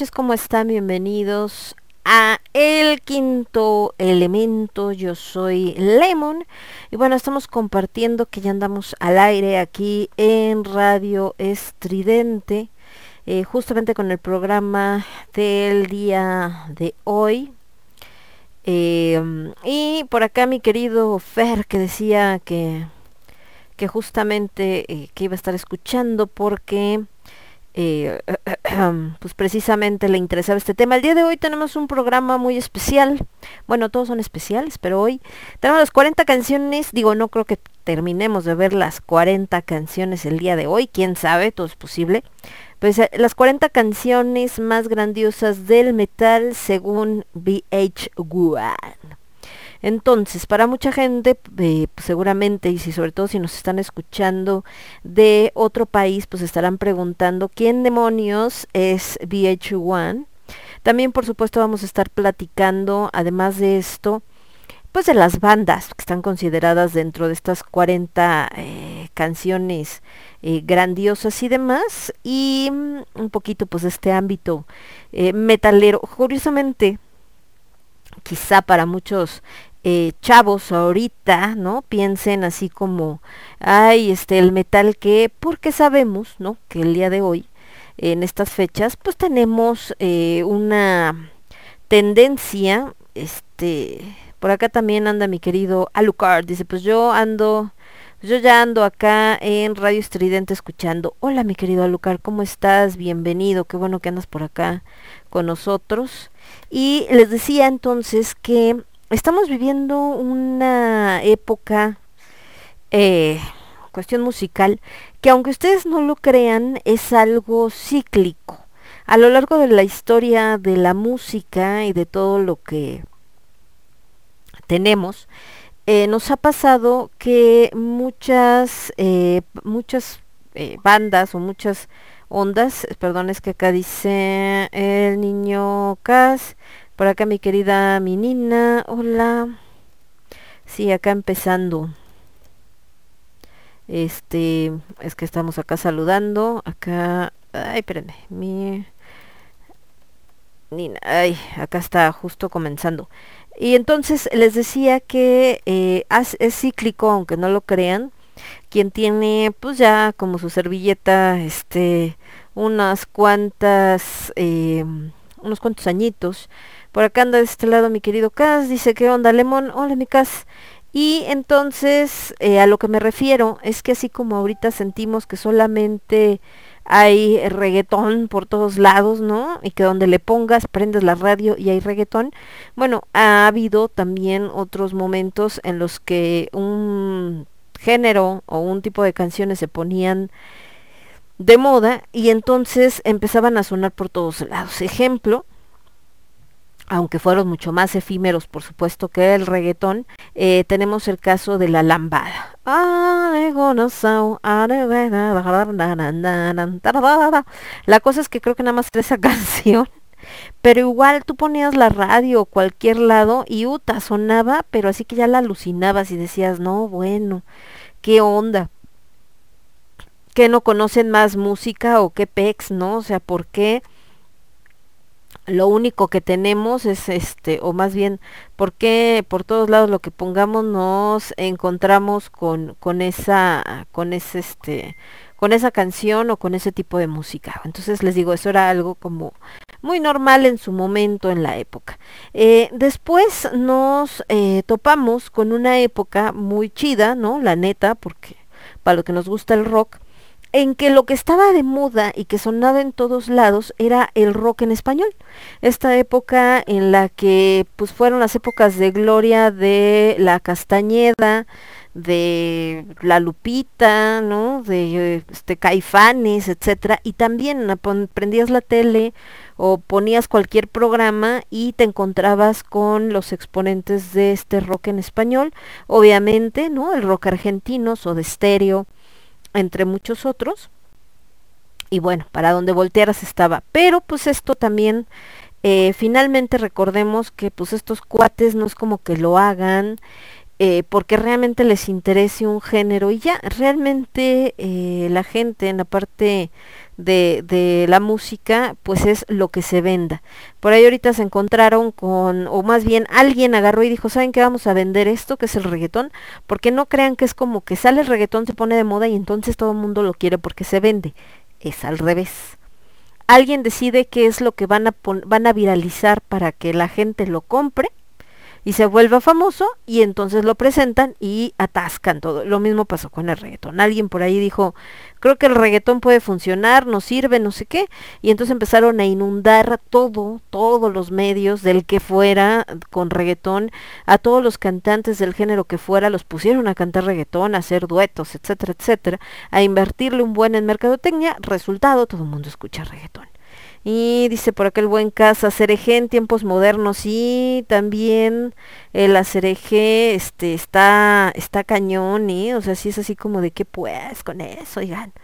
noches, ¿cómo están? Bienvenidos a El Quinto Elemento. Yo soy Lemon y bueno, estamos compartiendo que ya andamos al aire aquí en Radio Estridente. Eh, justamente con el programa del día de hoy, Em, y por acá mi querido Fer que decía que, que justamente eh, que iba a estar escuchando porque eh, pues precisamente le interesaba este tema. El día de hoy tenemos un programa muy especial. Bueno, todos son especiales, pero hoy tenemos las 40 canciones. Digo, no creo que terminemos de ver las 40 canciones el día de hoy. Quién sabe, todo es posible pues eh, las 40 canciones más grandiosas del metal según VH1. Entonces, para mucha gente, eh, pues, seguramente, y si sobre todo si nos están escuchando de otro país, pues estarán preguntando quién demonios es VH1. También, por supuesto, vamos a estar platicando, además de esto, pues de las bandas que están consideradas dentro de estas 40 eh, canciones eh, grandiosas y demás y mm, un poquito pues de este ámbito metalero curiosamente quizá para muchos chavos ahorita no piensen así como ay este el metal que porque sabemos no que el día de hoy en estas fechas pues tenemos una tendencia este por acá también anda mi querido Alucard. Dice, pues yo ando, yo ya ando acá en Radio Estridente escuchando. Hola mi querido Alucard, ¿cómo estás? Bienvenido, qué bueno que andas por acá con nosotros. Y les decía entonces que estamos viviendo una época, eh, cuestión musical, que aunque ustedes no lo crean, es algo cíclico. A lo largo de la historia de la música y de todo lo que tenemos, eh, nos ha pasado que muchas, eh, muchas eh, bandas o muchas ondas, perdón, es que acá dice el niño Cas, por acá mi querida Minina, hola, sí, acá empezando, este, es que estamos acá saludando, acá, ay, espérenme, mi, Nina, ay, acá está justo comenzando. Y entonces les decía que eh, es cíclico, aunque no lo crean, quien tiene pues ya como su servilleta, este, unas cuantas, eh, unos cuantos añitos. Por acá anda de este lado mi querido Cas, dice, ¿qué onda, Lemon? Hola, mi Cas. Y entonces, eh, a lo que me refiero es que así como ahorita sentimos que solamente hay reggaetón por todos lados, ¿no? Y que donde le pongas, prendes la radio y hay reggaetón. Bueno, ha habido también otros momentos en los que un género o un tipo de canciones se ponían de moda y entonces empezaban a sonar por todos lados. Ejemplo, aunque fueron mucho más efímeros, por supuesto, que el reggaetón, eh, tenemos el caso de la lambada. La cosa es que creo que nada más era esa canción, pero igual tú ponías la radio o cualquier lado y uta sonaba, pero así que ya la alucinabas y decías, no, bueno, qué onda. Que no conocen más música o qué pex, ¿no? O sea, ¿por qué? Lo único que tenemos es este, o más bien, porque por todos lados lo que pongamos nos encontramos con, con esa, con ese este, con esa canción o con ese tipo de música. Entonces les digo, eso era algo como muy normal en su momento en la época. Eh, después nos eh, topamos con una época muy chida, ¿no? La neta, porque para lo que nos gusta el rock, en que lo que estaba de moda y que sonaba en todos lados era el rock en español. Esta época en la que pues fueron las épocas de gloria de la Castañeda, de la Lupita, ¿no? De este Caifanes, etcétera, y también prendías la tele o ponías cualquier programa y te encontrabas con los exponentes de este rock en español, obviamente, ¿no? El rock argentino, o de estéreo, entre muchos otros. Y bueno, para donde voltearas estaba. Pero pues esto también, eh, finalmente recordemos que pues estos cuates no es como que lo hagan eh, porque realmente les interese un género y ya, realmente eh, la gente en la parte de, de, la música, pues es lo que se venda. Por ahí ahorita se encontraron con, o más bien alguien agarró y dijo, ¿saben qué vamos a vender esto, que es el reggaetón? Porque no crean que es como que sale el reggaetón, se pone de moda y entonces todo el mundo lo quiere porque se vende. Es al revés. Alguien decide qué es lo que van a, van a viralizar para que la gente lo compre y se vuelve famoso y entonces lo presentan y atascan todo. Lo mismo pasó con el reggaetón. Alguien por ahí dijo, creo que el reggaetón puede funcionar, nos sirve, no sé qué. Y entonces empezaron a inundar todo, todos los medios del que fuera con reggaetón, a todos los cantantes del género que fuera, los pusieron a cantar reggaetón, a hacer duetos, etcétera, etcétera, a invertirle un buen en mercadotecnia. Resultado, todo el mundo escucha reggaetón. Y dice por aquel buen casa, Cereje en tiempos modernos y también el acereje este, está, está cañón, ¿eh? o sea, sí es así como de que pues con eso, oigan.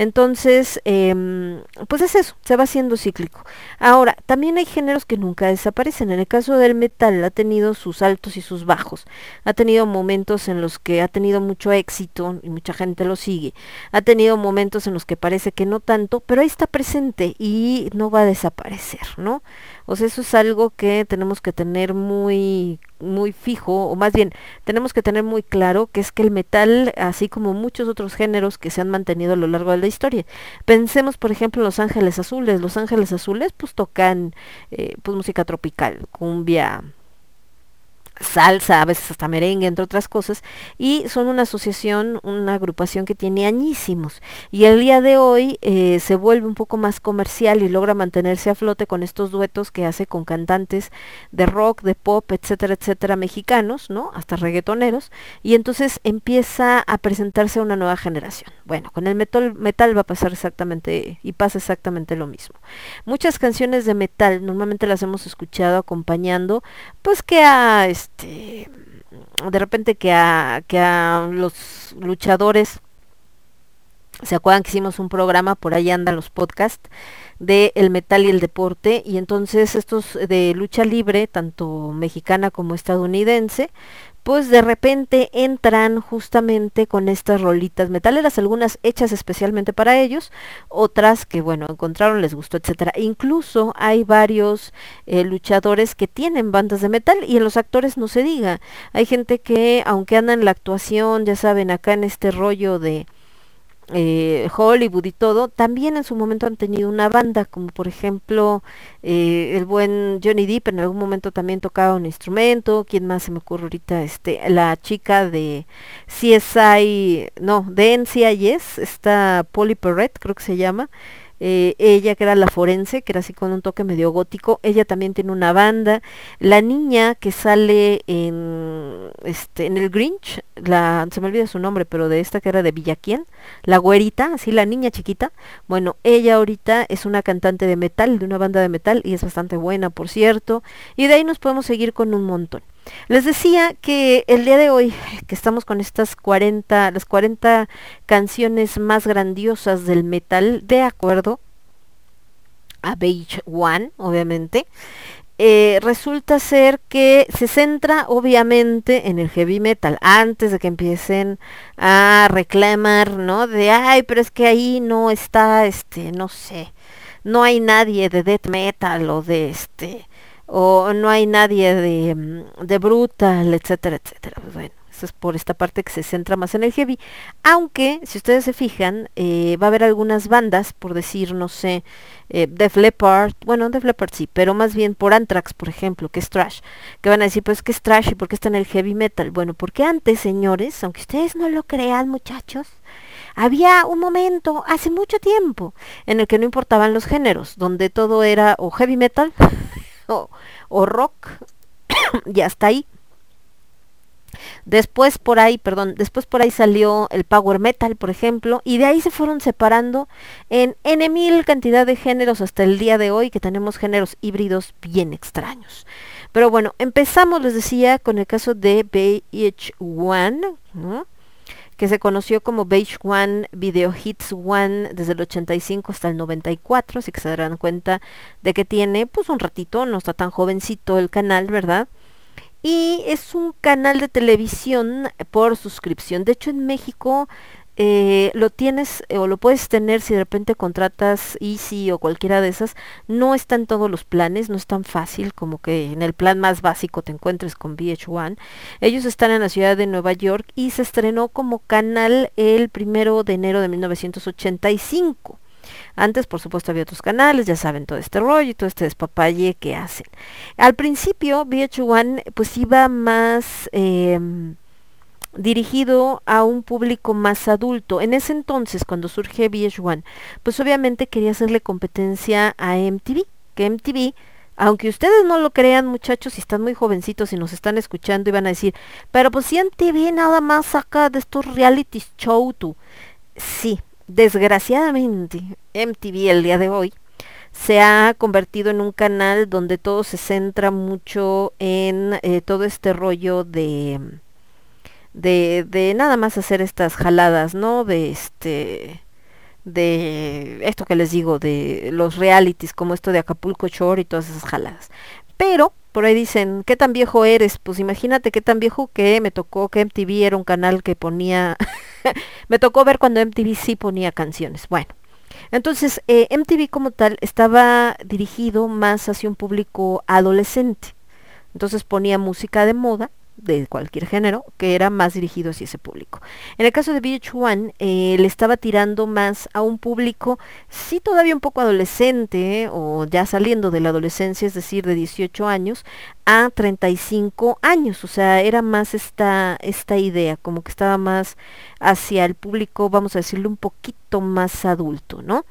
Entonces, em, pues es eso, se va haciendo cíclico. Ahora, también hay géneros que nunca desaparecen. En el caso del metal ha tenido sus altos y sus bajos. Ha tenido momentos en los que ha tenido mucho éxito y mucha gente lo sigue. Ha tenido momentos en los que parece que no tanto, pero ahí está presente y no va a desaparecer, ¿no? O sea, eso es algo que tenemos que tener muy, muy fijo, o más bien, tenemos que tener muy claro que es que el metal, así como muchos otros géneros que se han mantenido a lo largo de la historia. Pensemos, por ejemplo, Los Ángeles Azules. Los Ángeles Azules, pues tocan eh, pues música tropical, cumbia, salsa, a veces hasta merengue, entre otras cosas, y son una asociación, una agrupación que tiene añísimos. Y el día de hoy eh, se vuelve un poco más comercial y logra mantenerse a flote con estos duetos que hace con cantantes de rock, de pop, etcétera, etcétera, mexicanos, ¿no? Hasta reggaetoneros, y entonces empieza a presentarse una nueva generación. Bueno, con el metal, metal va a pasar exactamente, y pasa exactamente lo mismo. Muchas canciones de metal normalmente las hemos escuchado acompañando, pues que a este, de repente que a, que a los luchadores, ¿se acuerdan que hicimos un programa, por ahí andan los podcasts, de el metal y el deporte y entonces estos de lucha libre tanto mexicana como estadounidense pues de repente entran justamente con estas rolitas metaleras, algunas hechas especialmente para ellos, otras que bueno, encontraron, les gustó, etcétera. Incluso hay varios eh, luchadores que tienen bandas de metal y en los actores no se diga. Hay gente que aunque anda en la actuación, ya saben, acá en este rollo de eh, Hollywood y todo, también en su momento han tenido una banda, como por ejemplo eh, el buen Johnny Depp en algún momento también tocaba un instrumento, ¿quién más se me ocurre ahorita? Este, la chica de CSI, no, de NCIS, está Polly Perret, creo que se llama, eh, ella que era la forense, que era así con un toque medio gótico, ella también tiene una banda, la niña que sale en este en el Grinch, se me olvida su nombre, pero de esta que era de Villaquien, la güerita, así la niña chiquita, bueno, ella ahorita es una cantante de metal, de una banda de metal y es bastante buena, por cierto, y de ahí nos podemos seguir con un montón. Les decía que el día de hoy, que estamos con estas 40, las 40 canciones más grandiosas del metal, de acuerdo a Beige One, obviamente, eh, resulta ser que se centra obviamente en el heavy metal, antes de que empiecen a reclamar, ¿no? De, ay, pero es que ahí no está, este, no sé, no hay nadie de death metal o de, este, o no hay nadie de, mm, de brutal, etcétera, etcétera. Pues bueno, Esta es por esta parte que se centra más en el heavy. Aunque, si ustedes se fijan, eh, va a haber algunas bandas, por decir, no sé, eh, Def Leppard, bueno, Def Leppard sí, pero más bien por Anthrax, por ejemplo, que es trash, que van a decir, pues que es trash y por qué está en el heavy metal. Bueno, porque antes, señores, aunque ustedes no lo crean, muchachos, había un momento, hace mucho tiempo, en el que no importaban los géneros, donde todo era o heavy metal o, rock, y hasta ahí. Después por ahí, perdón, después por ahí salió el power metal, por ejemplo, y de ahí se fueron separando en N mil cantidad de géneros hasta el día de hoy, que tenemos géneros híbridos bien extraños. Pero bueno, empezamos, les decía, con el caso de VH1, que se conoció como Beige One Video Hits One desde el 85 hasta el 94, así que se darán cuenta de que tiene pues un ratito, no está tan jovencito el canal, ¿verdad? y es un canal de televisión por suscripción. De hecho, en México eh, lo tienes eh, o lo puedes tener si de repente contratas Easy o cualquiera de esas. No está en todos los planes, no es tan fácil como que en el plan más básico te encuentres con VH1. Ellos están en la ciudad de Nueva York y se estrenó como canal el primero de enero de 1985. Antes, por supuesto, había otros canales, ya saben, todo este rollo y todo este despapalle que hacen. Al principio, VH1 pues iba más em, dirigido a un público más adulto. En ese entonces, cuando surge VH1, pues obviamente quería hacerle competencia a MTV, que MTV aunque ustedes no lo crean, muchachos, si están muy jovencitos y nos están escuchando y van a decir, pero pues si MTV nada más saca de estos reality show tú. Sí, desgraciadamente, MTV el día de hoy se ha convertido en un canal donde todo se centra mucho en eh, todo este rollo de, de, de nada más hacer estas jaladas, ¿no? De este de esto que les digo, de los realities como esto de Acapulco Shore y todas esas jaladas. Pero por ahí dicen, ¿qué tan viejo eres? Pues imagínate qué tan viejo que me tocó que MTV era un canal que ponía, me tocó ver cuando MTV sí ponía canciones. Bueno, entonces eh, MTV como tal estaba dirigido más hacia un público adolescente. Entonces ponía música de moda de cualquier género que era más dirigido hacia ese público. En el caso de VH1 eh, le estaba tirando más a un público sí todavía un poco adolescente o ya saliendo de la adolescencia, es decir, de 18 años a 35 años, o sea, era más esta esta idea, como que estaba más hacia el público, vamos a decirlo un poquito más adulto, ¿no?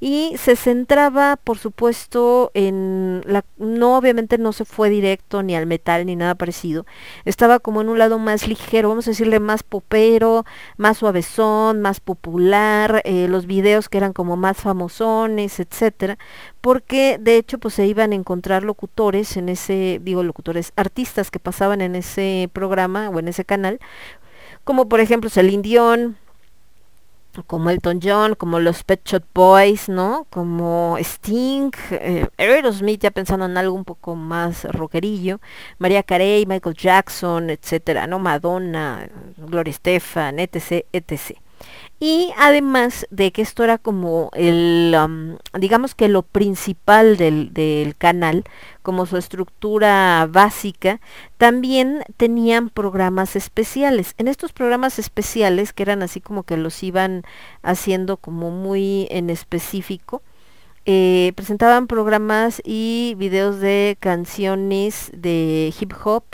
Y se centraba por supuesto en la no obviamente no se fue directo ni al metal ni nada parecido estaba como en un lado más ligero vamos a decirle más popero más suavezón más popular eh, los videos que eran como más famosones etcétera porque de hecho pues se iban a encontrar locutores en ese digo locutores artistas que pasaban en ese programa o en ese canal como por ejemplo Celine como Elton John, como los Pet Shop Boys, ¿no? Como Sting, eh, Aerosmith, ya pensando en algo un poco más rockerillo, María Carey, Michael Jackson, etcétera, ¿no? Madonna, Gloria Estefan, etc, etc. Y además de que esto era como el, digamos que lo principal del, del, canal, como su estructura básica, también tenían programas especiales. En estos programas especiales, que eran así como que los iban haciendo como muy en específico, eh, presentaban programas y videos de canciones de hip hop,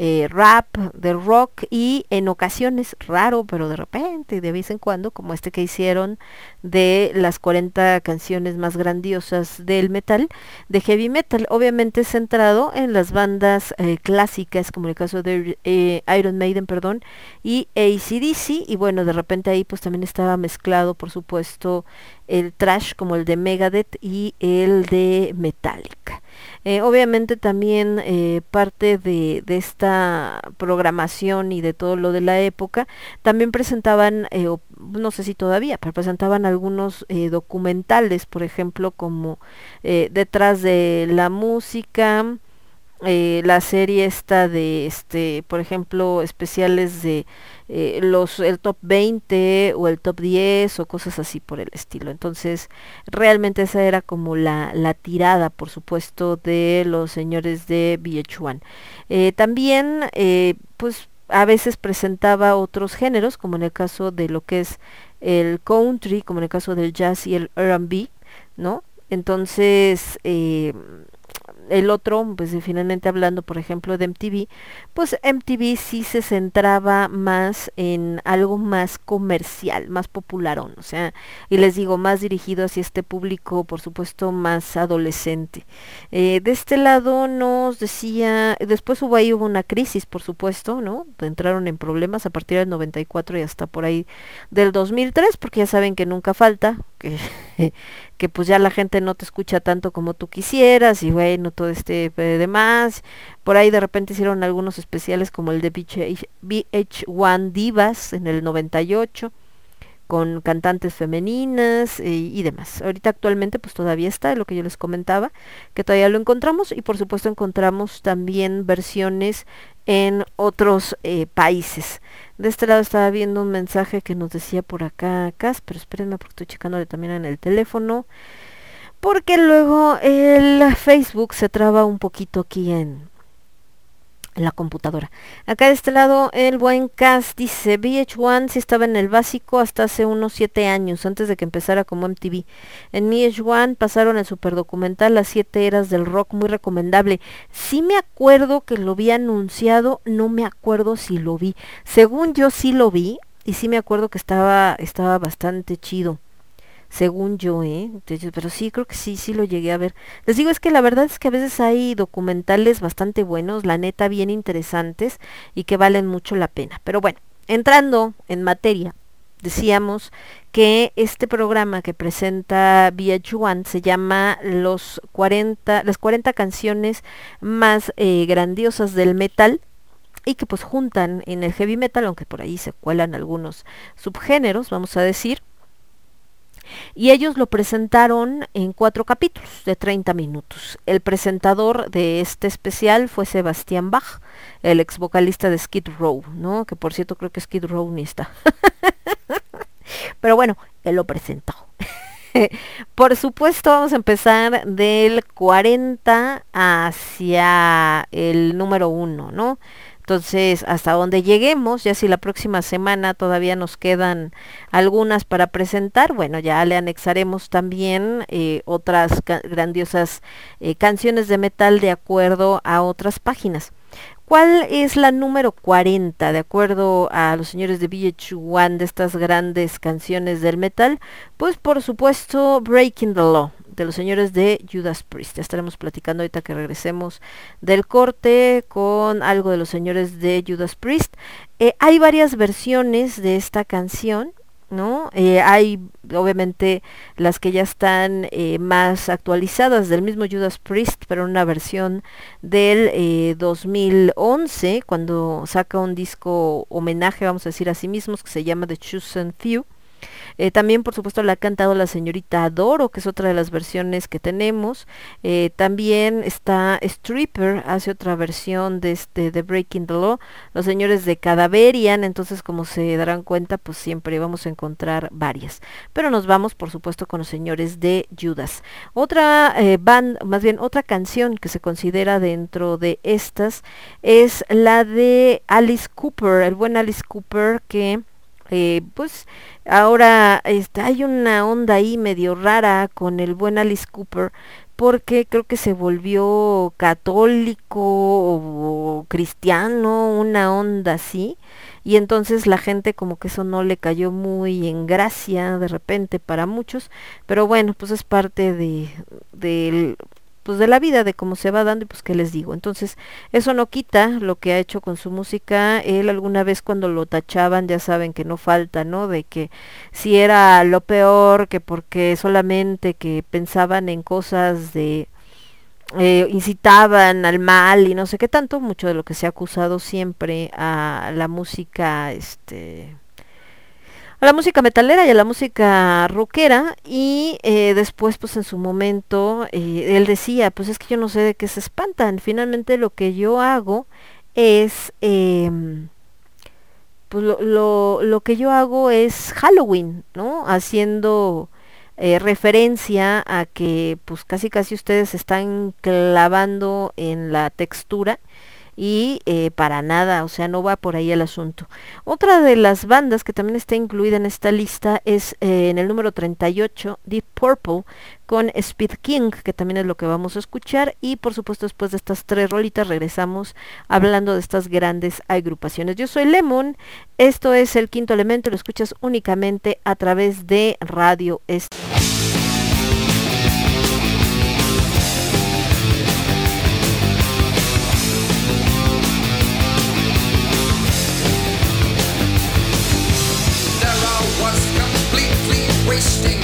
eh, rap, de rock y en ocasiones, raro, pero de repente, de vez en cuando, como este que hicieron de las 40 canciones más grandiosas del metal, de heavy metal, obviamente centrado en las bandas eh, clásicas, como el caso de eh, Iron Maiden, perdón, y ACDC, y bueno, de repente ahí pues también estaba mezclado, por supuesto, el trash como el de Megadeth y el de Metallica. Eh, obviamente también eh, parte de, esta programación y de todo lo de la época, también presentaban, eh, no sé si todavía, pero presentaban algunos documentales, por ejemplo, como detrás de la música, eh, la serie esta de este por ejemplo especiales de eh, los el top 20 o el top 10 o cosas así por el estilo entonces realmente esa era como la, la tirada por supuesto de los señores de VH1 eh, también pues a veces presentaba otros géneros, como en el caso de lo que es el country, como en el caso del jazz y el R&B, ¿no? Entonces, el otro, pues finalmente hablando, por ejemplo, de MTV, pues MTV sí se centraba más en algo más comercial, más popular, o sea, y les digo, más dirigido hacia este público, por supuesto, más adolescente. Eh, de este lado nos decía, después hubo ahí hubo una crisis, por supuesto, ¿no? Entraron en problemas a partir del 94 y hasta por ahí del 2003, porque ya saben que nunca falta, que que pues ya la gente no te escucha tanto como tú quisieras y bueno, todo este demás. Por ahí de repente hicieron algunos especiales como el de VH1 Divas en el 98 con cantantes femeninas eh, y demás. Ahorita actualmente pues todavía está, lo que yo les comentaba, que todavía lo encontramos y por supuesto encontramos también versiones en otros eh, países. De este lado estaba viendo un mensaje que nos decía por acá, Cas, pero espérenme porque estoy checándole también en el teléfono. Porque luego el Facebook se traba un poquito aquí en, la computadora. Acá de este lado el buen cast dice VH1 si estaba en el básico hasta hace unos 7 años, antes de que empezara como MTV. En VH1 pasaron el superdocumental Las siete eras del rock, muy recomendable. Sí me acuerdo que lo vi anunciado, no me acuerdo si lo vi. Según yo sí lo vi y sí me acuerdo que estaba, estaba bastante chido según yo, ¿eh? pero sí, creo que sí, sí lo llegué a ver. Les digo, es que la verdad es que a veces hay documentales bastante buenos, la neta, bien interesantes y que valen mucho la pena. Pero bueno, entrando en materia, decíamos que este programa que presenta VH1 se llama los 40, las 40 canciones más eh, grandiosas del metal y que pues juntan en el heavy metal, aunque por ahí se cuelan algunos subgéneros, vamos a decir, y ellos lo presentaron en cuatro capítulos de 30 minutos. El presentador de este especial fue Sebastián Bach, el ex vocalista de Skid Row, ¿no? Que por cierto creo que Skid Row ni está. Pero bueno, él lo presentó. por supuesto, vamos a empezar del 40 hacia el número 1, ¿no? Entonces, hasta donde lleguemos, ya si la próxima semana todavía nos quedan algunas para presentar, bueno, ya le anexaremos también eh, otras grandiosas eh, canciones de metal de acuerdo a otras páginas. ¿Cuál es la número 40 de acuerdo a los señores de VH1 de estas grandes canciones del metal? Pues por supuesto Breaking the Law de los señores de Judas Priest. Ya estaremos platicando ahorita que regresemos del corte con algo de los señores de Judas Priest. Eh, hay varias versiones de esta canción. ¿no? Eh, hay obviamente las que ya están eh, más actualizadas del mismo Judas Priest, pero una versión del 2011, cuando saca un disco homenaje, vamos a decir a sí mismos, que se llama The Chosen Few. Eh, también, por supuesto, la ha cantado la señorita Adoro, que es otra de las versiones que tenemos. Eh, también está Stripper, hace otra versión de este Breaking the Law. Los señores de Cadaverian, entonces como se darán cuenta, pues siempre vamos a encontrar varias. Pero nos vamos, por supuesto, con los señores de Judas. Otra eh, band, más bien otra canción que se considera dentro de estas es la de Alice Cooper, el buen Alice Cooper que eh, pues ahora está, hay una onda ahí medio rara con el buen Alice Cooper porque creo que se volvió católico o cristiano, una onda así, y entonces la gente como que eso no le cayó muy en gracia de repente para muchos, pero bueno, pues es parte de del pues de la vida, de cómo se va dando y pues qué les digo. Entonces, eso no quita lo que ha hecho con su música. Él alguna vez cuando lo tachaban, ya saben que no falta, ¿no? De que si era lo peor, que porque solamente que pensaban en cosas de... Eh, incitaban al mal y no sé qué tanto, mucho de lo que se ha acusado siempre a la música, este, a la música metalera y a la música rockera y eh, después pues en su momento eh, él decía pues es que yo no sé de qué se espantan finalmente lo que yo hago es em, pues lo, lo, que yo hago es Halloween no haciendo eh, referencia a que pues casi casi ustedes están clavando en la textura y eh, para nada, o sea, no va por ahí el asunto. Otra de las bandas que también está incluida en esta lista es eh, en el número 38, Deep Purple, con Speed King, que también es lo que vamos a escuchar. Y por supuesto, después de estas tres rolitas, regresamos hablando de estas grandes agrupaciones. Yo soy Lemon, esto es el quinto elemento, lo escuchas únicamente a través de Radio Est. wasting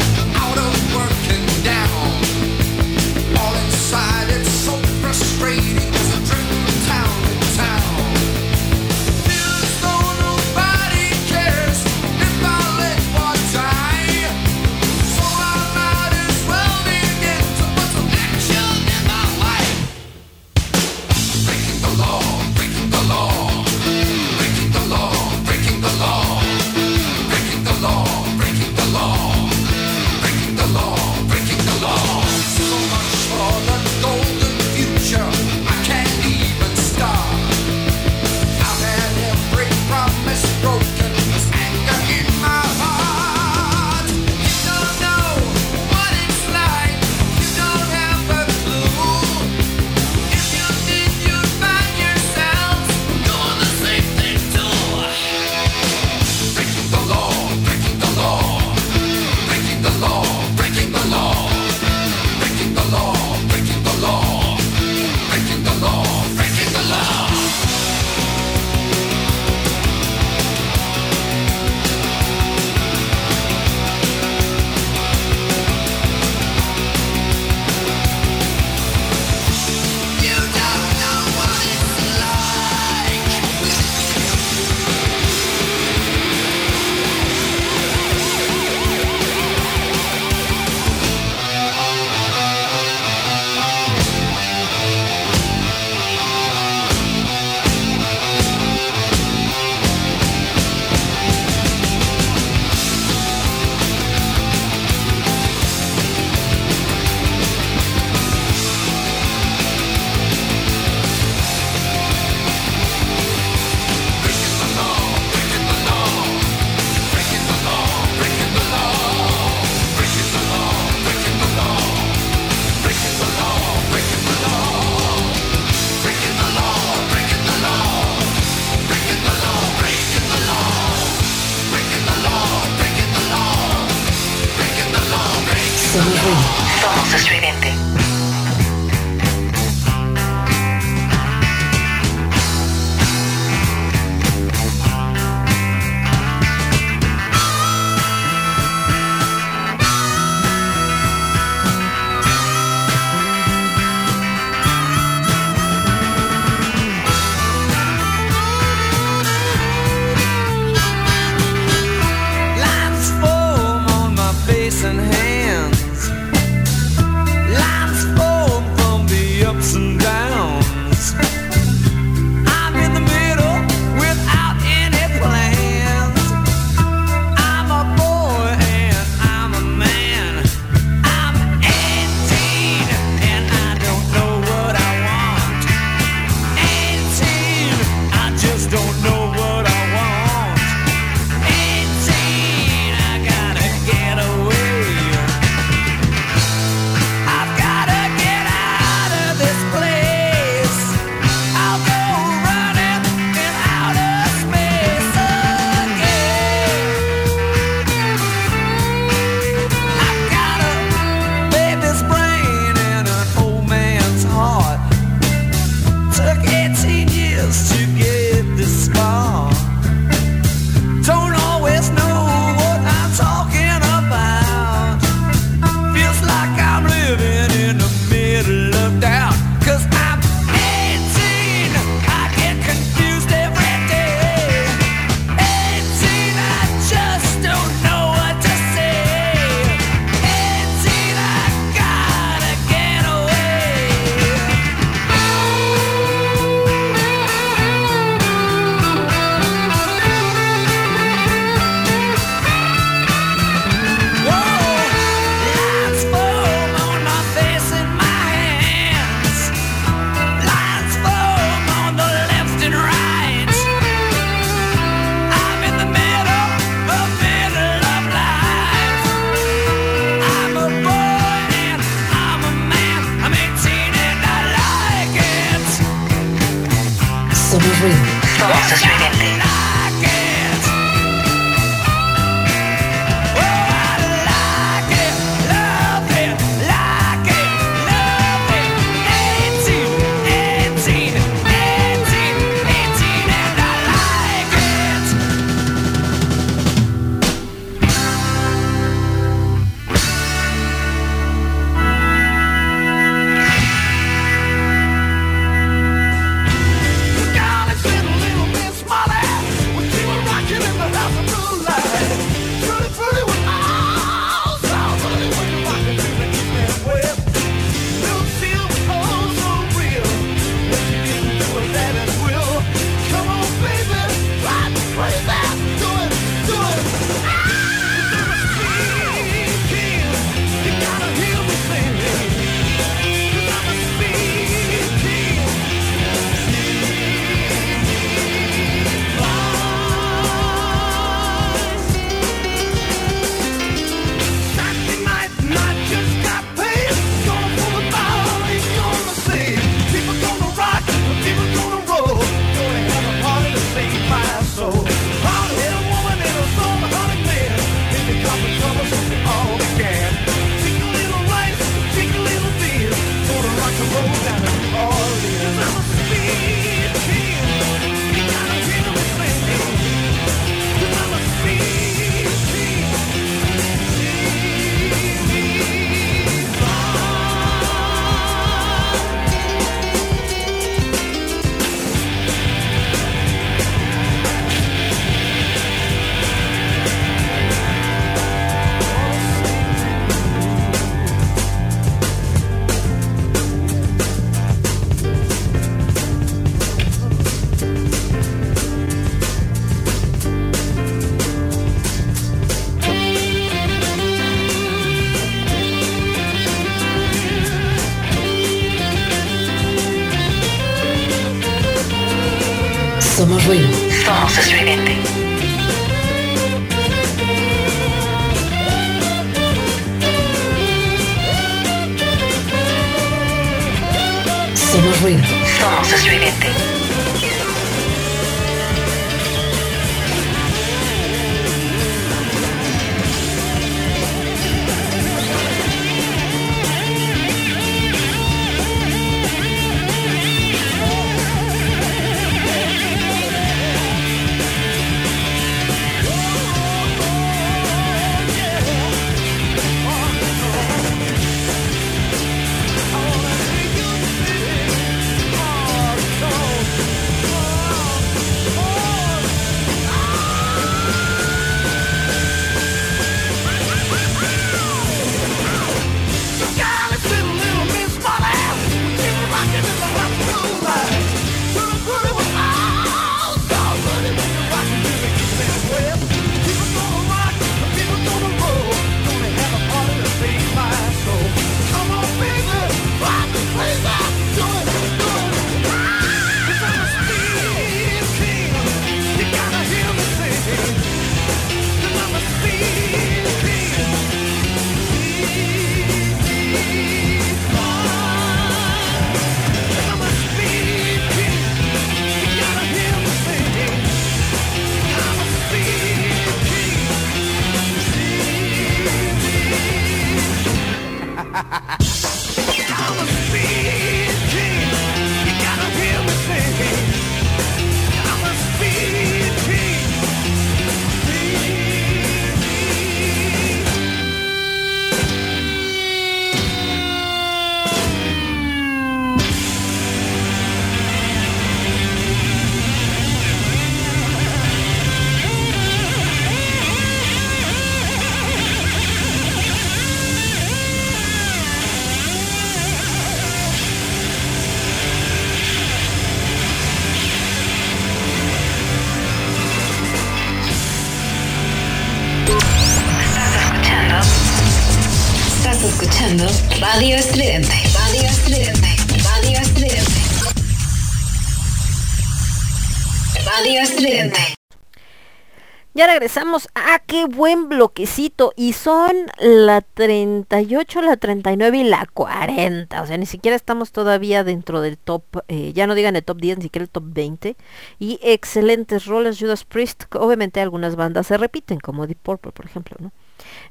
Regresamos. Ah, qué buen bloquecito. Y son la 38, la 39 y la 40. O sea, ni siquiera estamos todavía dentro del top, eh, ya no digan el top 10, ni siquiera el top 20. Y excelentes roles. Judas Priest, obviamente algunas bandas se repiten, como Deep Purple, por ejemplo, ¿no?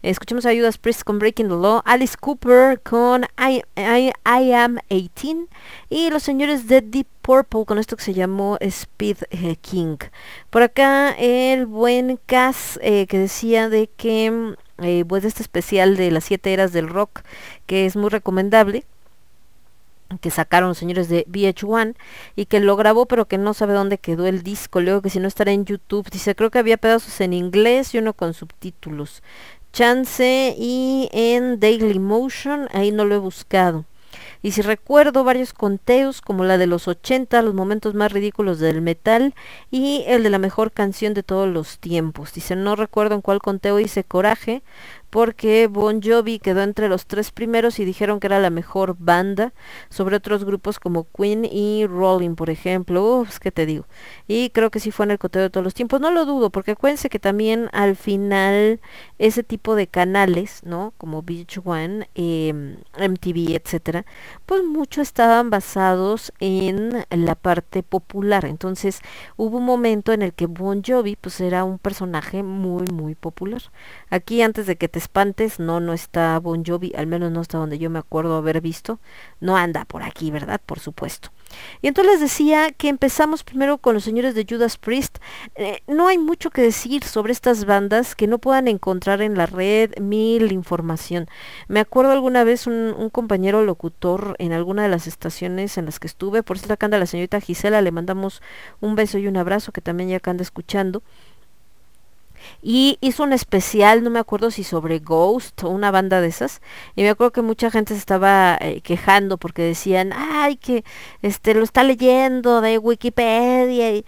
Escuchemos a Judas Priest con Breaking the Law, Alice Cooper con I, Am 18 y los señores de Deep Purple con esto que se llamó Speed eh, King. Por acá el buen Cass eh, que decía de que eh, pues este especial de las siete eras del rock que es muy recomendable que sacaron los señores de VH1 y que lo grabó pero que no sabe dónde quedó el disco, luego que si no estará en YouTube, dice creo que había pedazos en inglés y uno con subtítulos. Chance y en Daily Motion, ahí no lo he buscado. Y si recuerdo varios conteos como la de los 80, los momentos más ridículos del metal y el de la mejor canción de todos los tiempos. Dice, no recuerdo en cuál conteo hice coraje, porque Bon Jovi quedó entre los tres primeros y dijeron que era la mejor banda sobre otros grupos como Queen y Rolling, por ejemplo. Uf, ¿qué te digo? Y creo que sí fue en el coteo de todos los tiempos. No lo dudo, porque acuérdense que también al final ese tipo de canales, ¿no? Como Beach One, MTV, etcétera, pues mucho estaban basados en la parte popular. Entonces hubo un momento en el que Bon Jovi pues era un personaje muy, muy popular. Aquí antes de que te espantes, no, no está Bon Jovi, al menos no está donde yo me acuerdo haber visto, no anda por aquí, ¿verdad? Por supuesto. Y entonces les decía que empezamos primero con los señores de Judas Priest. Eh, no hay mucho que decir sobre estas bandas que no puedan encontrar en la red mil información. Me acuerdo alguna vez un, compañero locutor en alguna de las estaciones en las que estuve, por cierto acá anda la señorita Gisela, le mandamos un beso y un abrazo que también ya acá anda escuchando y hizo un especial, no me acuerdo si sobre Ghost una banda de esas, y me acuerdo que mucha gente se estaba eh, quejando porque decían, ay, que este lo está leyendo de Wikipedia y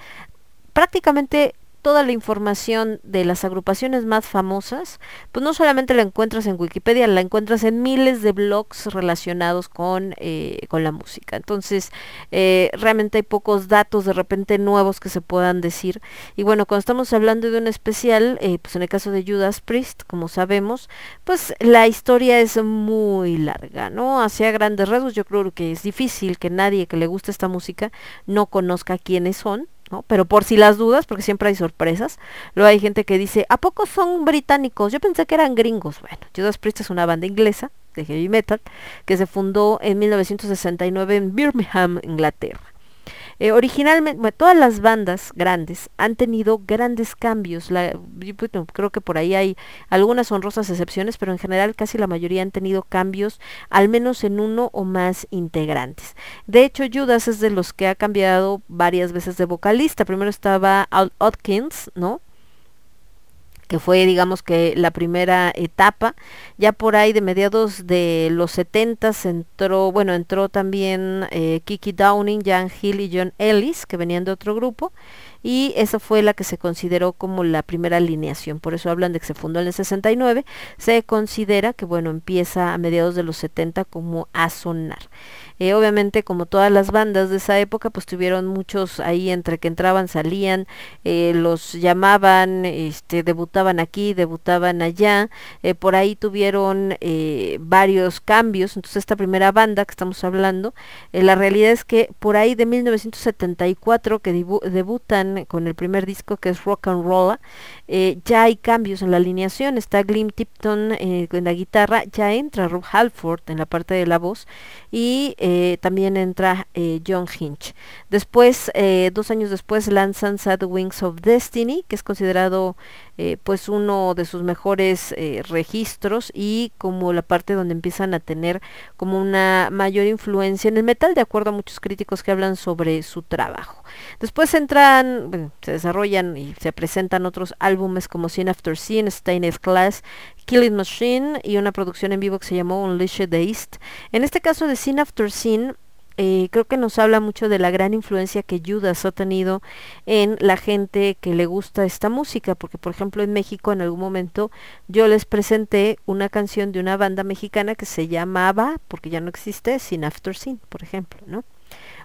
prácticamente toda la información de las agrupaciones más famosas, pues no solamente la encuentras en Wikipedia, la encuentras en miles de blogs relacionados con, eh, con la música. Entonces, eh, realmente hay pocos datos de repente nuevos que se puedan decir. Y bueno, cuando estamos hablando de un especial, eh, pues en el caso de Judas Priest, como sabemos, pues la historia es muy larga, ¿no? Hacia grandes rasgos, yo creo que es difícil que nadie que le guste esta música no conozca quiénes son pero por si las dudas, porque siempre hay sorpresas, luego hay gente que dice, ¿a poco son británicos? Yo pensé que eran gringos. Bueno, Judas Priest es una banda inglesa de heavy metal que se fundó en 1969 en Birmingham, Inglaterra. Eh, originalmente, todas las bandas grandes han tenido grandes cambios. Creo que por ahí hay algunas honrosas excepciones, pero en general casi la mayoría han tenido cambios, al menos en uno o más integrantes. De hecho, Judas es de los que ha cambiado varias veces de vocalista. Primero estaba Al Atkins, ¿no? Que fue digamos que la primera etapa. Ya por ahí de mediados de los 70 entró, bueno, entró también eh, Kiki Downing, Jan Hill y John Ellis, que venían de otro grupo, y esa fue la que se consideró como la primera alineación. Por eso hablan de que se fundó en el 69. Se considera que, bueno, empieza a mediados de los 70 como a sonar. Eh, obviamente, como todas las bandas de esa época, pues tuvieron muchos ahí entre que entraban, salían, eh, los llamaban, este, debutaban aquí, debutaban allá. Eh, por ahí tuvieron varios cambios. Entonces, esta primera banda que estamos hablando, la realidad es que por ahí de 1974 que debutan con el primer disco que es Rock and Roll, ya hay cambios en la alineación. Está Glim Tipton en la guitarra, ya entra Rob Halford en la parte de la voz y eh, también entra eh, John Hinch. Después, eh, dos años después, lanzan Sad Wings of Destiny, que es considerado pues uno de sus mejores registros y como la parte donde empiezan a tener como una mayor influencia en el metal, de acuerdo a muchos críticos que hablan sobre su trabajo. Después entran, se desarrollan y se presentan otros álbumes como Scene After Scene, Stained Class, Killing Machine y una producción en vivo que se llamó Unleashed the East. En este caso de Scene After Scene, eh, creo que nos habla mucho de la gran influencia que Judas ha tenido en la gente que le gusta esta música, porque por ejemplo en México en algún momento yo les presenté una canción de una banda mexicana que se llamaba, porque ya no existe, Sin After Sin, por ejemplo, ¿no?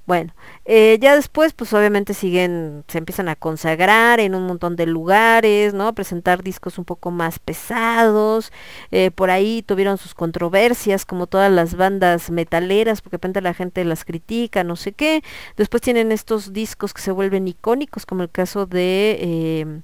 Bueno, eh, ya después, pues obviamente siguen, se empiezan a consagrar en un montón de lugares, ¿no? Presentar discos un poco más pesados. Eh, por ahí tuvieron sus controversias, como todas las bandas metaleras, porque de repente la gente las critica, no sé qué. Después tienen estos discos que se vuelven icónicos, como el caso de... Eh,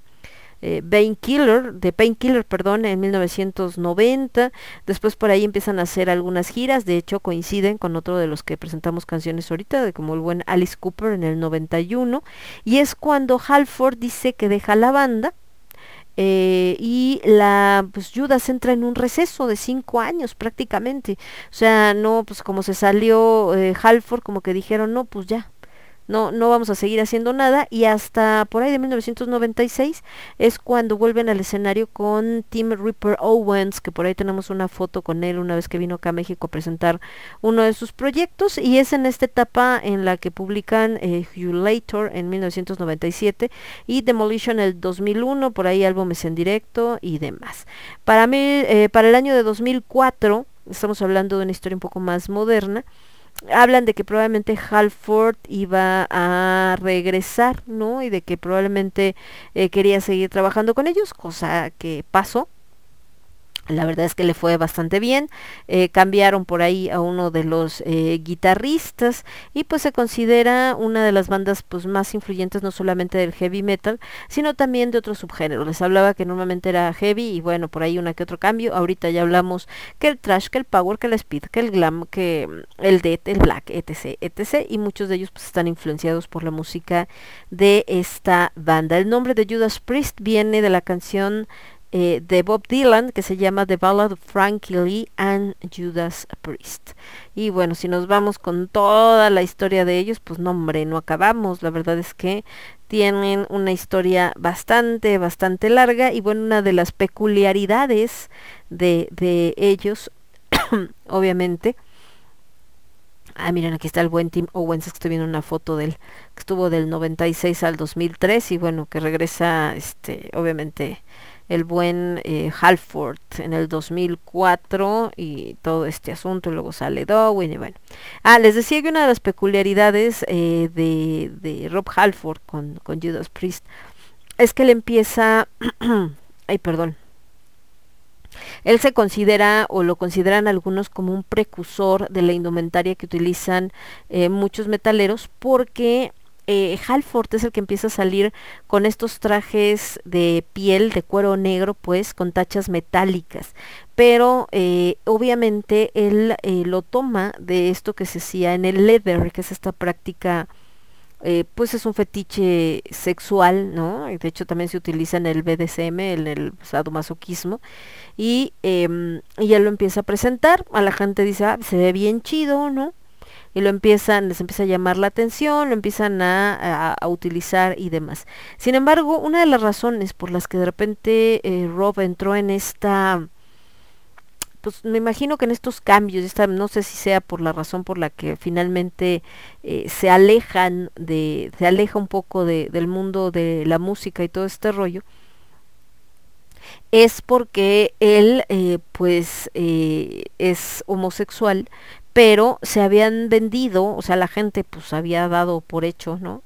eh, Painkiller, de Painkiller, perdón, en 1990. Después por ahí empiezan a hacer algunas giras, de hecho coinciden con otro de los que presentamos canciones ahorita, de como el buen Alice Cooper en el 91. Y es cuando Halford dice que deja la banda. Eh, y la pues Judas entra en un receso de cinco años prácticamente o sea no pues como se salió eh, Halford como que dijeron no pues ya no, no vamos a seguir haciendo nada y hasta por ahí de 1996 es cuando vuelven al escenario con Tim Ripper Owens, que por ahí tenemos una foto con él una vez que vino acá a México a presentar uno de sus proyectos y es en esta etapa en la que publican eh, Hugh Later en 1997 y Demolition el 2001, por ahí álbumes en directo y demás. Para, mí, eh, para el año de 2004, estamos hablando de una historia un poco más moderna, hablan de que probablemente Halford iba a regresar, ¿no? Y de que probablemente eh, quería seguir trabajando con ellos, cosa que pasó. La verdad es que le fue bastante bien. Eh, cambiaron por ahí a uno de los eh, guitarristas y pues se considera una de las bandas pues más influyentes no solamente del heavy metal, sino también de otros subgéneros. Les hablaba que normalmente era heavy y bueno, por ahí una que otro cambio. Ahorita ya hablamos que el trash, que el power, que el speed, que el glam, que el death, el black, etc, etc. Y muchos de ellos pues están influenciados por la música de esta banda. El nombre de Judas Priest viene de la canción eh, de Bob Dylan que se llama The Ballad of Frankie Lee and Judas Priest. Y bueno, si nos vamos con toda la historia de ellos, pues no hombre, no acabamos. La verdad es que tienen una historia bastante, bastante larga y bueno, una de las peculiaridades de, de ellos, obviamente, Ah, miren, aquí está el buen Tim Owens, estoy viendo una foto del que estuvo del 96 al 2003 y bueno, que regresa este obviamente el buen eh, Halford en el 2004 y todo este asunto, luego sale Darwin y bueno. Ah, les decía que una de las peculiaridades eh, de, de, Rob Halford con, con Judas Priest es que él empieza, ay perdón, él se considera o lo consideran algunos como un precursor de la indumentaria que utilizan eh, muchos metaleros porque eh, Halford es el que empieza a salir con estos trajes de piel, de cuero negro, pues, con tachas metálicas. Pero eh, obviamente él eh, lo toma de esto que se hacía en el leather, que es esta práctica, pues es un fetiche sexual, ¿no? De hecho también se utiliza en el BDSM, en el sadomasoquismo. Y, em, y lo empieza a presentar, a la gente dice, ah, se ve bien chido, ¿no? Y lo empiezan, les empieza a llamar la atención, lo empiezan a, utilizar y demás. Sin embargo, una de las razones por las que de repente eh, Rob entró en esta pues me imagino que en estos cambios, esta, no sé si sea por la razón por la que finalmente eh, se alejan de, se aleja un poco de, del mundo de la música y todo este rollo, es porque él eh, pues es homosexual, pero se habían vendido, o sea, la gente pues había dado por hecho, ¿no?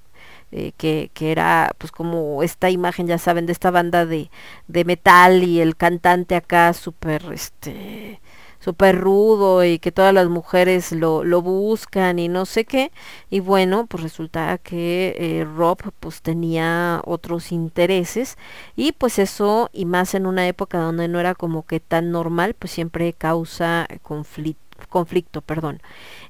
Eh, que, que, era pues como esta imagen, ya saben, de esta banda de, de metal y el cantante acá súper, este, súper rudo y que todas las mujeres lo, lo buscan y no sé qué. Y bueno, pues resulta que eh, Rob pues tenía otros intereses y pues eso, y más en una época donde no era como que tan normal, pues siempre causa conflicto conflicto, perdón.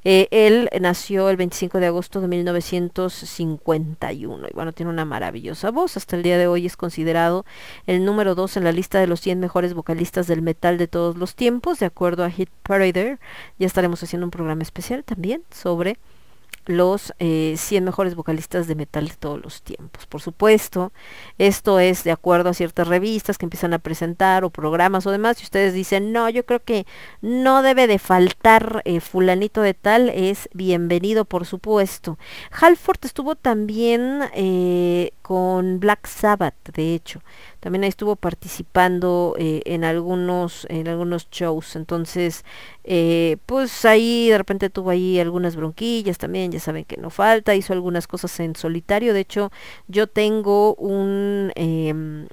Eh, él nació el 25 de agosto de 1951 y bueno, tiene una maravillosa voz. Hasta el día de hoy es considerado el número 2 en la lista de los 100 mejores vocalistas del metal de todos los tiempos, de acuerdo a Hit Parader. Ya estaremos haciendo un programa especial también sobre los eh, 100 mejores vocalistas de metal de todos los tiempos. Por supuesto, esto es de acuerdo a ciertas revistas que empiezan a presentar o programas o demás. Si ustedes dicen, no, yo creo que no debe de faltar eh, fulanito de tal, es bienvenido, por supuesto. Halford estuvo también eh, con Black Sabbath, de hecho. También ahí estuvo participando eh, en algunos en algunos shows. Entonces eh, pues ahí de repente tuvo ahí algunas bronquillas también ya saben que no falta hizo algunas cosas en solitario. De hecho yo tengo un em,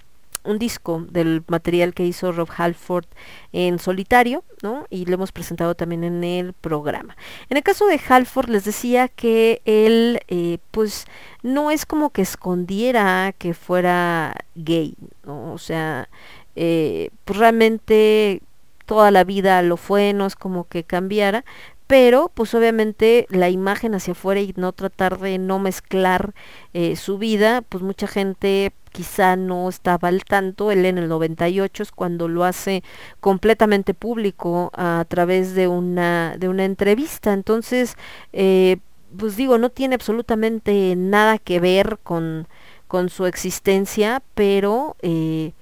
un disco del material que hizo Rob Halford en solitario, ¿no? Y lo hemos presentado también en el programa. En el caso de Halford les decía que él, eh, pues, no es como que escondiera que fuera gay, ¿no? O sea, eh, pues realmente toda la vida lo fue, no es como que cambiara, pero pues obviamente la imagen hacia afuera y no tratar de no mezclar eh, su vida, pues mucha gente quizá no estaba al tanto, él en el 98 es cuando lo hace completamente público a través de una, de una entrevista, entonces, eh, pues digo, no tiene absolutamente nada que ver con, con su existencia, pero eh,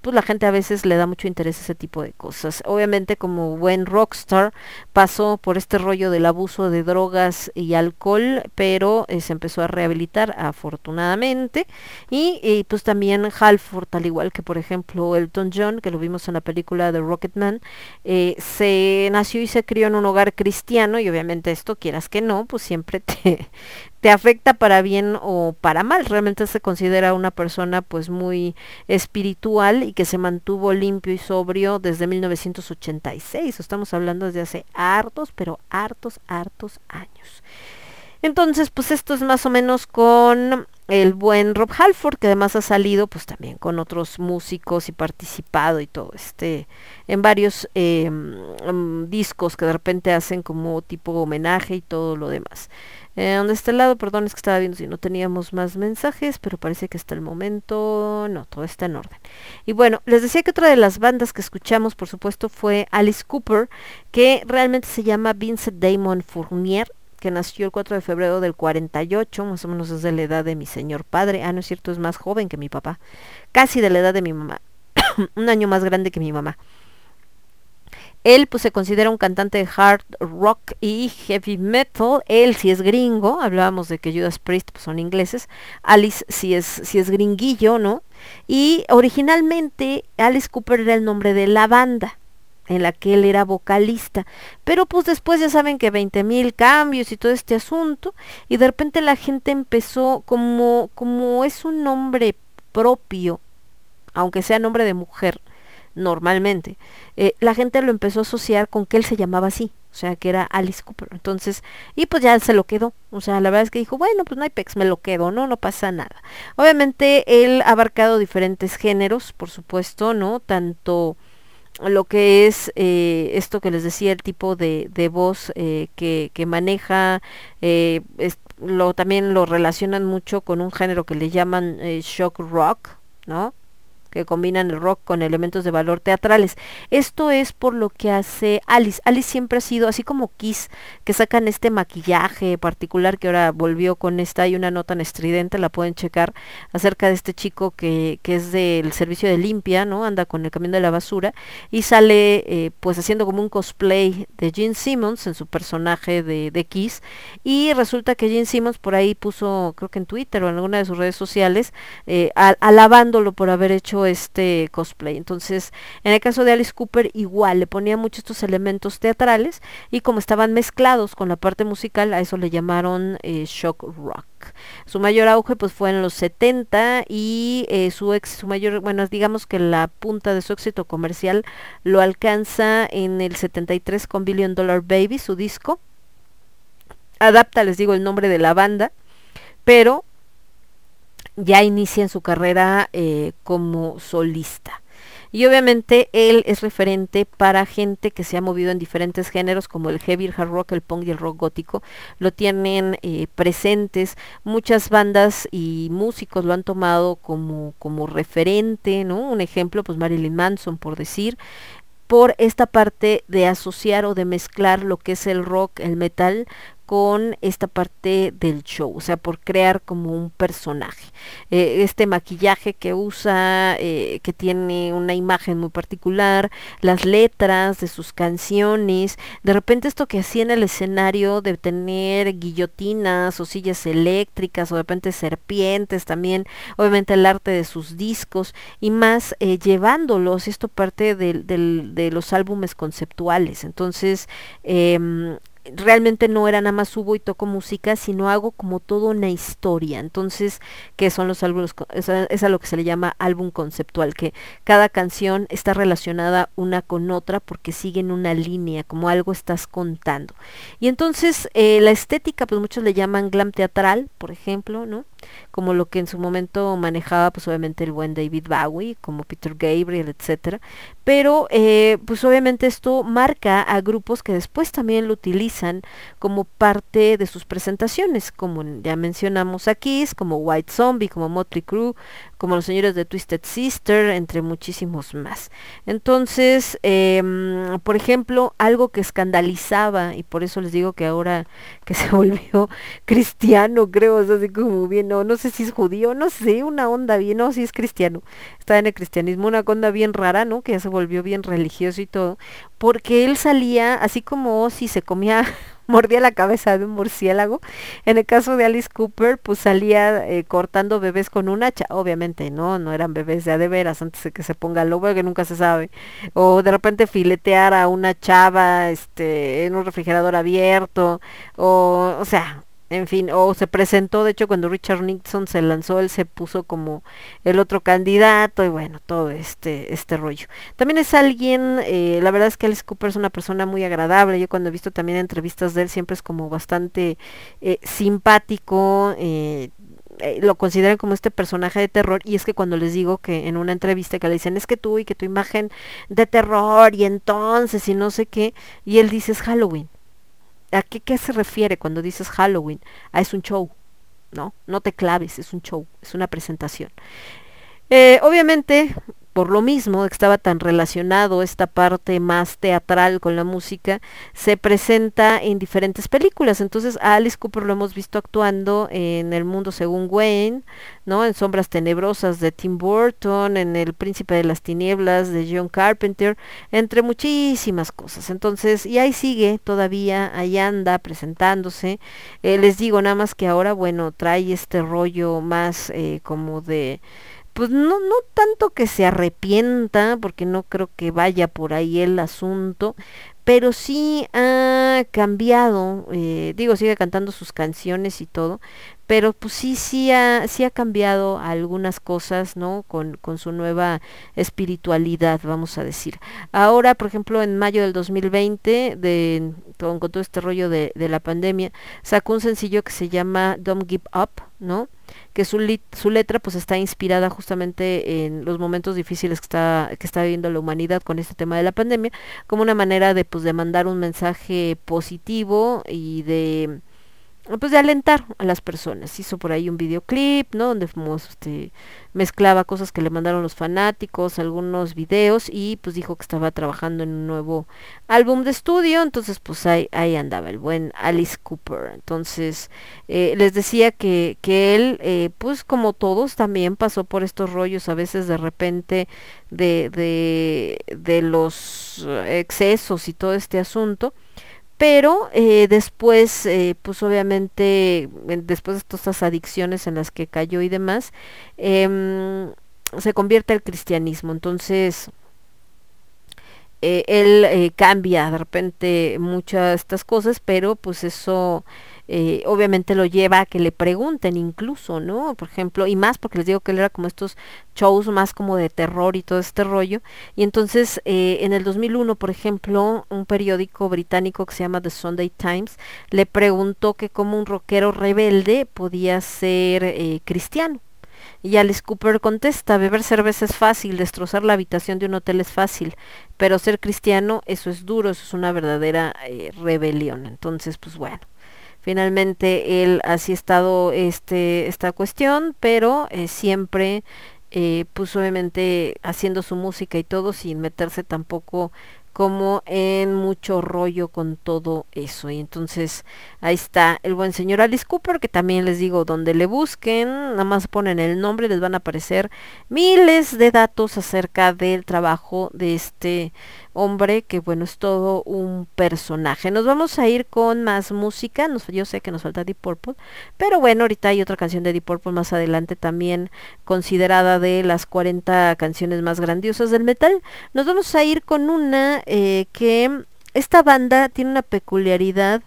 pues la gente a veces le da mucho interés a ese tipo de cosas. Obviamente como buen rockstar pasó por este rollo del abuso de drogas y alcohol, pero eh, se empezó a rehabilitar afortunadamente. Y, pues también Halford, al igual que por ejemplo Elton John, que lo vimos en la película de Rocketman, eh, se nació y se crió en un hogar cristiano y obviamente esto, quieras que no, pues siempre te, te afecta para bien o para mal. Realmente se considera una persona pues muy espiritual y que se mantuvo limpio y sobrio desde 1986. Estamos hablando desde hace hartos, pero hartos, hartos años. Entonces, pues esto es más o menos con el buen Rob Halford, que además ha salido pues también con otros músicos y participado y todo este en varios em, em, discos que de repente hacen como tipo homenaje y todo lo demás. Eh, ¿Dónde está el lado? Perdón, es que estaba viendo si no teníamos más mensajes, pero parece que hasta el momento no, todo está en orden. Y bueno, les decía que otra de las bandas que escuchamos, por supuesto, fue Alice Cooper, que realmente se llama Vincent Damon Fournier que nació el 4 de febrero del 48, más o menos es de la edad de mi señor padre. Ah, no es cierto, es más joven que mi papá. Casi de la edad de mi mamá. un año más grande que mi mamá. Él pues se considera un cantante de hard rock y heavy metal. Él si es gringo, hablábamos de que Judas Priest pues, son ingleses. Alice si es, si es gringuillo, ¿no? Y originalmente Alice Cooper era el nombre de la banda en la que él era vocalista. Pero pues después ya saben que 20 mil cambios y todo este asunto. Y de repente la gente empezó como, como es un nombre propio, aunque sea nombre de mujer, normalmente, eh, la gente lo empezó a asociar con que él se llamaba así, o sea, que era Alice Cooper. Entonces, y pues ya se lo quedó. O sea, la verdad es que dijo, bueno, pues no hay pex, me lo quedo, no, no pasa nada. Obviamente él ha abarcado diferentes géneros, por supuesto, ¿no? Tanto lo que es eh, esto que les decía, el tipo de, de voz eh, que, que, maneja, eh, lo, también lo relacionan mucho con un género que le llaman shock rock, ¿no? Que combinan el rock con elementos de valor teatrales. Esto es por lo que hace Alice. Alice siempre ha sido así como Kiss, que sacan este maquillaje particular que ahora volvió con esta y una nota en estridente, la pueden checar acerca de este chico que, que es del servicio de limpia, ¿no? Anda con el camión de la basura y sale eh, pues haciendo como un cosplay de Gene Simmons en su personaje de, de Kiss y resulta que Gene Simmons por ahí puso, creo que en Twitter o en alguna de sus redes sociales, eh, alabándolo por haber hecho este cosplay. Entonces, en el caso de Alice Cooper, igual le ponía muchos estos elementos teatrales y como estaban mezclados con la parte musical, a eso le llamaron eh, shock rock. Su mayor auge pues fue en los 70 y eh, su ex, su mayor, bueno, digamos que la punta de su éxito comercial lo alcanza en el 73 con Billion Dollar Baby, su disco. Adapta, les digo, el nombre de la banda, pero ya inicia en su carrera eh, como solista. Y obviamente él es referente para gente que se ha movido en diferentes géneros como el heavy, el hard rock, el punk y el rock gótico. Lo tienen eh, presentes. Muchas bandas y músicos lo han tomado como, como referente, ¿no? Un ejemplo, pues Marilyn Manson, por decir por esta parte de asociar o de mezclar lo que es el rock, el metal con esta parte del show, o sea, por crear como un personaje. Eh, este maquillaje que usa, eh, que tiene una imagen muy particular, las letras de sus canciones, de repente esto que hacía en el escenario de tener guillotinas o sillas eléctricas o de repente serpientes también, obviamente el arte de sus discos y más eh, llevándolos, esto parte de los álbumes conceptuales. Entonces, em, realmente no era nada más subo y toco música, sino hago como toda una historia. Entonces, que son los álbumes, es a, lo que se le llama álbum conceptual, que cada canción está relacionada una con otra porque siguen una línea, como algo estás contando. Y entonces, eh, la estética, pues muchos le llaman glam teatral, por ejemplo, ¿no? como lo que en su momento manejaba pues obviamente el buen David Bowie, como Peter Gabriel, etcétera. Pero eh, pues obviamente esto marca a grupos que después también lo utilizan como parte de sus presentaciones, como ya mencionamos aquí, como White Zombie, como Motley Crue, como los señores de Twisted Sister, entre muchísimos más. Entonces, em, por ejemplo, algo que escandalizaba, y por eso les digo que ahora que se volvió cristiano, creo, es así como bien, no, no sé si es judío, no sé, una onda bien, no, si es cristiano, está en el cristianismo, una onda bien rara, ¿no? Que ya se volvió bien religioso y todo, porque él salía, así como si se comía mordía la cabeza de un murciélago. En el caso de Alice Cooper, pues salía eh, cortando bebés con un hacha. Obviamente, no, no eran bebés de de veras antes de que se ponga lobo, que nunca se sabe. O de repente filetear a una chava este, en un refrigerador abierto. O, o sea, en fin, o se presentó, de hecho, cuando Richard Nixon se lanzó, él se puso como el otro candidato y bueno, todo este, este rollo. También es alguien, eh, la verdad es que Alice Cooper es una persona muy agradable, yo cuando he visto también entrevistas de él siempre es como bastante eh, simpático, eh, lo consideran como este personaje de terror. Y es que cuando les digo que en una entrevista que le dicen es que tú y que tu imagen de terror y entonces y no sé qué y él dice es Halloween ¿A qué, se refiere cuando dices Halloween? Ah, es un show, ¿no? No te claves, es un show, es una presentación. Eh, obviamente, por lo mismo estaba tan relacionado esta parte más teatral con la música, se presenta en diferentes películas. Entonces a Alice Cooper lo hemos visto actuando en El Mundo Según Wayne, ¿no? En Sombras Tenebrosas de Tim Burton, en El Príncipe de las Tinieblas de John Carpenter, entre muchísimas cosas. Entonces, y ahí sigue todavía, ahí anda presentándose. Eh, les digo nada más que ahora, bueno, trae este rollo más eh, como de pues no, no tanto que se arrepienta, porque no creo que vaya por ahí el asunto, pero sí ha cambiado, eh, digo, sigue cantando sus canciones y todo, pero pues sí, sí ha, sí ha cambiado algunas cosas, ¿no? Con, con su nueva espiritualidad, vamos a decir. Ahora, por ejemplo, en mayo del 2020, de, con, con todo este rollo de, de la pandemia, sacó un sencillo que se llama Don't Give Up, ¿no? Que su, su letra pues está inspirada justamente en los momentos difíciles que está, que está viviendo la humanidad con este tema de la pandemia, como una manera de pues de mandar un mensaje positivo y de pues de alentar a las personas. Hizo por ahí un videoclip, ¿no? Donde este, mezclaba cosas que le mandaron los fanáticos, algunos videos y pues dijo que estaba trabajando en un nuevo álbum de estudio, entonces pues ahí, ahí andaba el buen Alice Cooper. Entonces eh, les decía que, que él, eh, pues como todos, también pasó por estos rollos a veces de repente de, de, de los excesos y todo este asunto pero eh, después, eh, pues obviamente, después de todas estas adicciones en las que cayó y demás, em, se convierte al cristianismo. Entonces, eh, él cambia de repente muchas de estas cosas, pero pues eso eh, obviamente lo lleva a que le pregunten incluso, ¿no? Por ejemplo, y más porque les digo que él era como estos shows más como de terror y todo este rollo. Y entonces eh, en el 2001, por ejemplo, un periódico británico que se llama The Sunday Times le preguntó que como un rockero rebelde podía ser eh, cristiano. Y Alice Cooper contesta, beber cerveza es fácil, destrozar la habitación de un hotel es fácil, pero ser cristiano, eso es duro, eso es una verdadera rebelión. Entonces, pues bueno, finalmente él así ha estado este esta cuestión pero eh, siempre eh, pues obviamente haciendo su música y todo sin meterse tampoco como en mucho rollo con todo eso. Y entonces ahí está el buen señor Alice Cooper, que también les digo, donde le busquen, nada más ponen el nombre, les van a aparecer miles de datos acerca del trabajo de este hombre, que bueno, es todo un personaje. Nos vamos a ir con más música, yo sé que nos falta Deep Purple, pero bueno, ahorita hay otra canción de Deep Purple más adelante también considerada de las 40 canciones más grandiosas del metal. Nos vamos a ir con una eh, que esta banda tiene una peculiaridad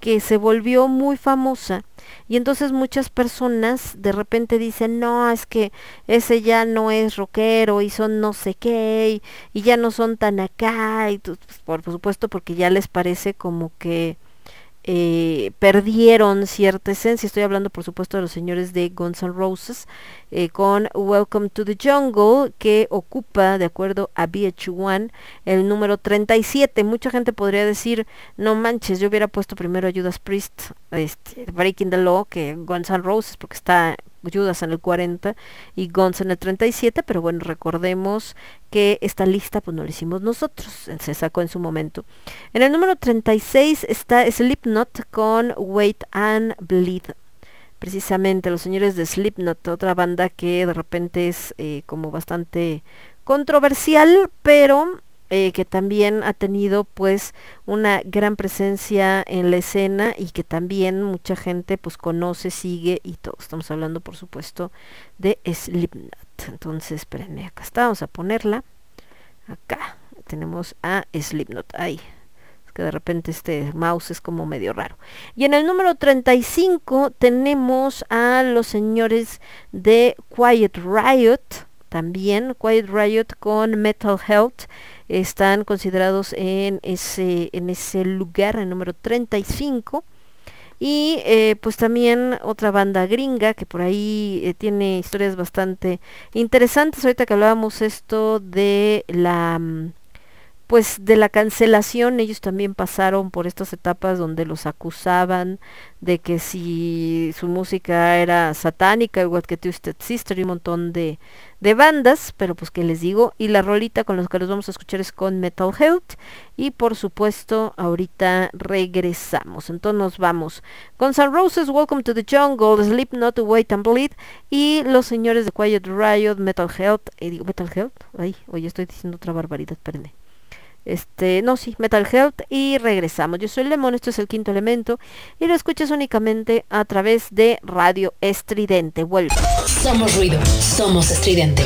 que se volvió muy famosa y entonces muchas personas de repente dicen, no, es que ese ya no es rockero y son no sé qué y, ya no son tan acá y pues, por supuesto porque ya les parece como que eh, perdieron cierta esencia. Estoy hablando, por supuesto, de los señores de Guns N' Roses eh, con Welcome to the Jungle, que ocupa, de acuerdo a VH1, el número 37. Mucha gente podría decir, no manches, yo hubiera puesto primero a Judas Priest, este, Breaking the Law, que Guns N' Roses, porque está Judas en el 40 y Guns en el 37, pero bueno, recordemos que esta lista pues no la hicimos nosotros, se sacó en su momento. En el número 36 está Slipknot con Wait and Bleed. Precisamente los señores de Slipknot, otra banda que de repente es eh, como bastante controversial, pero eh, que también ha tenido pues una gran presencia en la escena y que también mucha gente pues conoce, sigue y todo. Estamos hablando por supuesto de Slipknot. Entonces, espérenme, acá está, vamos a ponerla. Acá tenemos a Slipknot, ahí. Es que de repente este mouse es como medio raro. Y en el número 35 tenemos a los señores de Quiet Riot, también Quiet Riot con Metal Health están considerados en ese, en ese lugar, el número 35. Y eh, pues también otra banda gringa que por ahí eh, tiene historias bastante interesantes. Ahorita que hablábamos esto de la mm, pues de la cancelación ellos también pasaron por estas etapas donde los acusaban de que si su música era satánica, igual que Twisted Sister y un montón de, de bandas, pero pues que les digo, y la rolita con los que los vamos a escuchar es con Metal Health. Y por supuesto ahorita regresamos, entonces nos vamos. Con Sun Roses, Welcome to the Jungle, Sleep Not, Wait and Bleed y los señores de Quiet Riot, Metal Health, eh, digo Metal Health, ay, oye estoy diciendo otra barbaridad, espérenme. Este, no, sí, Metal Health y regresamos. Yo soy Lemon, esto es el quinto elemento y lo escuchas únicamente a través de Radio Estridente. Vuelvo. Somos ruido, somos estridente.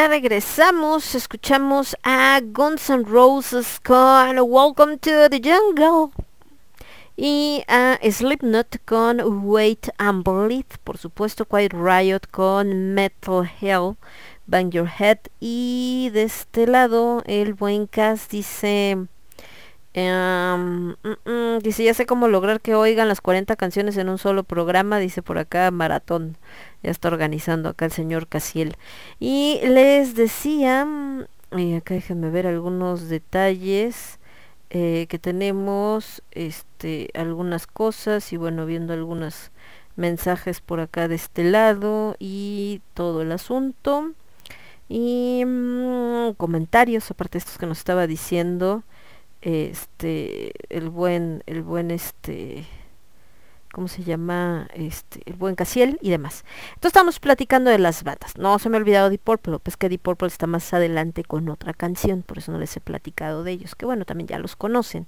Ya regresamos, escuchamos a Guns N' Roses con Welcome to the Jungle y a Slipknot con Wait and Bleed, por supuesto Quiet Riot con Metal Hell, Bang Your Head y de este lado el buen cast dice Um, mm, mm, dice, ya sé cómo lograr que oigan las 40 canciones en un solo programa, dice por acá Maratón. Ya está organizando acá el señor Casiel. Y les decía, y acá déjenme ver algunos detalles eh, que tenemos, este, algunas cosas y bueno, viendo algunos mensajes por acá de este lado y todo el asunto. Y mm, comentarios, aparte de estos que nos estaba diciendo este el buen el buen este ¿cómo se llama? Este, el buen Casiel y demás. Entonces estamos platicando de las bandas. No se me ha olvidado Deep Purple, pues que Deep Purple está más adelante con otra canción, por eso no les he platicado de ellos, que bueno, también ya los conocen.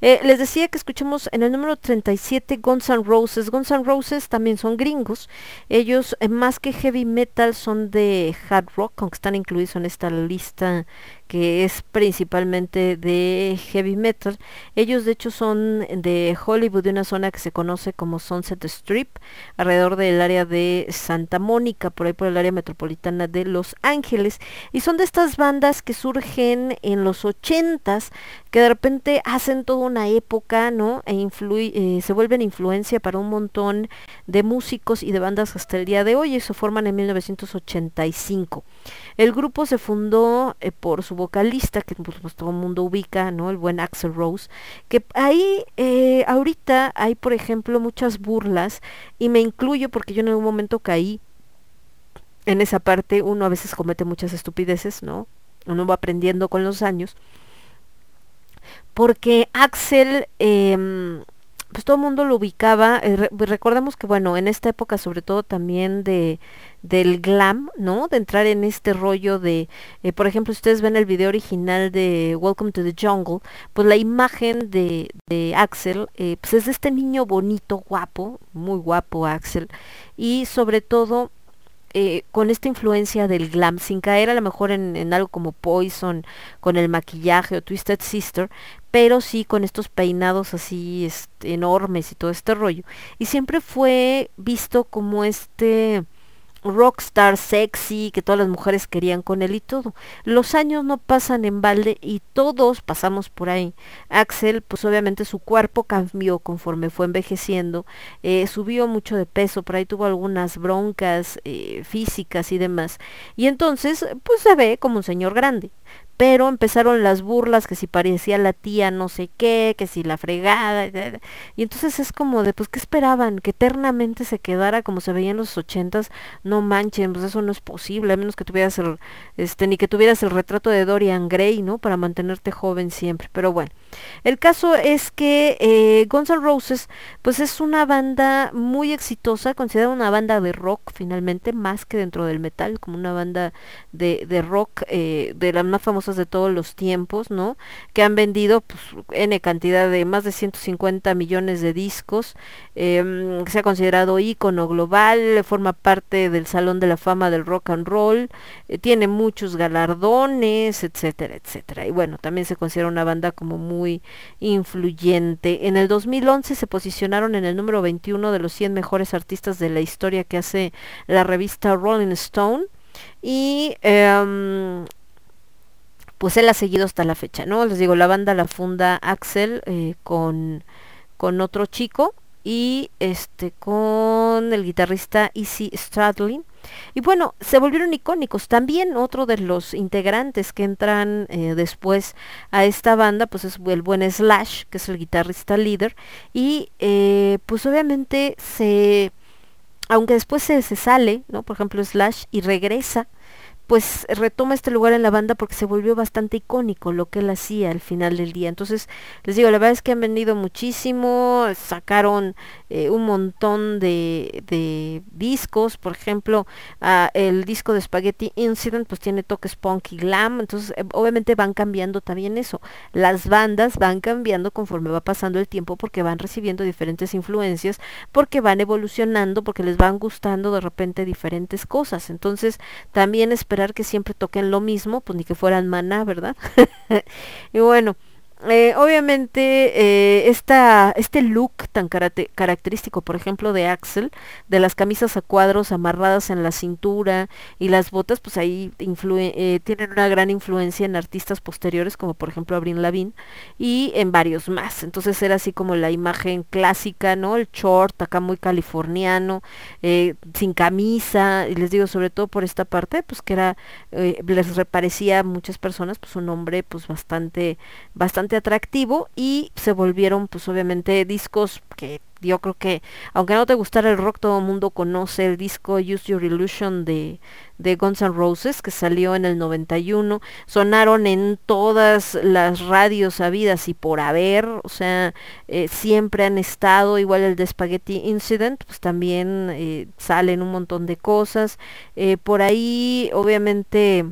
Eh, les decía que escuchemos en el número 37 Guns N' Roses. Guns N' Roses también son gringos. Ellos, eh, más que heavy metal, son de hard rock, aunque están incluidos en esta lista que es principalmente de heavy metal. Ellos de hecho son de Hollywood, de una zona que se conoce como Sunset Strip, alrededor del área de Santa Mónica, por ahí por el área metropolitana de Los Ángeles. Y son de estas bandas que surgen en los ochentas, que de repente hacen toda una época, ¿no? E eh, se vuelven influencia para un montón de músicos y de bandas hasta el día de hoy y se forman en 1985. El grupo se fundó eh, por su vocalista, que pues, pues, todo el mundo ubica, ¿no? El buen Axel Rose, que ahí eh, ahorita hay, por ejemplo, muchas burlas, y me incluyo porque yo en algún momento caí en esa parte, uno a veces comete muchas estupideces, ¿no? Uno va aprendiendo con los años. Porque Axel eh, pues todo el mundo lo ubicaba. Eh, recordemos que, bueno, en esta época, sobre todo también de del glam, ¿no? De entrar en este rollo de, eh, por ejemplo, ustedes ven el video original de Welcome to the Jungle, pues la imagen de, de Axel, eh, pues es de este niño bonito, guapo, muy guapo Axel, y sobre todo eh, con esta influencia del glam, sin caer a lo mejor en, algo como Poison, con el maquillaje o Twisted Sister, pero sí con estos peinados así enormes y todo este rollo. Y siempre fue visto como este rockstar sexy que todas las mujeres querían con él y todo. Los años no pasan en balde y todos pasamos por ahí. Axel, pues obviamente su cuerpo cambió conforme fue envejeciendo, eh, subió mucho de peso, por ahí tuvo algunas broncas eh, físicas y demás. Y entonces, pues se ve como un señor grande pero empezaron las burlas que si parecía la tía no sé qué, que si la fregada, y entonces es como de, pues, ¿qué esperaban? Que eternamente se quedara como se veía en los ochentas, no manchen, pues eso no es posible, a menos que tuvieras el, este, ni que tuvieras el retrato de Dorian Gray, ¿no? Para mantenerte joven siempre, pero bueno. El caso es que eh, Guns N' Roses, pues es una banda muy exitosa, considerada una banda de rock finalmente, más que dentro del metal, como una banda de, de rock eh, de las más de todos los tiempos, ¿no? Que han vendido pues, N cantidad de más de 150 millones de discos, eh, se ha considerado ícono global, forma parte del Salón de la Fama del Rock and Roll, eh, tiene muchos galardones, etcétera, etcétera. Y bueno, también se considera una banda como muy influyente. En el 2011 se posicionaron en el número 21 de los 100 mejores artistas de la historia que hace la revista Rolling Stone. Y em, pues él ha seguido hasta la fecha, ¿no? Les digo, la banda la funda Axel eh, con con otro chico y este con el guitarrista Easy Stradlin. Y bueno, se volvieron icónicos. También otro de los integrantes que entran eh, después a esta banda, pues es el buen Slash, que es el guitarrista líder. Y eh, pues obviamente se, aunque después se, se sale, ¿no? Por ejemplo, Slash y regresa pues retoma este lugar en la banda porque se volvió bastante icónico lo que él hacía al final del día. Entonces, les digo, la verdad es que han vendido muchísimo, sacaron eh, un montón de, de, discos, por ejemplo, el disco de Spaghetti Incident pues tiene toques punk y glam, entonces eh, obviamente van cambiando también eso. Las bandas van cambiando conforme va pasando el tiempo porque van recibiendo diferentes influencias, porque van evolucionando, porque les van gustando de repente diferentes cosas. Entonces, también es que siempre toquen lo mismo, pues ni que fueran maná, ¿verdad? y bueno, eh, obviamente eh, este look tan característico, por ejemplo, de Axel, de las camisas a cuadros amarradas en la cintura y las botas, pues ahí eh, tienen una gran influencia en artistas posteriores, como por ejemplo Abril Lavigne, y en varios más. Entonces era así como la imagen clásica, ¿no? El short acá muy californiano, sin camisa, y les digo sobre todo por esta parte, pues que era, les parecía a muchas personas, pues un hombre pues bastante, bastante atractivo y se volvieron pues obviamente discos que yo creo que aunque no te gustara el rock todo el mundo conoce el disco Use Your Illusion de, de Guns N' Roses que salió en el 91 sonaron en todas las radios habidas y por haber o sea eh, siempre han estado igual el de Spaghetti Incident pues también eh, salen un montón de cosas. Eh, por ahí obviamente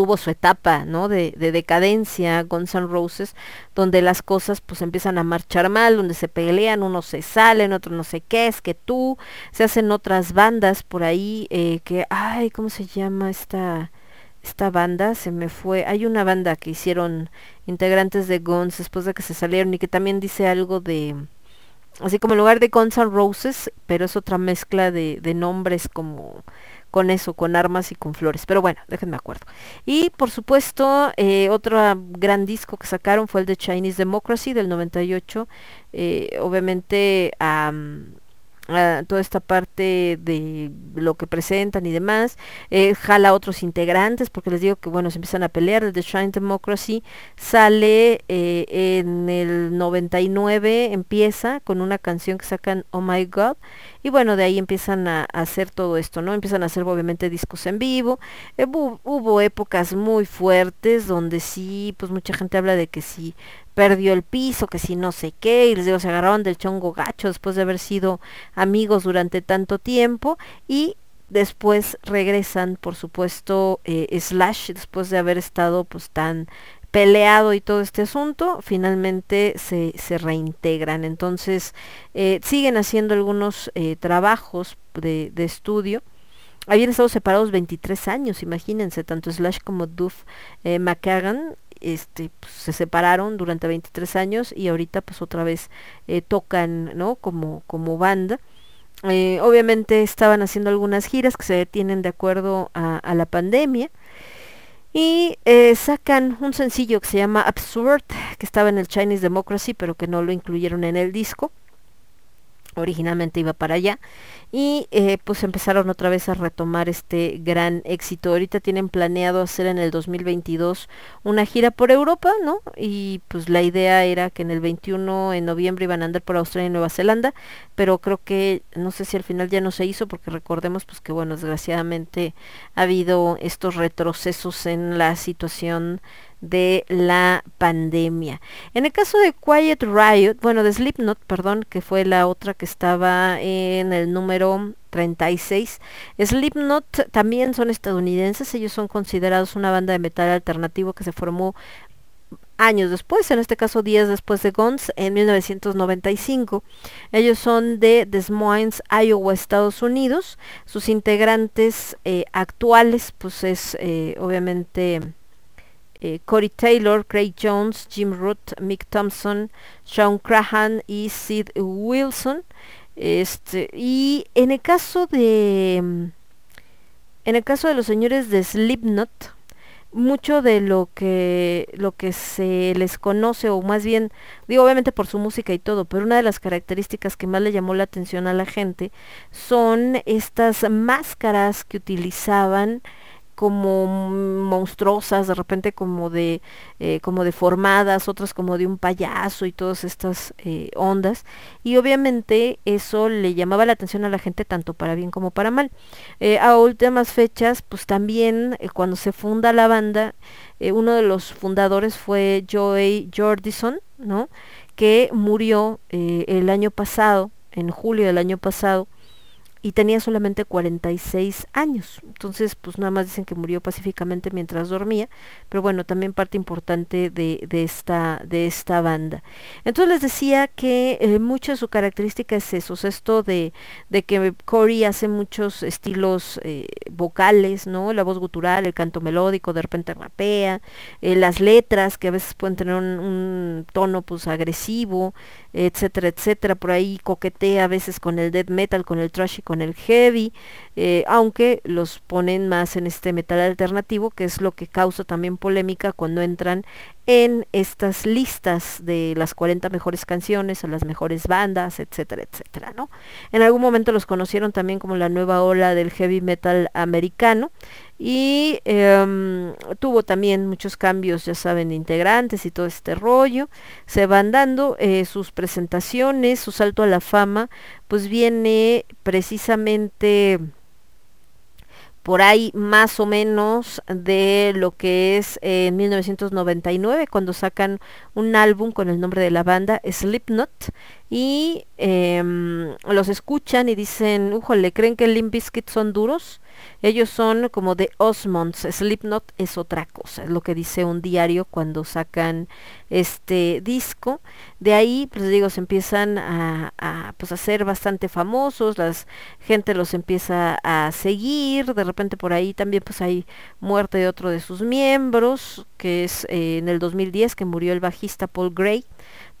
tuvo su etapa, ¿no? De, de, decadencia, Guns Roses, donde las cosas pues empiezan a marchar mal, donde se pelean, unos se salen, otros no sé qué, es que tú, se hacen otras bandas por ahí, eh, que, ay, ¿cómo se llama esta, esta banda? Se me fue, hay una banda que hicieron integrantes de Guns después de que se salieron y que también dice algo de, así como en lugar de Guns Roses, pero es otra mezcla de, de nombres como con eso, con armas y con flores. Pero bueno, déjenme acuerdo. Y por supuesto, eh, otro gran disco que sacaron fue el de Chinese Democracy del 98. Eh, obviamente, toda esta parte de lo que presentan y demás, eh, jala otros integrantes, porque les digo que bueno, se empiezan a pelear, desde Shine Democracy sale eh, en el 99, empieza con una canción que sacan Oh My God, y bueno, de ahí empiezan a, hacer todo esto, ¿no? Empiezan a hacer obviamente discos en vivo, eh, hubo, épocas muy fuertes donde sí, pues mucha gente habla de que sí perdió el piso, que si no sé qué, y les digo, se agarraron del chongo gacho después de haber sido amigos durante tanto tiempo y después regresan, por supuesto, eh, Slash, después de haber estado pues tan peleado y todo este asunto, finalmente se, se reintegran. Entonces, eh, siguen haciendo algunos eh, trabajos de, de estudio habían estado separados 23 años, imagínense, tanto Slash como Duff eh, McKagan este, pues, se separaron durante 23 años y ahorita pues otra vez eh, tocan, ¿no? Como, como banda. Eh, obviamente estaban haciendo algunas giras que se detienen de acuerdo a, la pandemia. Y eh, sacan un sencillo que se llama Absurd, que estaba en el Chinese Democracy, pero que no lo incluyeron en el disco originalmente iba para allá y eh, pues empezaron otra vez a retomar este gran éxito. Ahorita tienen planeado hacer en el 2022 una gira por Europa, ¿no? Y pues la idea era que en el 21 en noviembre iban a andar por Australia y Nueva Zelanda, pero creo que no sé si al final ya no se hizo porque recordemos pues que bueno, desgraciadamente ha habido estos retrocesos en la situación de la pandemia. En el caso de Quiet Riot, bueno, de Slipknot, perdón, que fue la otra que estaba en el número 36. Slipknot también son estadounidenses, ellos son considerados una banda de metal alternativo que se formó años después, en este caso días después de Guns, en 1995. Ellos son de Des Moines, Iowa, Estados Unidos. Sus integrantes eh, actuales, pues es eh, obviamente eh, Corey Taylor, Craig Jones, Jim Root, Mick Thompson, Sean Crahan y Sid Wilson. Este, y en el caso de en el caso de los señores de Slipknot, mucho de lo que lo que se les conoce o más bien digo obviamente por su música y todo pero una de las características que más le llamó la atención a la gente son estas máscaras que utilizaban como monstruosas, de repente como de eh, como deformadas, otras como de un payaso y todas estas eh, ondas. Y obviamente eso le llamaba la atención a la gente tanto para bien como para mal. Eh, a últimas fechas, pues también cuando se funda la banda, uno de los fundadores fue Joey Jordison, ¿no? Que murió el año pasado, en julio del año pasado y tenía solamente 46 años. Entonces, pues nada más dicen que murió pacíficamente mientras dormía, pero bueno, también parte importante de, de esta, de esta banda. Entonces les decía que eh, mucha de su característica es eso, esto de, de que Cory hace muchos estilos eh, vocales, ¿no? La voz gutural, el canto melódico, de repente rapea, eh, las letras que a veces pueden tener un, un tono pues agresivo, etcétera, etcétera, por ahí coquetea a veces con el death metal, con el trash con el heavy, eh, aunque los ponen más en este metal alternativo, que es lo que causa también polémica cuando entran en estas listas de las 40 mejores canciones o las mejores bandas, etcétera, etcétera, ¿no? En algún momento los conocieron también como la nueva ola del heavy metal americano y em, tuvo también muchos cambios, ya saben, integrantes y todo este rollo. Se van dando eh, sus presentaciones, su salto a la fama, pues viene precisamente por ahí más o menos de lo que es en 1999 cuando sacan un álbum con el nombre de la banda Slipknot y em, los escuchan y dicen, ujole, ¿creen que Limp Bizkit son duros? Ellos son como de Osmonds, Slipknot es otra cosa, es lo que dice un diario cuando sacan este disco. De ahí, pues digo, se empiezan a, pues, a ser bastante famosos, la gente los empieza a seguir, de repente por ahí también pues hay muerte de otro de sus miembros, que es eh, en el 2010 que murió el bajista Paul Gray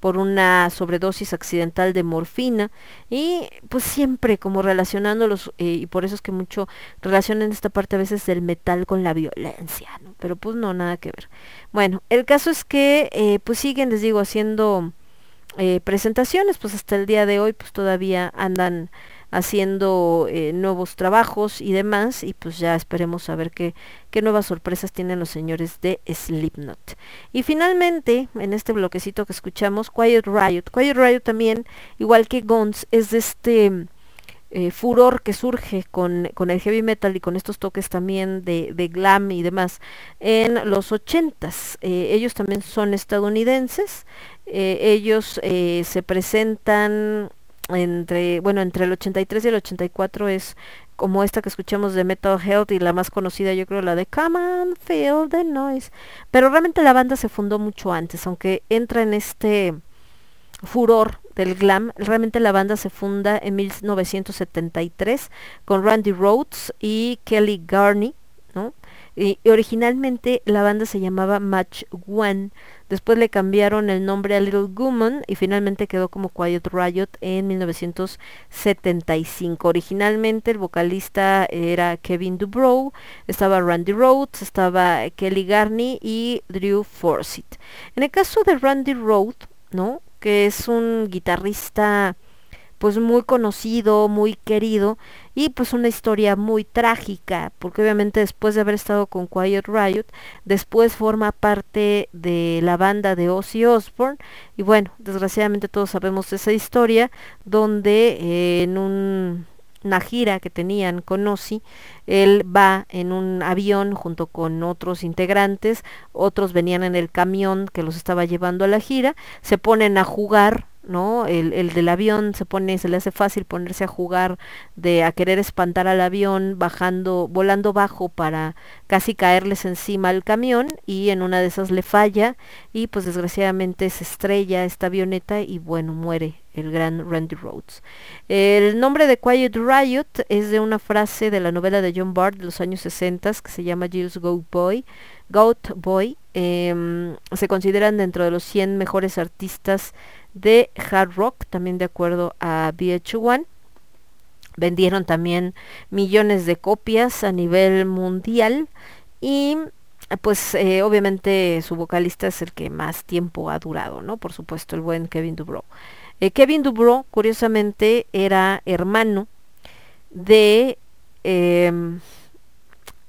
por una sobredosis accidental de morfina y pues siempre como relacionándolos eh, y por eso es que mucho relacionan esta parte a veces del metal con la violencia. Pero pues no, nada que ver. Bueno, el caso es que eh, pues siguen, les digo, haciendo eh, presentaciones, pues hasta el día de hoy pues todavía andan haciendo eh, nuevos trabajos y demás y pues ya esperemos a ver qué, qué nuevas sorpresas tienen los señores de Slipknot. Y finalmente, en este bloquecito que escuchamos, Quiet Riot. Quiet Riot también, igual que Guns, es de este... Eh, furor que surge con, con, el heavy metal y con estos toques también de, glam y demás en los ochentas. Eh, ellos también son estadounidenses. Eh, ellos eh, se presentan entre, bueno, entre el 83 y el 84 es como esta que escuchamos de Metal Health y la más conocida yo creo la de Come on, feel the noise. Pero realmente la banda se fundó mucho antes, aunque entra en este furor del glam, realmente la banda se funda en 1973 con Randy Rhodes y Kelly Garney, ¿no? Y, originalmente la banda se llamaba Match One, después le cambiaron el nombre a Little Woman y finalmente quedó como Quiet Riot en 1975. Originalmente el vocalista era Kevin Dubrow, estaba Randy Rhodes, estaba Kelly Garney y Drew Forsyth. En el caso de Randy Rhodes, ¿no? Que es un guitarrista pues muy conocido, muy querido y pues una historia muy trágica, porque obviamente después de haber estado con Quiet Riot, después forma parte de la banda de Ozzy Osbourne y bueno, desgraciadamente todos sabemos esa historia donde eh, en un una gira que tenían con Ozzy, él va en un avión junto con otros integrantes, otros venían en el camión que los estaba llevando a la gira, se ponen a jugar ¿no? El, el, del avión se pone, se le hace fácil ponerse a jugar de a querer espantar al avión bajando, volando bajo para casi caerles encima al camión y en una de esas le falla y pues desgraciadamente se estrella esta avioneta y bueno, muere el gran Randy Rhodes. El nombre de Quiet Riot es de una frase de la novela de John Bart de los años 60 que se llama Gilles Go Boy. Goat Boy eh, se consideran dentro de los 100 mejores artistas de hard rock, también de acuerdo a VH1. Vendieron también millones de copias a nivel mundial y pues eh, obviamente su vocalista es el que más tiempo ha durado, ¿no? Por supuesto, el buen Kevin Dubrow. Eh, Kevin Dubrow, curiosamente, era hermano de em,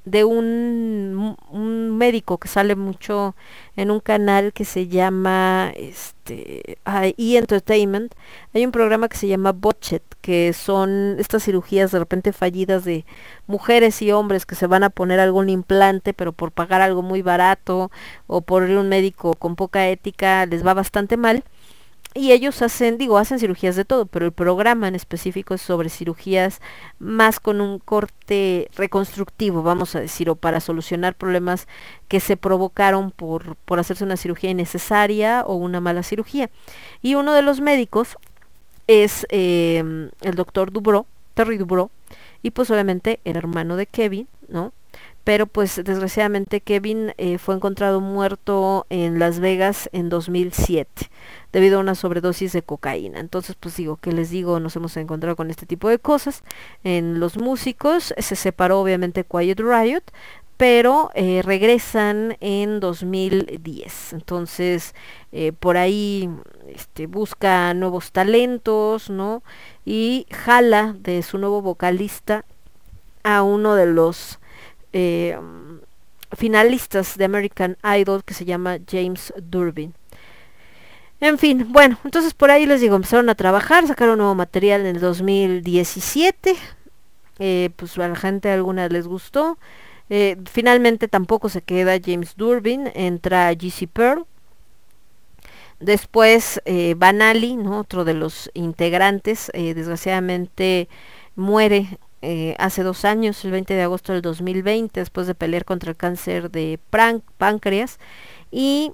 de un, un, médico que sale mucho en un canal que se llama este E Entertainment. Hay un programa que se llama Botchet, que son estas cirugías de repente fallidas de mujeres y hombres que se van a poner algún implante, pero por pagar algo muy barato o por un médico con poca ética les va bastante mal y ellos hacen, digo, hacen cirugías de todo, pero el programa en específico es sobre cirugías más con un corte reconstructivo, vamos a decir, o para solucionar problemas que se provocaron por, por hacerse una cirugía innecesaria o una mala cirugía. Y uno de los médicos es em, el doctor Dubro, Terry Dubro, y pues obviamente el hermano de Kevin, ¿no? Pero pues desgraciadamente Kevin eh, fue encontrado muerto en Las Vegas en 2007 debido a una sobredosis de cocaína. Entonces, pues digo, que les digo, nos hemos encontrado con este tipo de cosas. En los músicos se separó obviamente Quiet Riot, pero eh, regresan en 2010. Entonces, eh, por ahí este, busca nuevos talentos, ¿no? Y jala de su nuevo vocalista a uno de los eh, finalistas de American Idol que se llama James Durbin. En fin, bueno, entonces por ahí les digo, empezaron a trabajar, sacaron nuevo material en el 2017, eh, pues a la gente alguna les gustó. Eh, finalmente tampoco se queda James Durbin, entra GC Pearl. Después eh, Banali, ¿no? otro de los integrantes, desgraciadamente muere hace dos años, el 20 de agosto del 2020, después de pelear contra el cáncer de páncreas. Y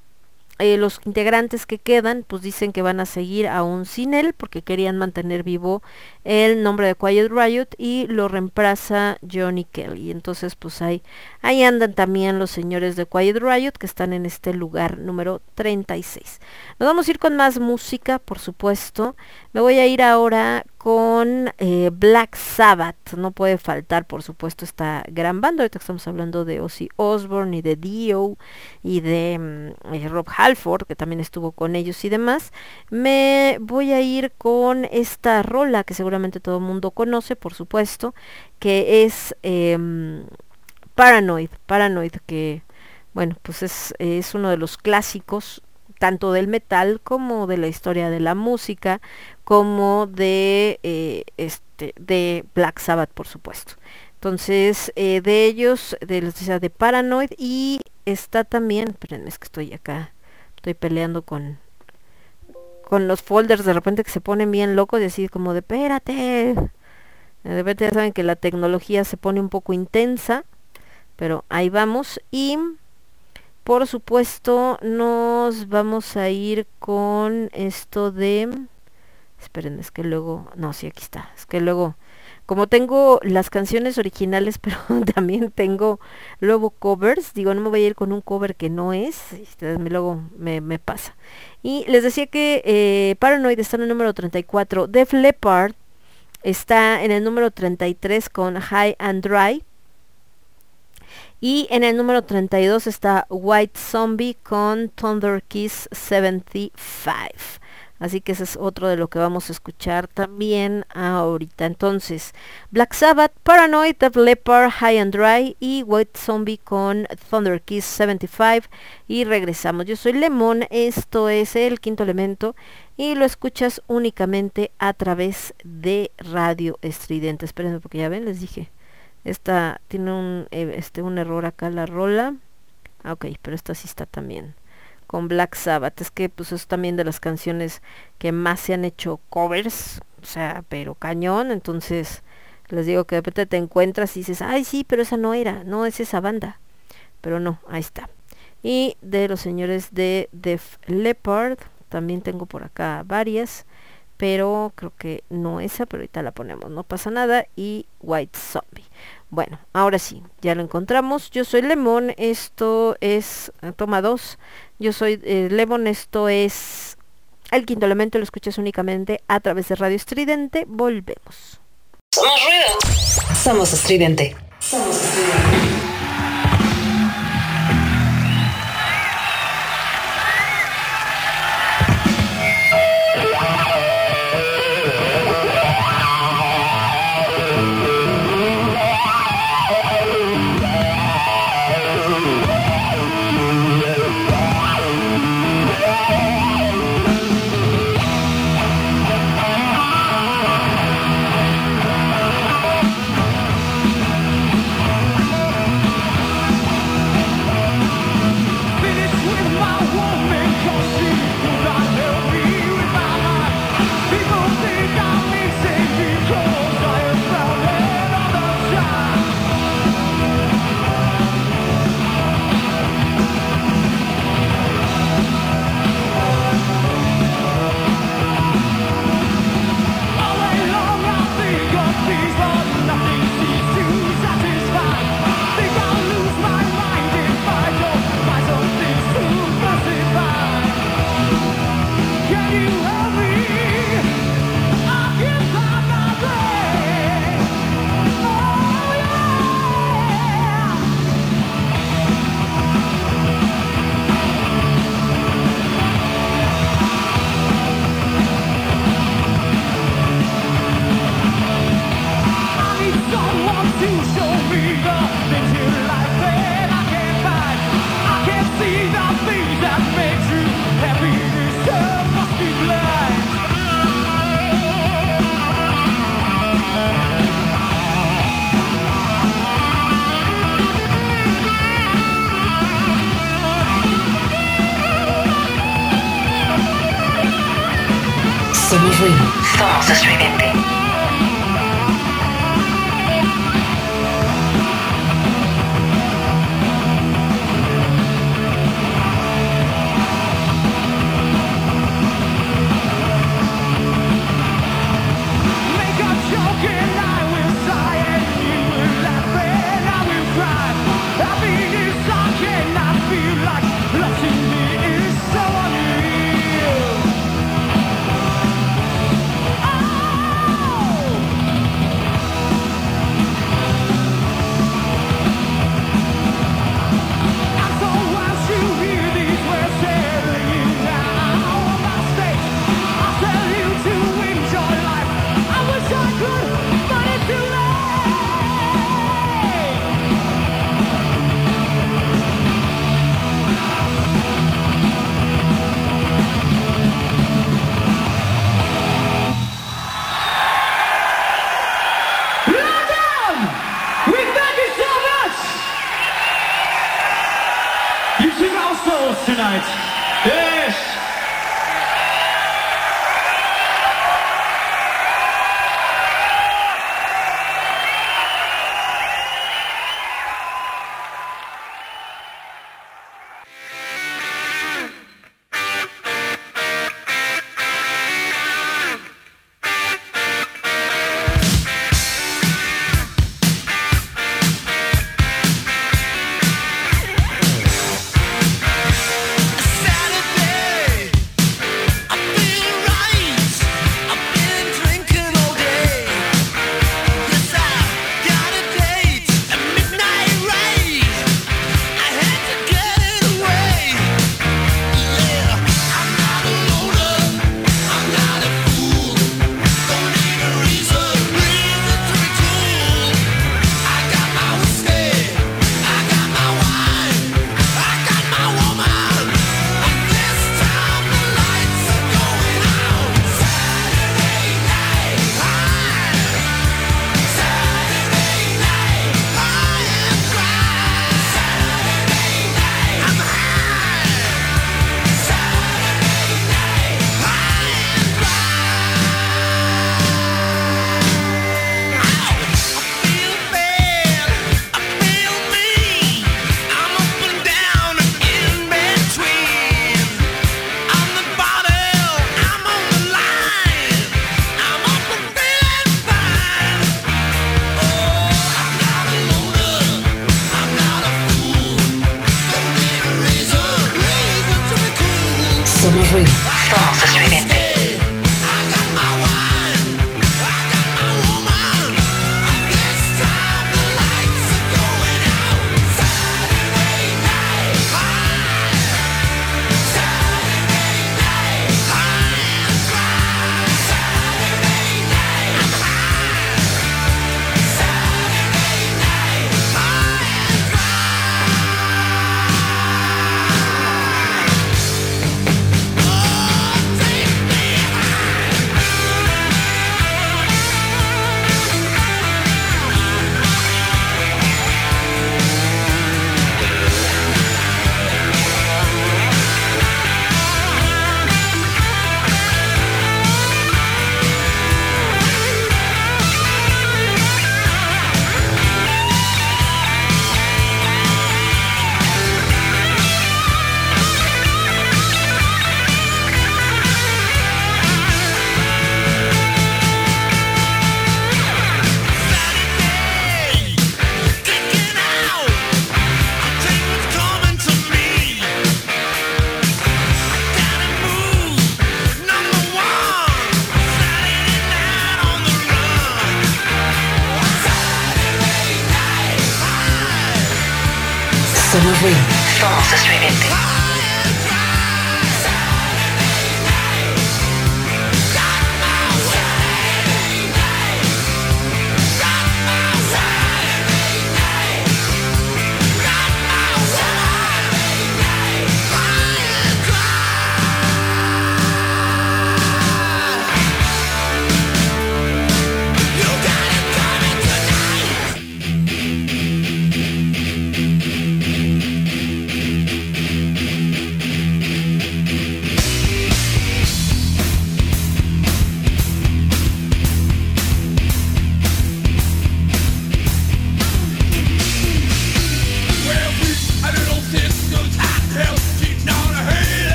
eh, los integrantes que quedan pues dicen que van a seguir aún sin él porque querían mantener vivo el nombre de Quiet Riot y lo reemplaza Johnny Kelly. Entonces pues ahí, ahí andan también los señores de Quiet Riot que están en este lugar número 36. Nos vamos a ir con más música, por supuesto. Me voy a ir ahora con eh, Black Sabbath. No puede faltar, por supuesto, esta gran banda. Ahorita estamos hablando de Ozzy Osbourne y de Dio y de mm, eh, Rob Halford, que también estuvo con ellos y demás. Me voy a ir con esta rola que seguramente todo el mundo conoce, por supuesto, que es em, Paranoid. Paranoid, que, bueno, pues es, es uno de los clásicos tanto del metal como de la historia de la música, como de, eh, este, de Black Sabbath, por supuesto. Entonces, eh, de ellos, de, de Paranoid, y está también, espérenme, es que estoy acá, estoy peleando con, con los folders de repente que se ponen bien locos y así como de, espérate. De repente ya saben que la tecnología se pone un poco intensa, pero ahí vamos. Y por supuesto, nos vamos a ir con esto de... Esperen, es que luego... No, sí, aquí está. Es que luego... Como tengo las canciones originales, pero también tengo luego covers, digo, no me voy a ir con un cover que no es, luego me, me pasa. Y les decía que eh, Paranoid está en el número 34, Def Leppard está en el número 33 con High and Dry. Y en el número 32 está White Zombie con Thunder Kiss 75. Así que ese es otro de lo que vamos a escuchar también ahorita. Entonces, Black Sabbath, Paranoid, The Leopard, High and Dry y White Zombie con Thunder Kiss 75. Y regresamos. Yo soy Lemon, esto es el quinto elemento y lo escuchas únicamente a través de Radio Estridente. Espérenme porque ya ven, les dije esta tiene un, eh, este, un error acá la rola. Ah, ok, pero esta sí está también con Black Sabbath. Es que pues es también de las canciones que más se han hecho covers. O sea, pero cañón. Entonces les digo que de repente te encuentras y dices, ay sí, pero esa no era, no es esa banda. Pero no, ahí está. Y de los señores de Def Leppard, también tengo por acá varias pero creo que no esa, pero ahorita la ponemos, no pasa nada. Y White Zombie. Bueno, ahora sí, ya lo encontramos. Yo soy Lemon, esto es, eh, toma dos. Yo soy eh, Lemon, esto es el quinto elemento, lo escuchas únicamente a través de Radio Estridente. Volvemos. Somos ruido. Somos estridente. Somos estridente. Somos ruido. Somos.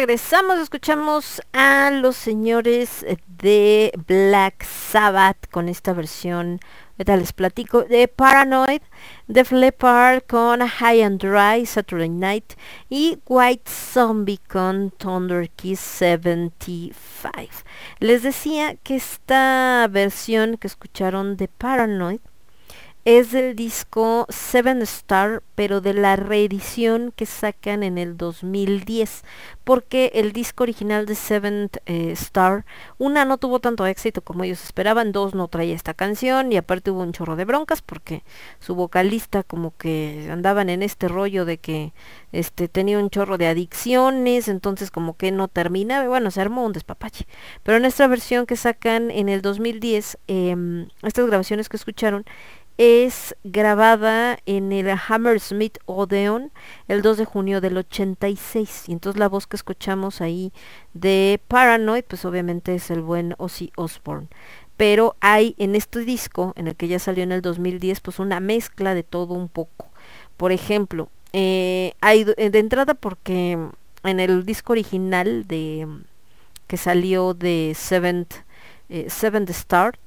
Regresamos, escuchamos a los señores de Black Sabbath con esta versión, ahorita les platico, de Paranoid, de Leppard con High and Dry, Saturday Night y White Zombie con Thunder Kiss 75. Les decía que esta versión que escucharon de Paranoid es del disco Seven Star, pero de la reedición que sacan en el 2010, porque el disco original de Seven eh, Star, una no tuvo tanto éxito como ellos esperaban, dos no traía esta canción y aparte hubo un chorro de broncas porque su vocalista como que andaban en este rollo de que este tenía un chorro de adicciones, entonces como que no terminaba, bueno, se armó un despapache. Pero en esta versión que sacan en el 2010, em, estas grabaciones que escucharon, es grabada en el Hammersmith Odeon el 2 de junio del 86. Y entonces la voz que escuchamos ahí de Paranoid, pues obviamente es el buen Ozzy Osbourne. Pero hay en este disco, en el que ya salió en el 2010, pues una mezcla de todo un poco. Por ejemplo, eh, hay de entrada porque en el disco original de que salió de Seventh, eh, Seventh Start,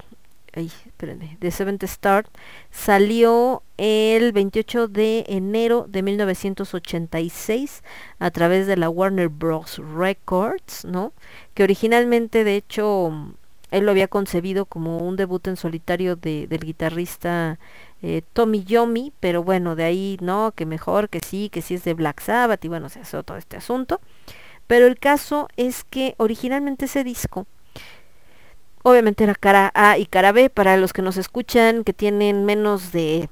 ay, espérenme, de Seventh Start, salió el 28 de enero de 1986 a través de la Warner Bros. Records, ¿no? Que originalmente, de hecho, él lo había concebido como un debut en solitario de, del guitarrista eh, Tommy Yomi, pero bueno, de ahí, ¿no? Que mejor, que sí, que sí es de Black Sabbath y bueno, se hace todo este asunto. Pero el caso es que originalmente ese disco Obviamente era cara A y cara B para los que nos escuchan que tienen menos de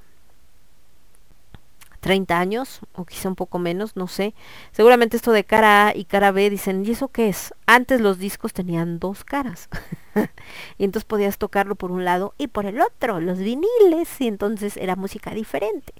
30 años o quizá un poco menos, no sé. Seguramente esto de cara A y cara B dicen, ¿y eso qué es? Antes los discos tenían dos caras. y entonces podías tocarlo por un lado y por el otro, los viniles, y entonces era música diferente.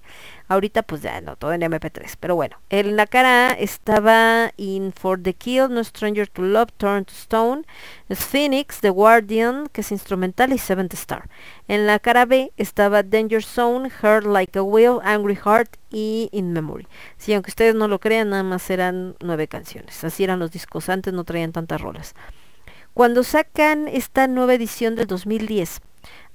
Ahorita pues ya no, todo en MP3, pero bueno, en la cara estaba In For The Kill, No Stranger To Love, Turn To Stone, Phoenix, The Guardian, que es instrumental, y Seventh Star. En la cara B estaba Danger Zone, Heart Like a Wheel, Angry Heart y In Memory. Sí, aunque ustedes no lo crean, nada más eran nueve canciones. Así eran los discos antes, no traían rolas. Cuando sacan esta nueva edición del 2010,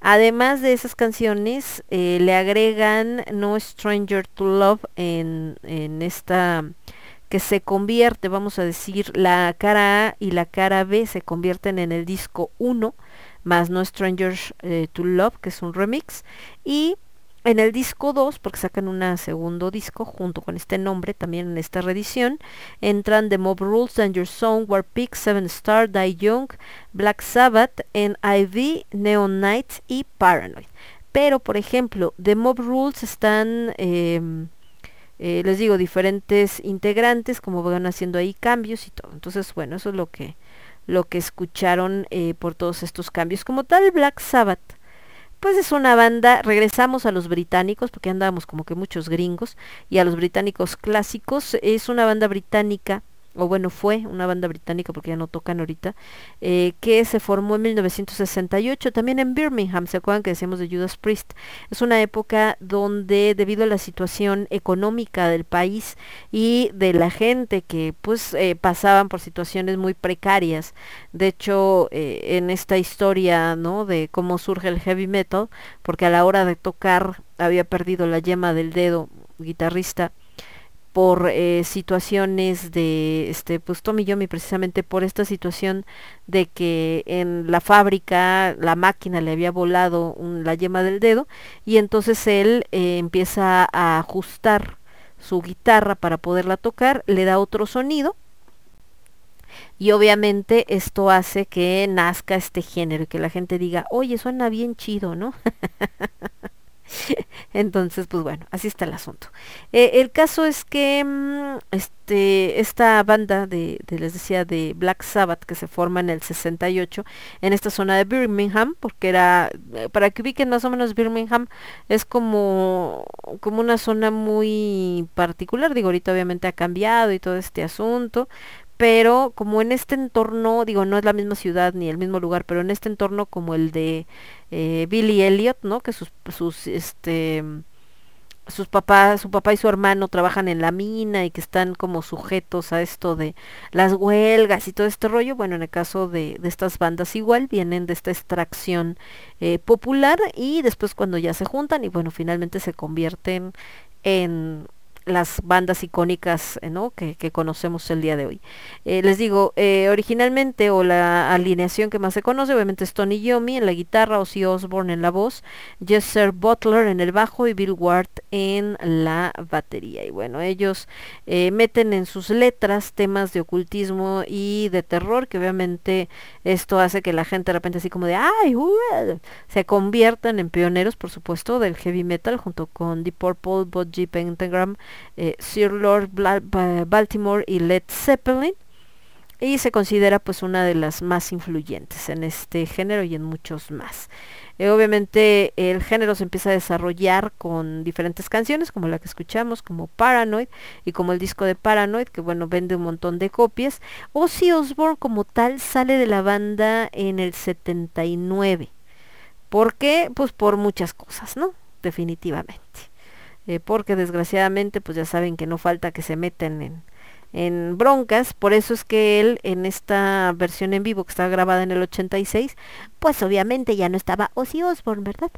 además de esas canciones, eh, le agregan No Stranger to Love en, en esta que se convierte, vamos a decir, la cara A y la cara B se convierten en el disco 1, más No Stranger eh, to Love, que es un remix, y en el disco 2, porque sacan un segundo disco junto con este nombre, también en esta reedición, entran The Mob Rules, Danger Zone, War Peak, Seven Star, Die Young, Black Sabbath, NIV, Neon Night y Paranoid. Pero, por ejemplo, The Mob Rules están, em, eh, les digo, diferentes integrantes, como van haciendo ahí cambios y todo. Entonces, bueno, eso es lo que, lo que escucharon eh, por todos estos cambios. Como tal, Black Sabbath pues es una banda, regresamos a los británicos, porque andábamos como que muchos gringos, y a los británicos clásicos, es una banda británica o bueno, fue una banda británica porque ya no tocan ahorita, eh, que se formó en 1968, también en Birmingham, ¿se acuerdan que decíamos de Judas Priest? Es una época donde debido a la situación económica del país y de la gente que pues eh, pasaban por situaciones muy precarias, de hecho eh, en esta historia, ¿no? De cómo surge el heavy metal, porque a la hora de tocar había perdido la yema del dedo guitarrista, por eh, situaciones de este pues Tommy Yomi precisamente por esta situación de que en la fábrica la máquina le había volado la yema del dedo y entonces él eh, empieza a ajustar su guitarra para poderla tocar, le da otro sonido y obviamente esto hace que nazca este género y que la gente diga, oye, suena bien chido, ¿no? Entonces, pues bueno, así está el asunto. Eh, el caso es que mm, este, esta banda de, les decía, de Black Sabbath que se forma en el 68 en esta zona de Birmingham, porque era, eh, para que ubiquen más o menos Birmingham, es como, como una zona muy particular, digo, ahorita obviamente ha cambiado y todo este asunto, pero como en este entorno, digo, no es la misma ciudad ni el mismo lugar, pero en este entorno como el de eh, Billy Elliot, ¿no? Que sus, sus, este, sus papás, su papá y su hermano trabajan en la mina y que están como sujetos a esto de las huelgas y todo este rollo. Bueno, en el caso de, de estas bandas igual vienen de esta extracción eh, popular y después cuando ya se juntan y bueno, finalmente se convierten en las bandas icónicas eh, ¿no? que, conocemos el día de hoy. Eh, les digo, eh, originalmente o la alineación que más se conoce, obviamente es Tony Yomi en la guitarra, Ozzy Osbourne en la voz, Jesser Butler en el bajo y Bill Ward en la batería. Y bueno, ellos meten en sus letras temas de ocultismo y de terror, que obviamente esto hace que la gente de repente así como de, ay, se conviertan en pioneros, por supuesto, del heavy metal junto con Deep Purple, G Pentagram, eh, Sir Lord Baltimore y Led Zeppelin y se considera pues una de las más influyentes en este género y en muchos más. Eh, obviamente el género se empieza a desarrollar con diferentes canciones como la que escuchamos, como Paranoid y como el disco de Paranoid que bueno vende un montón de copias. Ozzy Osbourne como tal sale de la banda en el 79. ¿Por qué? Pues por muchas cosas, ¿no? Definitivamente. Eh, porque desgraciadamente pues ya saben que no falta que se meten en, en broncas, por eso es que él en esta versión en vivo que está grabada en el 86, pues obviamente ya no estaba Ozzy Osbourne, ¿verdad?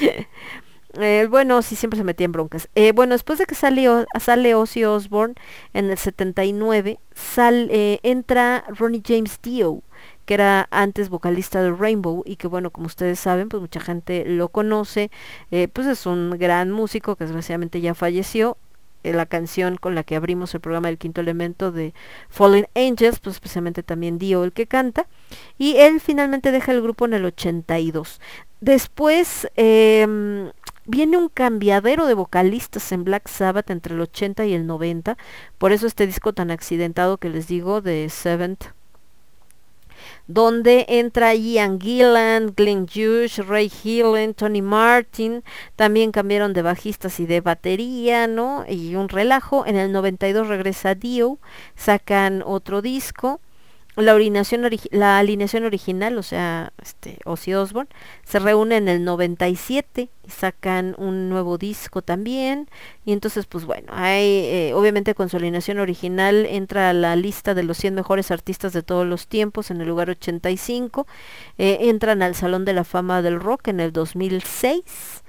eh, bueno, sí, siempre se metía en broncas. Eh, bueno, después de que salió, sale Ozzy Osbourne en el 79, sal, eh, entra Ronnie James Dio que era antes vocalista de Rainbow y que bueno, como ustedes saben, pues mucha gente lo conoce, eh, pues es un gran músico que desgraciadamente ya falleció. Eh, la canción con la que abrimos el programa del quinto elemento de Fallen Angels, pues especialmente también Dio el que canta, y él finalmente deja el grupo en el 82. Después em, viene un cambiadero de vocalistas en Black Sabbath entre el 80 y el 90, por eso este disco tan accidentado que les digo de Seventh donde entra Ian Gillan, Glenn Hughes, Ray Hillen, Tony Martin, también cambiaron de bajistas y de batería, ¿no? Y un relajo. En el 92 regresa Dio, sacan otro disco la, la alineación original, o sea, este, Ozzy Osbourne, se reúne en el 97 y sacan un nuevo disco también. Y entonces, pues bueno, hay, eh, obviamente con su alineación original entra a la lista de los 100 mejores artistas de todos los tiempos en el lugar 85. Eh, entran al Salón de la Fama del Rock en el 2006.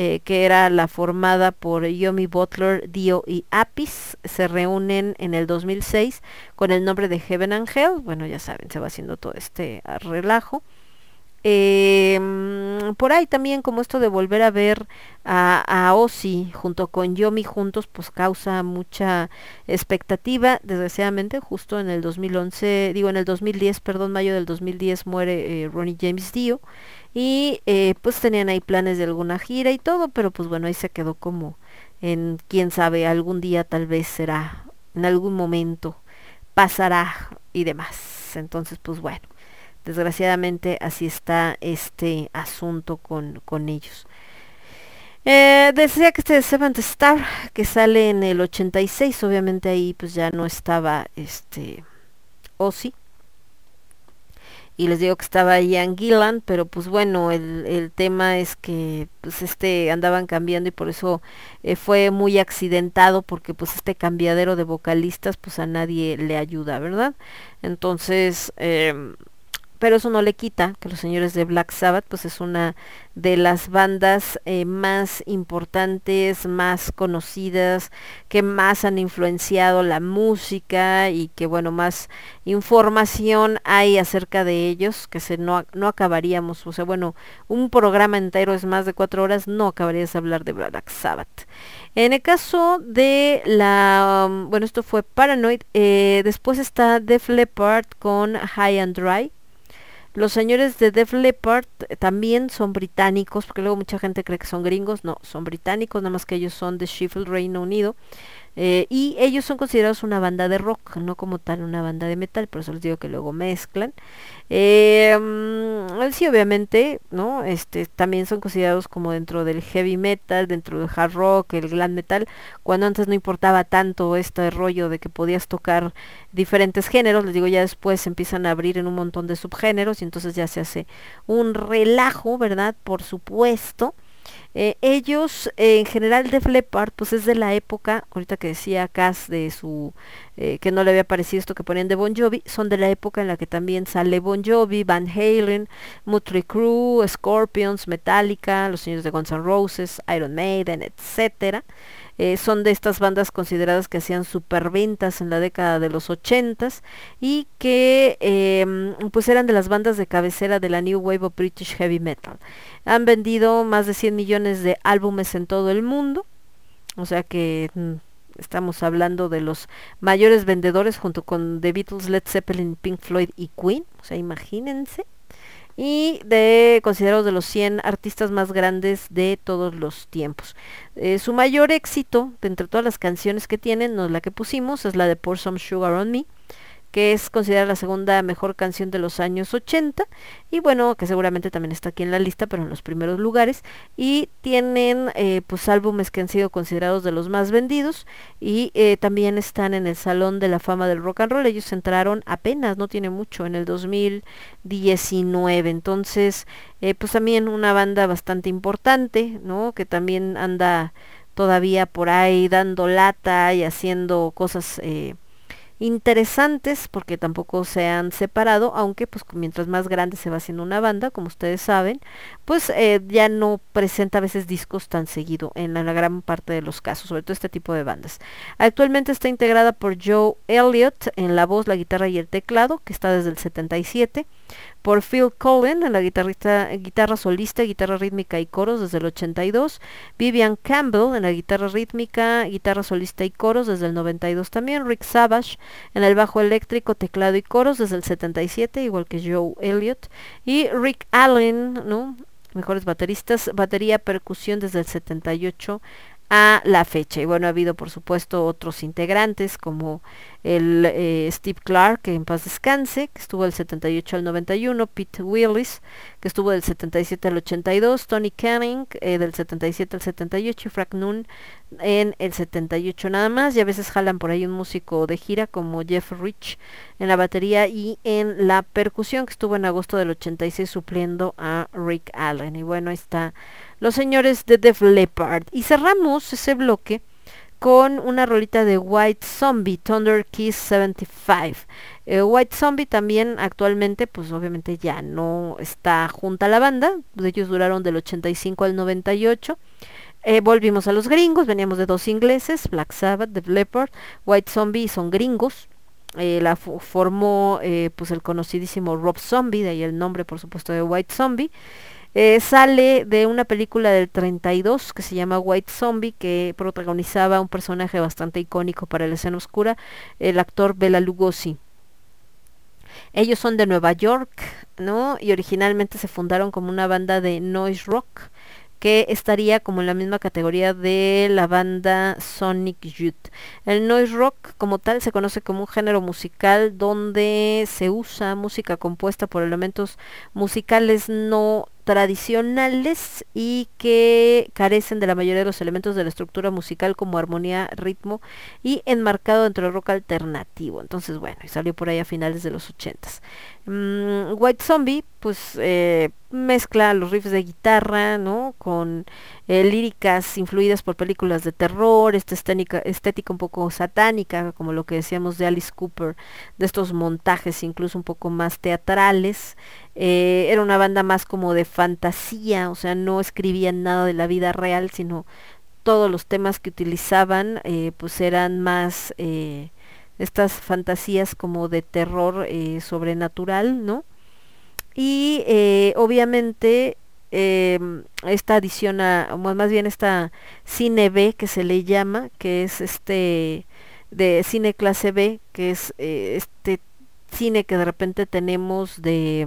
Eh, que era la formada por Yomi Butler, Dio y Apis, se reúnen en el 2006 con el nombre de Heaven and Hell. Bueno, ya saben, se va haciendo todo este relajo. Em, por ahí también como esto de volver a ver a, a Ozzy junto con Yomi juntos pues causa mucha expectativa. Desgraciadamente justo en el 2011 digo en el 2010 perdón mayo del 2010 muere eh, Ronnie James Dio. Y eh, pues tenían ahí planes de alguna gira y todo pero pues bueno ahí se quedó como en quién sabe algún día tal vez será en algún momento pasará y demás. Entonces pues bueno desgraciadamente así está este asunto con, con ellos. Eh, decía que este Seventh Star, que sale en el 86, obviamente ahí pues ya no estaba este Ozzy. Y les digo que estaba Ian Gillan, pero pues bueno, el, el tema es que pues este andaban cambiando y por eso eh, fue muy accidentado porque pues este cambiadero de vocalistas pues a nadie le ayuda, ¿verdad? Entonces, eh, pero eso no le quita que los señores de Black Sabbath pues es una de las bandas eh, más importantes, más conocidas, que más han influenciado la música y que bueno, más información hay acerca de ellos, que se no, no acabaríamos, o sea, bueno, un programa entero es más de cuatro horas, no acabarías de hablar de Black Sabbath. En el caso de la, um, bueno, esto fue Paranoid, eh, después está Def Leppard con High and Dry, los señores de Def Leppard también son británicos, porque luego mucha gente cree que son gringos, no, son británicos, nada más que ellos son de Sheffield, Reino Unido. Eh, y ellos son considerados una banda de rock, no como tal una banda de metal, por eso les digo que luego mezclan. Eh, mm, sí, obviamente, ¿no? Este, también son considerados como dentro del heavy metal, dentro del hard rock, el glam metal, cuando antes no importaba tanto este rollo de que podías tocar diferentes géneros, les digo, ya después empiezan a abrir en un montón de subgéneros y entonces ya se hace un relajo, ¿verdad? Por supuesto. Eh, ellos, en general, de Leppard, pues es de la época, ahorita que decía Cass de su, eh, que no le había parecido esto que ponían de Bon Jovi, son de la época en la que también sale Bon Jovi, Van Halen, Motley Crue, Scorpions, Metallica, los señores de Guns N' Roses, Iron Maiden, etcétera. Eh, son de estas bandas consideradas que hacían superventas en la década de los ochentas y que em, pues eran de las bandas de cabecera de la New Wave of British Heavy Metal. Han vendido más de 100 millones de álbumes en todo el mundo, o sea que mm, estamos hablando de los mayores vendedores junto con The Beatles, Led Zeppelin, Pink Floyd y Queen, o sea, imagínense y de considerados de los 100 artistas más grandes de todos los tiempos. Eh, su mayor éxito, de entre todas las canciones que tienen, no es la que pusimos, es la de Pour Some Sugar on Me, que es considerada la segunda mejor canción de los años 80 y bueno, que seguramente también está aquí en la lista, pero en los primeros lugares y tienen eh, pues álbumes que han sido considerados de los más vendidos y eh, también están en el Salón de la Fama del Rock and Roll. Ellos entraron apenas, no tiene mucho, en el 2019, entonces eh, pues también una banda bastante importante, ¿no? Que también anda todavía por ahí dando lata y haciendo cosas interesantes porque tampoco se han separado, aunque pues mientras más grande se va haciendo una banda, como ustedes saben, pues eh, ya no presenta a veces discos tan seguido en la, gran parte de los casos, sobre todo este tipo de bandas. Actualmente está integrada por Joe Elliott en la voz, la guitarra y el teclado, que está desde el 77 por Phil Cullen en la guitarrista, guitarra solista, guitarra rítmica y coros desde el 82, Vivian Campbell en la guitarra rítmica, guitarra solista y coros desde el 92 también, Rick Savage en el bajo eléctrico, teclado y coros desde el 77, igual que Joe Elliott, y Rick Allen, ¿no? mejores bateristas, batería, percusión desde el 78 a la fecha. Y bueno, ha habido por supuesto otros integrantes como el eh, Steve Clark, en paz descanse, que estuvo del 78 al 91, Pete Willis, que estuvo del 77 al 82, Tony Canning eh, del 77 al 78 y Frank Noon en el 78 nada más. Y a veces jalan por ahí un músico de gira como Jeff Rich en la batería y en la percusión, que estuvo en agosto del 86 supliendo a Rick Allen. Y bueno, ahí está los señores de Def Leppard. Y cerramos ese bloque con una rolita de White Zombie, Thunder Kiss 75. Eh, White Zombie también actualmente, pues obviamente ya no está junta a la banda, ellos duraron del 85 al 98. Eh, volvimos a los gringos, veníamos de dos ingleses, Black Sabbath, The Leopard, White Zombie son gringos. eh, la formó pues el conocidísimo Rob Zombie, de ahí el nombre por supuesto de White Zombie. Eh, sale de una película del 32 que se llama White Zombie, que protagonizaba un personaje bastante icónico para la escena oscura, el actor Bela Lugosi. Ellos son de Nueva York, ¿no? Y originalmente se fundaron como una banda de noise rock que estaría como en la misma categoría de la banda Sonic Youth. El noise rock como tal se conoce como un género musical donde se usa música compuesta por elementos musicales no tradicionales y que carecen de la mayoría de los elementos de la estructura musical como armonía, ritmo y enmarcado dentro del rock alternativo. Entonces, bueno, y salió por ahí a finales de los ochentas. Mm, White Zombie, pues eh, mezcla los riffs de guitarra, ¿no? Con eh, líricas influidas por películas de terror, esta estética, estética un poco satánica, como lo que decíamos de Alice Cooper, de estos montajes incluso un poco más teatrales. Eh, era una banda más como de fantasía, o sea, no escribían nada de la vida real, sino todos los temas que utilizaban eh, pues eran más estas fantasías como de terror sobrenatural, ¿no? Y obviamente Em, esta adición a, más bien esta cine B que se le llama, que es este de cine clase B, que es eh, este cine que de repente tenemos de,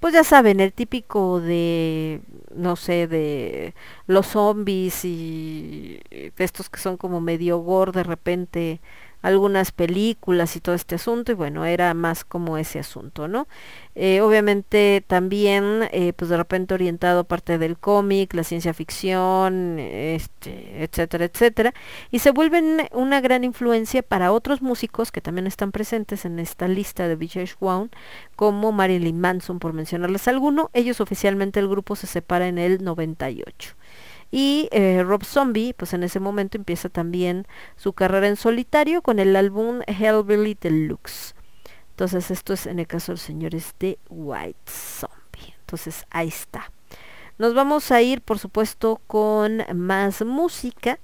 pues ya saben, el típico de, no sé, de los zombies y estos que son como medio gore de repente algunas películas y todo este asunto y bueno era más como ese asunto no eh, obviamente también eh, pues de repente orientado parte del cómic la ciencia ficción este etcétera etcétera y se vuelven una gran influencia para otros músicos que también están presentes en esta lista de VJ Wound como Marilyn Manson por mencionarles alguno. Ellos oficialmente el grupo se separa en el 98 y eh, Rob Zombie, pues en ese momento empieza también su carrera en solitario con el álbum Hellbilly Deluxe. Entonces esto es en el caso de los señores de White Zombie. Entonces ahí está. Nos vamos a ir, por supuesto, con más música.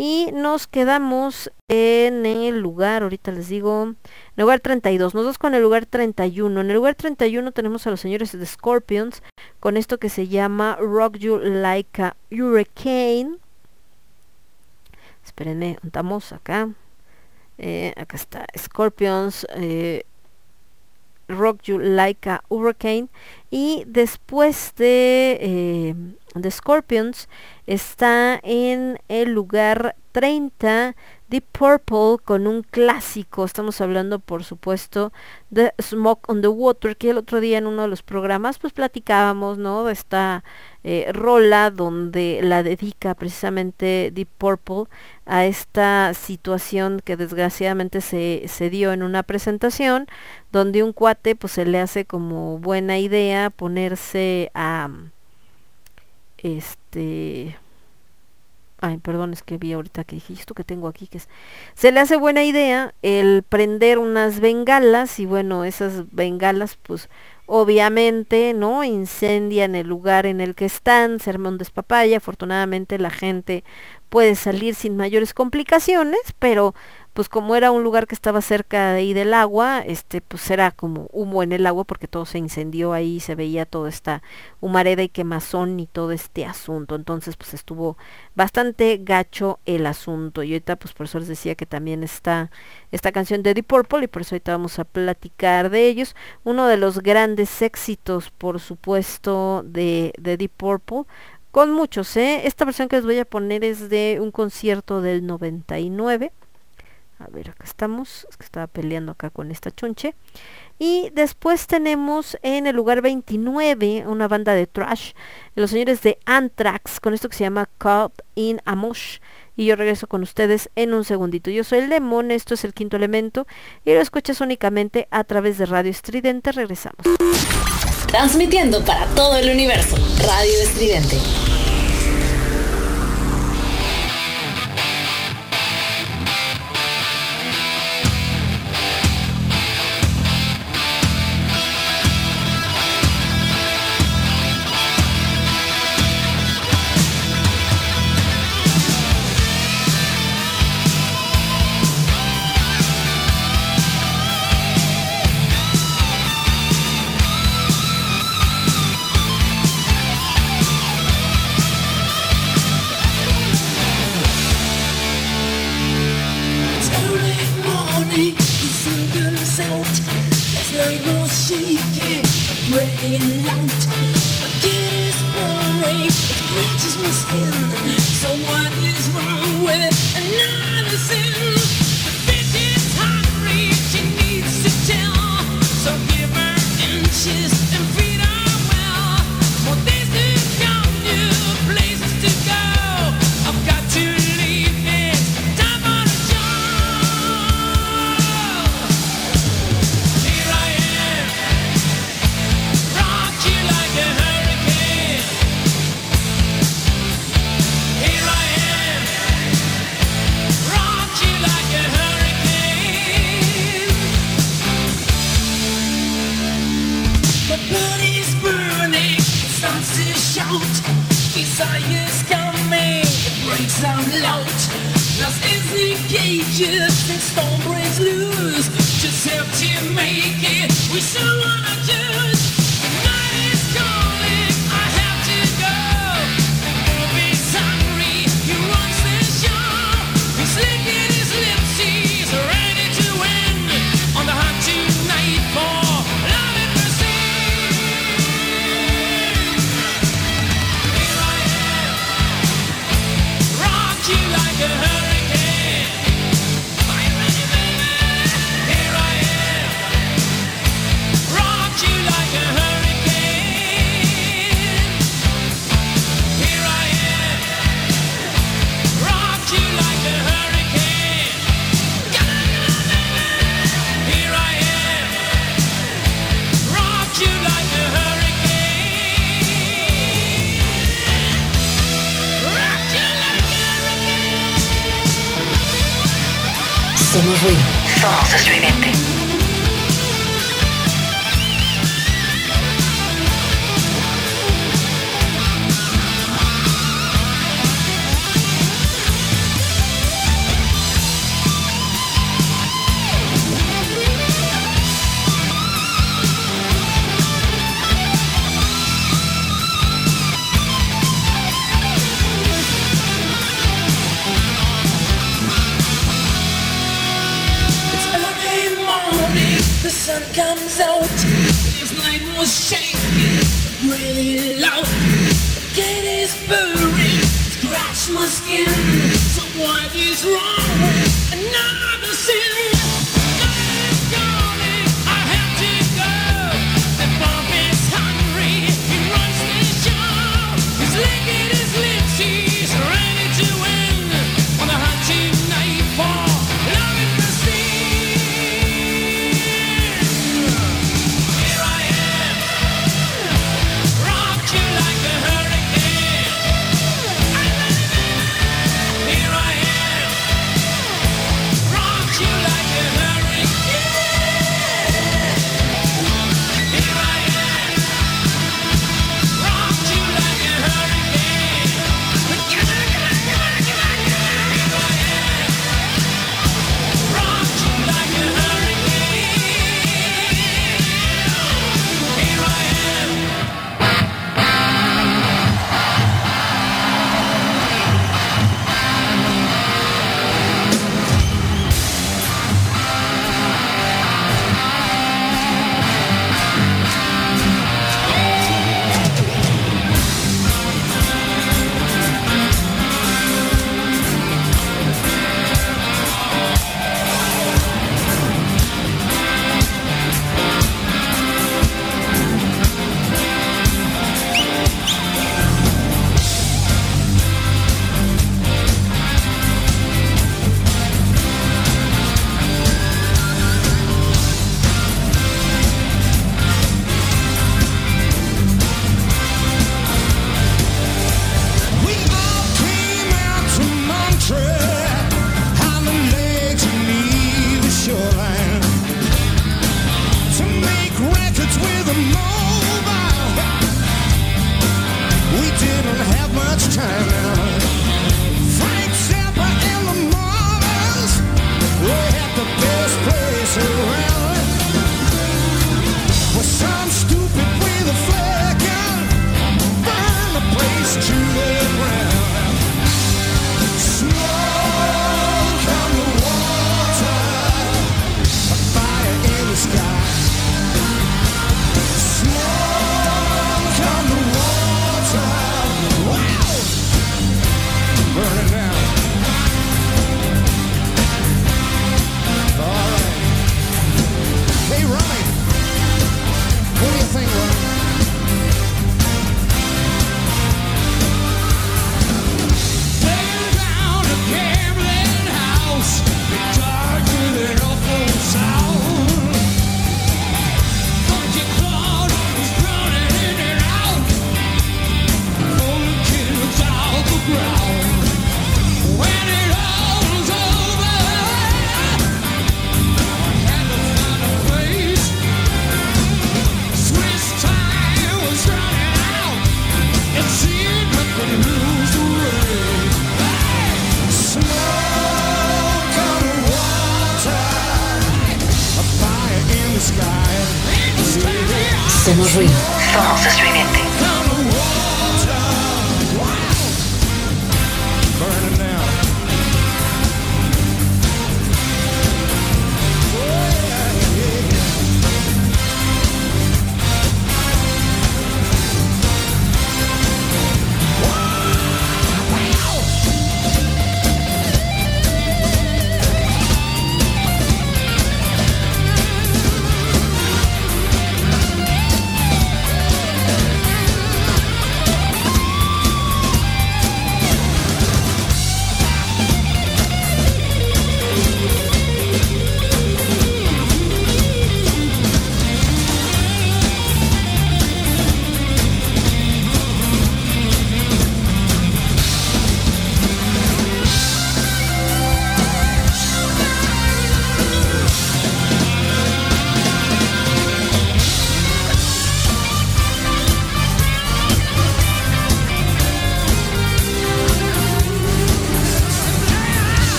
Y nos quedamos en el lugar, ahorita les digo, en el lugar 32. Nos vamos con el lugar 31. En el lugar 31 tenemos a los señores de Scorpions con esto que se llama Rock You Like a Hurricane. Espérenme, estamos acá. Eh, acá está, Scorpions. Eh, Rock You Like a Hurricane. Y después de, eh, de Scorpions está en el lugar 30 Deep Purple con un clásico. Estamos hablando, por supuesto, de Smoke on the Water, que el otro día en uno de los programas pues platicábamos, ¿no? De esta eh, rola donde la dedica precisamente Deep Purple a esta situación que desgraciadamente se, se dio en una presentación donde un cuate pues se le hace como buena idea ponerse a este Ay, perdón, es que vi ahorita que dije, esto que tengo aquí, que es... Se le hace buena idea el prender unas bengalas y bueno, esas bengalas pues obviamente, ¿no? Incendian el lugar en el que están, se arma un despapaya, afortunadamente la gente puede salir sin mayores complicaciones, pero pues como era un lugar que estaba cerca de ahí del agua, este pues era como humo en el agua porque todo se incendió ahí, se veía toda esta humareda y quemazón y todo este asunto. Entonces pues estuvo bastante gacho el asunto. Y ahorita pues por eso les decía que también está esta canción de Deep Purple y por eso ahorita vamos a platicar de ellos. Uno de los grandes éxitos por supuesto de, de Deep Purple con muchos, ¿eh? Esta versión que les voy a poner es de un concierto del 99 a ver, acá estamos. Es que estaba peleando acá con esta chunche. Y después tenemos en el lugar 29 una banda de trash. Los señores de Anthrax con esto que se llama Caught in Amosh. Y yo regreso con ustedes en un segundito. Yo soy el Lemon, esto es el quinto elemento. Y lo escuchas únicamente a través de Radio Estridente. Regresamos. Transmitiendo para todo el universo. Radio Estridente.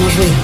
Somos ruido.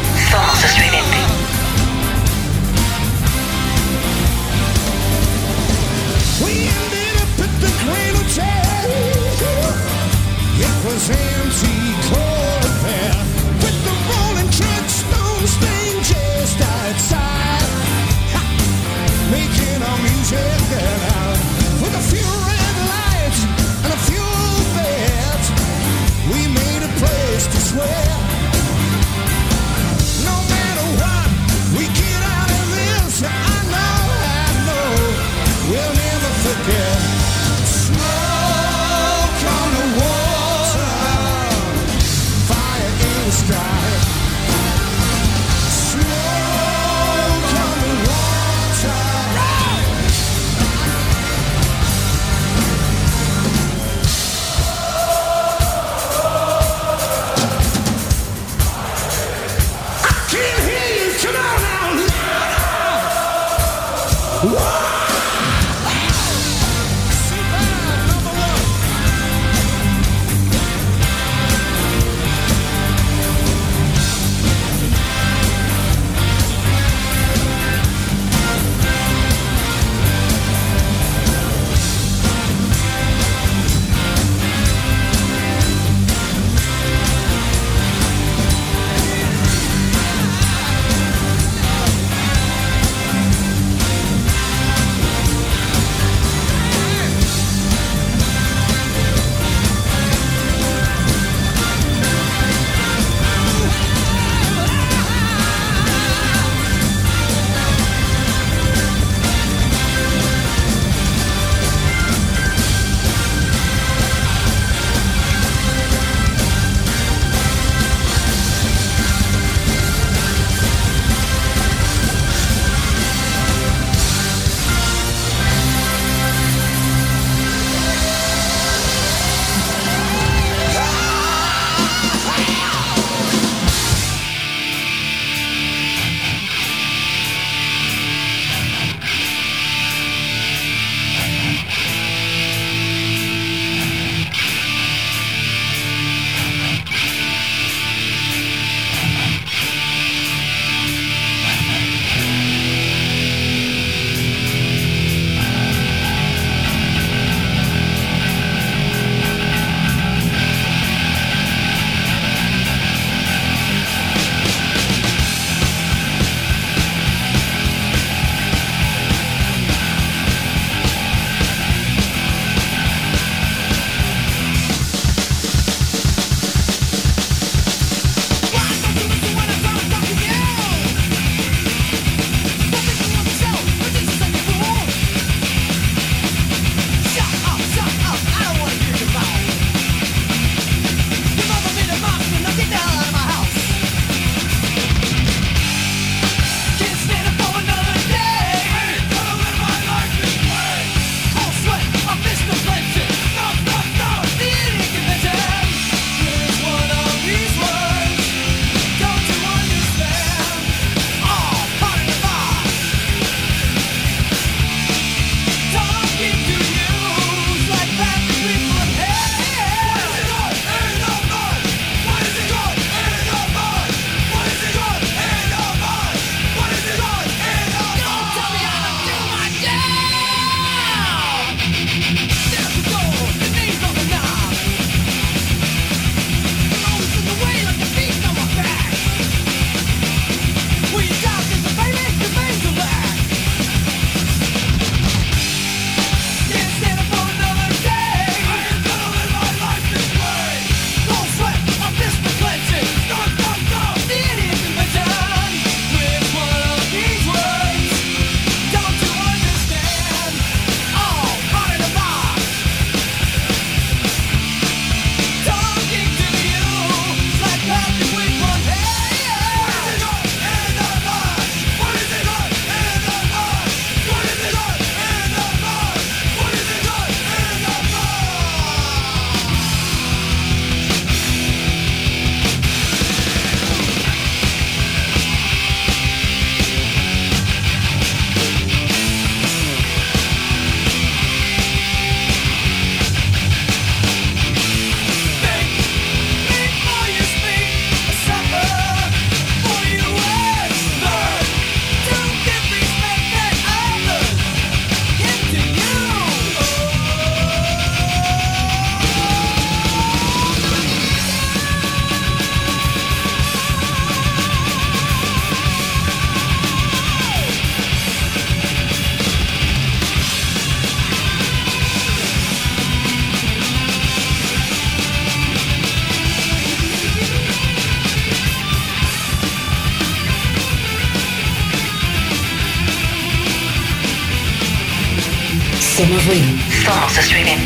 Somos ruido. Somos estridente. Ya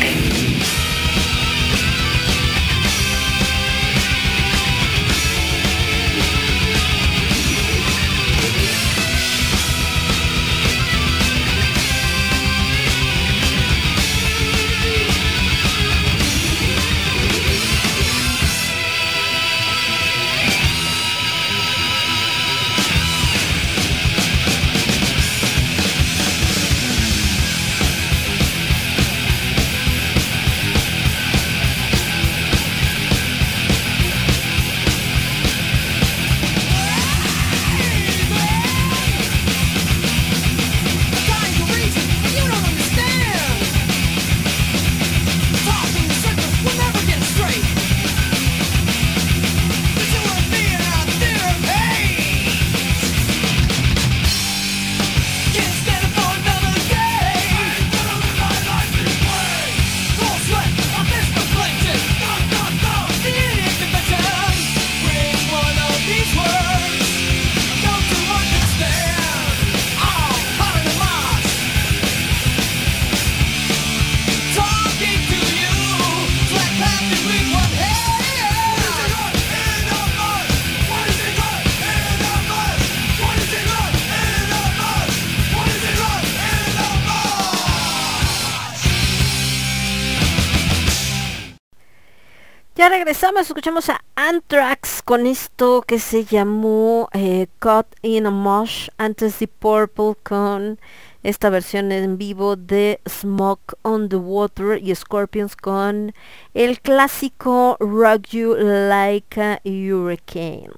regresamos, escuchamos a Anthrax con esto que se llamó eh, Caught in a Mosh, antes de Purple con esta versión en vivo de Smoke on the Water y Scorpions con el clásico Rock You Like a Hurricane.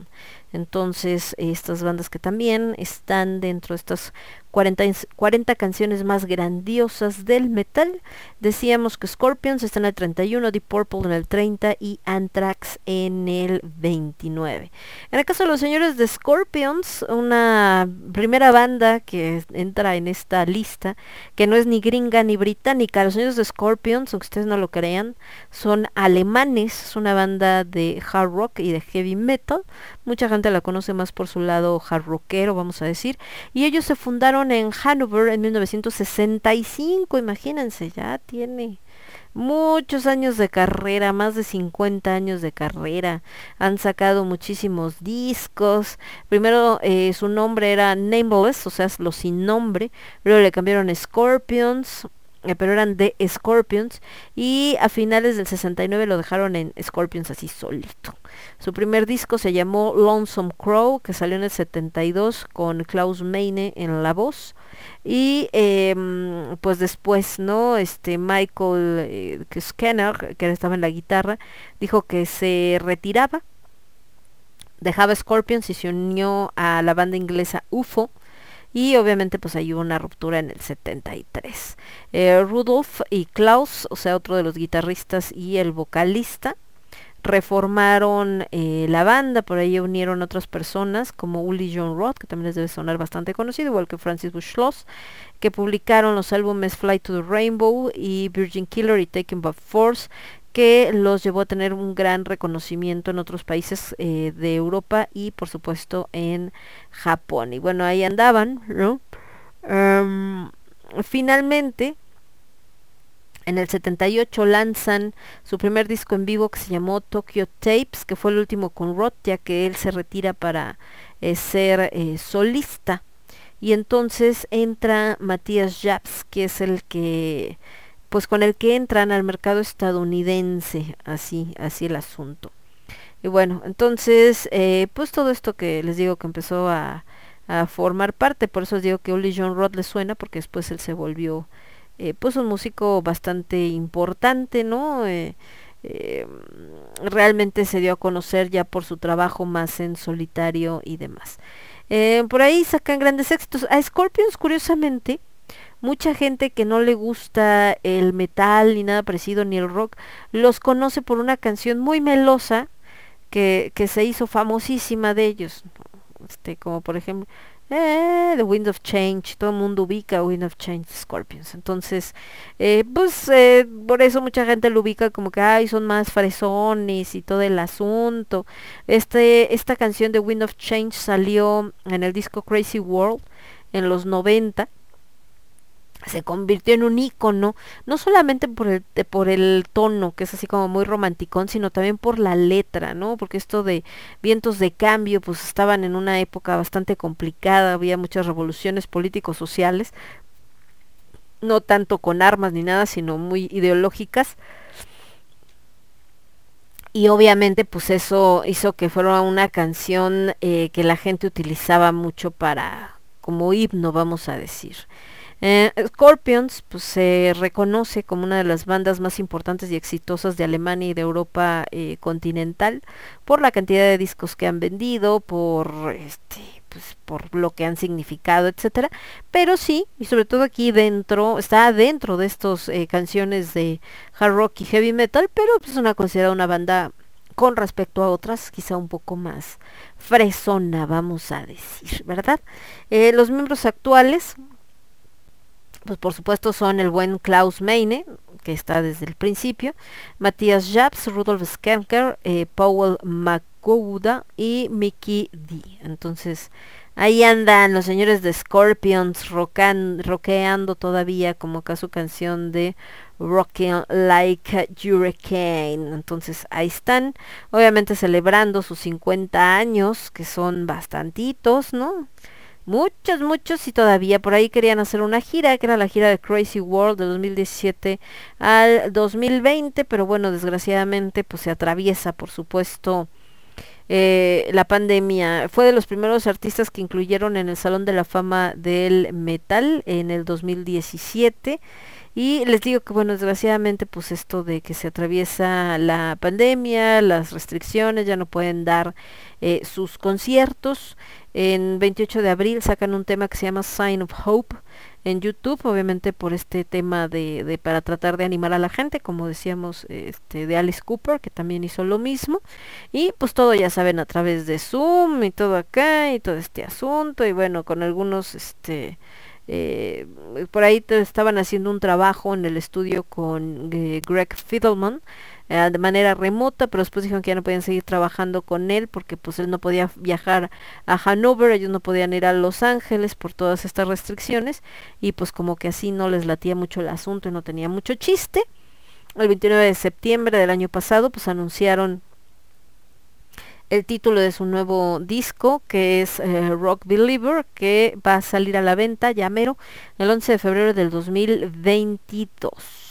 Entonces, estas bandas que también están dentro de estas 40, ins- 40 canciones más grandiosas del metal. Decíamos que Scorpions está en el 31, Deep Purple en el 30 y Anthrax en el 29. En el caso de los señores de Scorpions, una primera banda que entra en esta lista, que no es ni gringa ni británica, los señores de Scorpions, aunque ustedes no lo crean, son alemanes, es una banda de hard rock y de heavy metal. Mucha gente la conoce más por su lado hard rockero, vamos a decir. Y ellos se fundaron en Hanover en 1965, imagínense, ya tiene muchos años de carrera, más de 50 años de carrera. Han sacado muchísimos discos. Primero eh, su nombre era Nameless, o sea, lo sin nombre. Luego le cambiaron Scorpions, pero eran de Scorpions. Y a finales del 69 lo dejaron en Scorpions así solito. Su primer disco se llamó Lonesome Crow, que salió en el 72 con Klaus Meine en la voz. Y em, pues después, ¿no? Este Michael eh, que Scanner, que estaba en la guitarra, dijo que se retiraba, dejaba Scorpions y se unió a la banda inglesa UFO. Y obviamente pues ahí hubo una ruptura en el 73. Eh, Rudolf y Klaus, o sea, otro de los guitarristas y el vocalista, reformaron eh, la banda, por ahí unieron otras personas como Uli John Roth, que también les debe sonar bastante conocido, igual que Francis Bush que publicaron los álbumes Fly to the Rainbow y Virgin Killer y Taken by Force, que los llevó a tener un gran reconocimiento en otros países eh, de Europa y por supuesto en Japón. Y bueno, ahí andaban, ¿no? Em, finalmente, en el 78 lanzan su primer disco en vivo que se llamó Tokyo Tapes, que fue el último con Roth, ya que él se retira para eh, ser eh, solista. Y entonces entra Matías Japs, que es el que, pues con el que entran al mercado estadounidense, así, así el asunto. Y bueno, entonces, eh, pues todo esto que les digo que empezó a, a formar parte, por eso os digo que Oli John Roth le suena, porque después él se volvió eh, pues un músico bastante importante, ¿no? Eh, realmente se dio a conocer ya por su trabajo más en solitario y demás. Por ahí sacan grandes éxitos. A Scorpions, curiosamente, mucha gente que no le gusta el metal ni nada parecido, ni el rock, los conoce por una canción muy melosa que, que se hizo famosísima de ellos. Este, como por ejemplo, eh, The Wind of Change, todo el mundo ubica Wind of Change Scorpions. Entonces, eh, pues eh, por eso mucha gente lo ubica como que ay, son más fresones y todo el asunto. Este, esta canción de Wind of Change salió en el disco Crazy World en los 90. Se convirtió en un ícono, no solamente por el, por el tono, que es así como muy romanticón, sino también por la letra, ¿no? Porque esto de vientos de cambio, pues estaban en una época bastante complicada, había muchas revoluciones políticos sociales, no tanto con armas ni nada, sino muy ideológicas. Y obviamente pues eso hizo que fuera una canción eh, que la gente utilizaba mucho para, como himno, vamos a decir. Eh, Scorpions pues, se reconoce como una de las bandas más importantes y exitosas de Alemania y de Europa eh, continental por la cantidad de discos que han vendido, por este pues por lo que han significado, etcétera, pero sí, y sobre todo aquí dentro, está dentro de estos eh, canciones de hard rock y heavy metal, pero pues, es una considerada una banda con respecto a otras, quizá un poco más fresona, vamos a decir, ¿verdad? Los miembros actuales, pues por supuesto son el buen Klaus Meine, que está desde el principio, Matthias Japs, Rudolf Skanker, eh, Powell y Mickey D. Entonces, ahí andan los señores de Scorpions rockan- rockeando todavía, como acá su canción de Rocking Like a Hurricane. Entonces, ahí están, obviamente celebrando sus 50 años, que son bastantitos, ¿no? Muchos, muchos y todavía por ahí querían hacer una gira, que era la gira de Crazy World de 2017 al 2020, pero bueno, desgraciadamente pues se atraviesa, por supuesto, eh, la pandemia. Fue de los primeros artistas que incluyeron en el Salón de la Fama del Metal en el 2017. Y les digo que bueno, desgraciadamente pues esto de que se atraviesa la pandemia, las restricciones, ya no pueden dar eh, sus conciertos. En 28 de abril sacan un tema que se llama Sign of Hope en YouTube, obviamente por este tema de, para tratar de animar a la gente, como decíamos, este de Alice Cooper, que también hizo lo mismo. Y pues todo ya saben a través de Zoom y todo acá y todo este asunto y bueno, con algunos este eh, por ahí estaban haciendo un trabajo en el estudio con eh, Greg Fiddleman eh, de manera remota, pero después dijeron que ya no podían seguir trabajando con él porque pues él no podía viajar a Hanover, ellos no podían ir a Los Ángeles por todas estas restricciones y pues como que así no les latía mucho el asunto y no tenía mucho chiste. El 29 de septiembre del año pasado pues anunciaron el título de su nuevo disco que es eh, Rock Believer que va a salir a la venta ya mero el 11 de febrero del 2022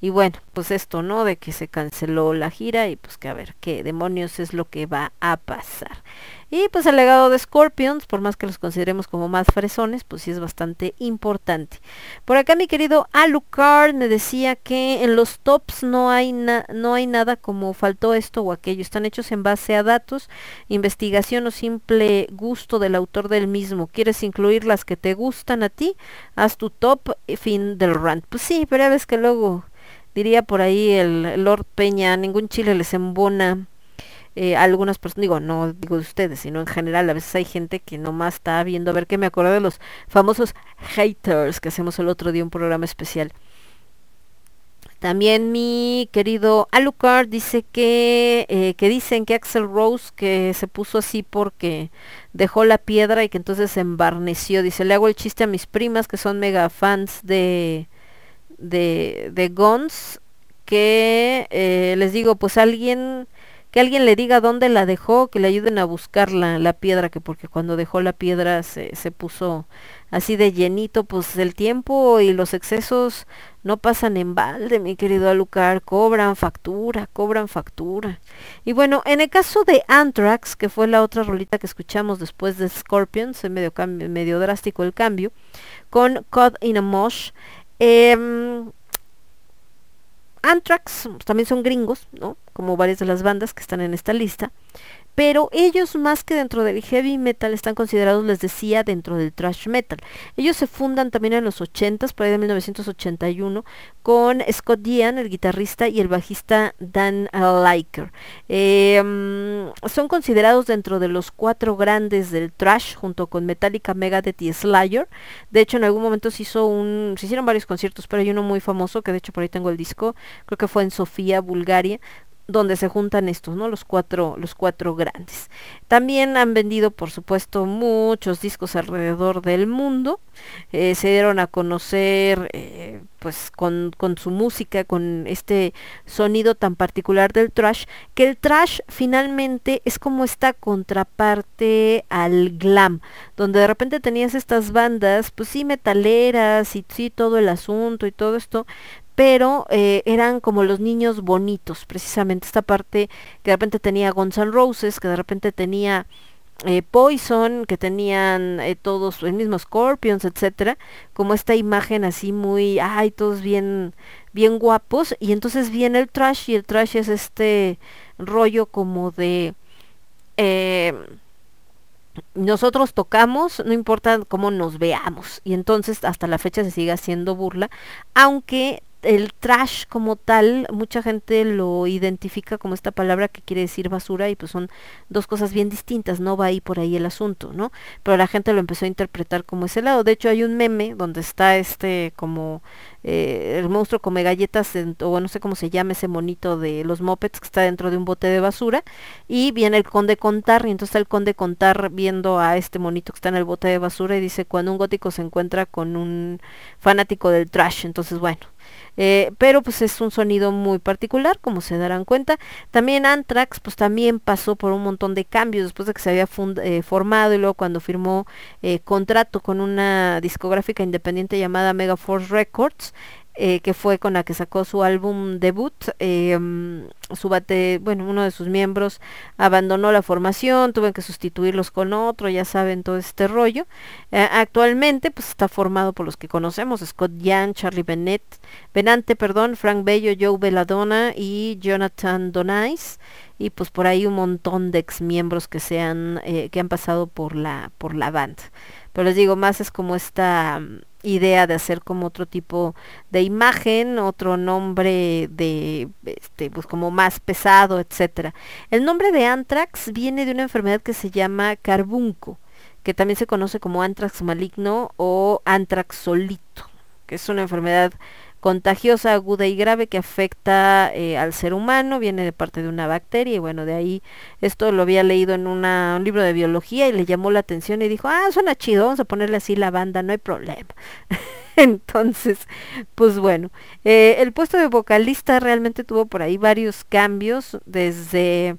y bueno pues esto no de que se canceló la gira y pues que a ver qué demonios es lo que va a pasar. Y pues el legado de Scorpions por más que los consideremos como más fresones pues sí es bastante importante. Por acá mi querido Alucard me decía que en los tops no hay na- no hay nada como faltó esto o aquello. Están hechos en base a datos investigación o simple gusto del autor del mismo. Quieres incluir las que te gustan a ti haz tu top y fin del rant. Pues sí pero ya ves que luego diría por ahí el Lord Peña ningún chile les embona eh, algunas personas, digo, no digo de ustedes, sino en general, a veces hay gente que nomás está viendo, a ver que me acuerdo de los famosos haters que hacemos el otro día un programa especial. También mi querido Alucard dice que, eh, que dicen que Axel Rose que se puso así porque dejó la piedra y que entonces se embarneció. Dice, le hago el chiste a mis primas que son mega fans de, de, de Guns, que eh, les digo, pues alguien que alguien le diga dónde la dejó, que le ayuden a buscar la, la piedra, que porque cuando dejó la piedra se, se puso así de llenito, pues el tiempo y los excesos no pasan en balde, mi querido Alucard, cobran factura, cobran factura. Y bueno, en el caso de Anthrax, que fue la otra rolita que escuchamos después de Scorpions, medio, medio drástico el cambio, con Caught in a Mosh, eh, Anthrax también son gringos, ¿no? Como varias de las bandas que están en esta lista. Pero ellos más que dentro del heavy metal están considerados, les decía, dentro del thrash metal. Ellos se fundan también en los 80s, por ahí de 1981, con Scott Dean, el guitarrista, y el bajista Dan Liker. Mm, son considerados dentro de los cuatro grandes del thrash, junto con Metallica, Megadeth y Slayer. De hecho, en algún momento se hizo se hicieron varios conciertos, pero hay uno muy famoso, que de hecho por ahí tengo el disco, creo que fue en Sofía, Bulgaria, donde se juntan estos, ¿no? Los cuatro, los cuatro grandes. También han vendido, por supuesto, muchos discos alrededor del mundo. Eh, se dieron a conocer, eh, pues, con, con, su música, con este sonido tan particular del trash, que el trash finalmente es como esta contraparte al glam, donde de repente tenías estas bandas, pues sí, metaleras y sí, todo el asunto y todo esto, pero eh, eran como los niños bonitos, precisamente esta parte que de repente tenía Guns N' Roses, que de repente tenía eh, Poison, que tenían eh, todos el mismo Scorpions, etcétera, como esta imagen así muy, ay, todos bien, bien guapos, y entonces viene el trash, y el trash es este rollo como de nosotros tocamos, no importa cómo nos veamos, y entonces hasta la fecha se sigue haciendo burla, aunque el trash como tal, mucha gente lo identifica como esta palabra que quiere decir basura y pues son dos cosas bien distintas, no va ahí por ahí el asunto, ¿no? Pero la gente lo empezó a interpretar como ese lado. De hecho hay un meme donde está este como eh, el monstruo come galletas, o no sé cómo se llama ese monito de los mopeds que está dentro de un bote de basura y viene el conde contar y entonces está el conde contar viendo a este monito que está en el bote de basura y dice cuando un gótico se encuentra con un fanático del trash, entonces bueno eh, pero pues es un sonido muy particular, como se darán cuenta. También Anthrax pues también pasó por un montón de cambios después de que se había eh, formado y luego cuando firmó eh, contrato con una discográfica independiente llamada Megaforce Records, eh, que fue con la que sacó su álbum debut. Em, su bate, bueno, uno de sus miembros abandonó la formación, tuve que sustituirlos con otro, ya saben todo este rollo. Eh, actualmente, pues está formado por los que conocemos, Scott Young, Charlie Bennett, Benante, perdón, Frank Bello, Joe Belladonna y Jonathan Donais y pues por ahí un montón de ex miembros que se han eh, que han pasado por la por la banda pero les digo más es como esta idea de hacer como otro tipo de imagen, otro nombre de este pues como más pesado, etcétera. El nombre de anthrax viene de una enfermedad que se llama carbunco, que también se conoce como anthrax maligno o anthrax solito, que es una enfermedad contagiosa, aguda y grave que afecta eh, al ser humano, viene de parte de una bacteria y bueno, de ahí esto lo había leído en un libro de biología y le llamó la atención y dijo, ah, suena chido, vamos a ponerle así la banda, no hay problema. Entonces, pues bueno, eh, el puesto de vocalista realmente tuvo por ahí varios cambios desde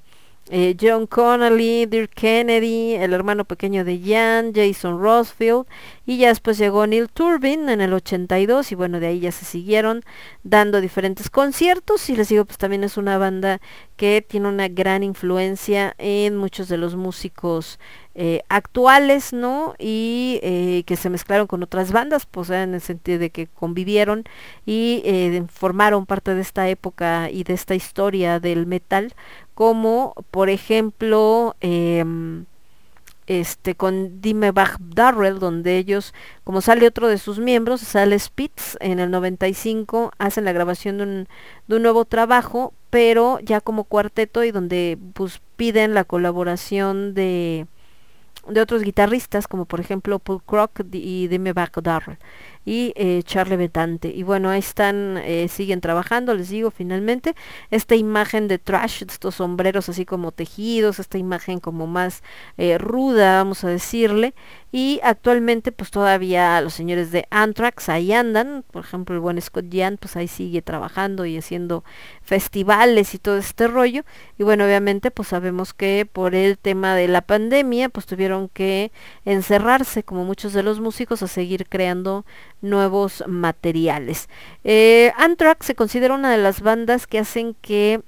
eh, John Connolly, Dirk Kennedy, el hermano pequeño de Jan, Jason Rossfield, y ya después llegó Neil Turbin en el 82 y bueno, de ahí ya se siguieron dando diferentes conciertos y les digo, pues también es una banda que tiene una gran influencia en muchos de los músicos eh, actuales, ¿no? Y eh, que se mezclaron con otras bandas, pues en el sentido de que convivieron y formaron parte de esta época y de esta historia del metal como por ejemplo em, este con Dimebag Darrell donde ellos como sale otro de sus miembros sale Spitz en el 95 hacen la grabación de un, nuevo trabajo pero ya como cuarteto y donde pues piden la colaboración de de otros guitarristas como por ejemplo Paul Crock y Dimebag Darrell y eh, Charlie Betante. Y bueno, ahí están, eh, siguen trabajando, les digo finalmente, esta imagen de trash, estos sombreros así como tejidos, esta imagen como más eh, ruda, vamos a decirle, y actualmente pues todavía los señores de Anthrax ahí andan, por ejemplo el buen Scott Jan pues ahí sigue trabajando y haciendo festivales y todo este rollo y bueno obviamente pues sabemos que por el tema de la pandemia pues tuvieron que encerrarse como muchos de los músicos a seguir creando nuevos materiales. Eh, Anthrax se considera una de las bandas que hacen que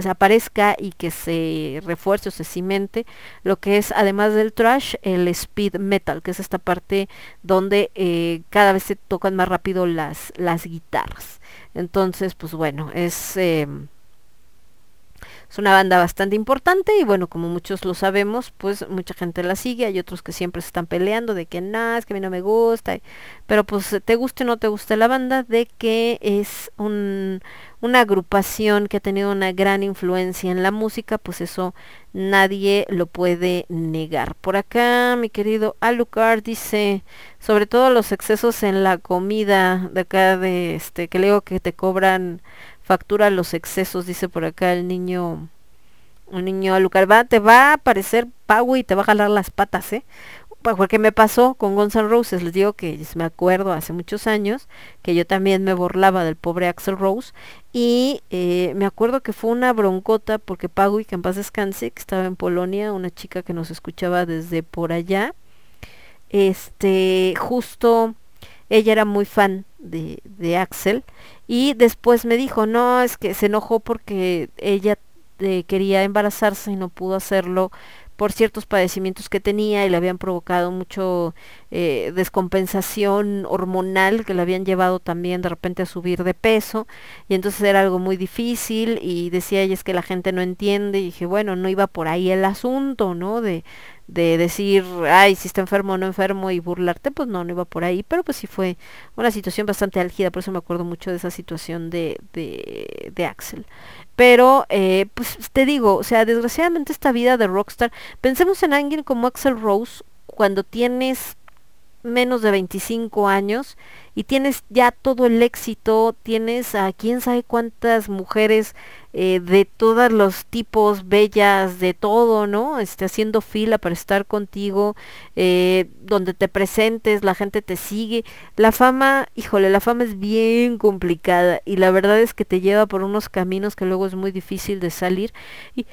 se aparezca y que se refuerce o se cimente lo que es además del trash el speed metal que es esta parte donde eh, cada vez se tocan más rápido las las guitarras. Entonces pues bueno es em, es una banda bastante importante y bueno, como muchos lo sabemos, pues mucha gente la sigue, hay otros que siempre se están peleando de que nada, es que a mí no me gusta, pero pues te guste o no te guste la banda, de que es un, una agrupación que ha tenido una gran influencia en la música, pues eso nadie lo puede negar. Por acá, mi querido Alucard dice, sobre todo los excesos en la comida de acá de este, que le digo que te cobran factura los excesos, dice por acá el niño, un niño Alucard. Va, te va a aparecer Pau y te va a jalar las patas, ¿eh? Porque me pasó con Guns N' Roses, les digo que me acuerdo hace muchos años que yo también me burlaba del pobre Axel Rose y eh, me acuerdo que fue una broncota porque Pagui, que en paz descanse, que estaba en Polonia, una chica que nos escuchaba desde por allá, este, justo ella era muy fan de, Axel y después me dijo, no, es que se enojó porque ella eh, quería embarazarse y no pudo hacerlo por ciertos padecimientos que tenía y le habían provocado mucho eh, descompensación hormonal que le habían llevado también de repente a subir de peso. Y entonces era algo muy difícil y decía ella es que la gente no entiende y dije bueno no iba por ahí el asunto no de de decir, ay, si está enfermo o no enfermo y burlarte, pues no, no iba por ahí, pero pues sí fue una situación bastante álgida, por eso me acuerdo mucho de esa situación de, de, de Axel. Pero, eh, pues te digo, o sea, desgraciadamente esta vida de rockstar, pensemos en alguien como Axel Rose, cuando tienes menos de 25 años y tienes ya todo el éxito, tienes a quién sabe cuántas mujeres eh, de todos los tipos, bellas, de todo, ¿no? Este, haciendo fila para estar contigo, eh, donde te presentes, la gente te sigue. La fama, híjole, la fama es bien complicada y la verdad es que te lleva por unos caminos que luego es muy difícil de salir. Y,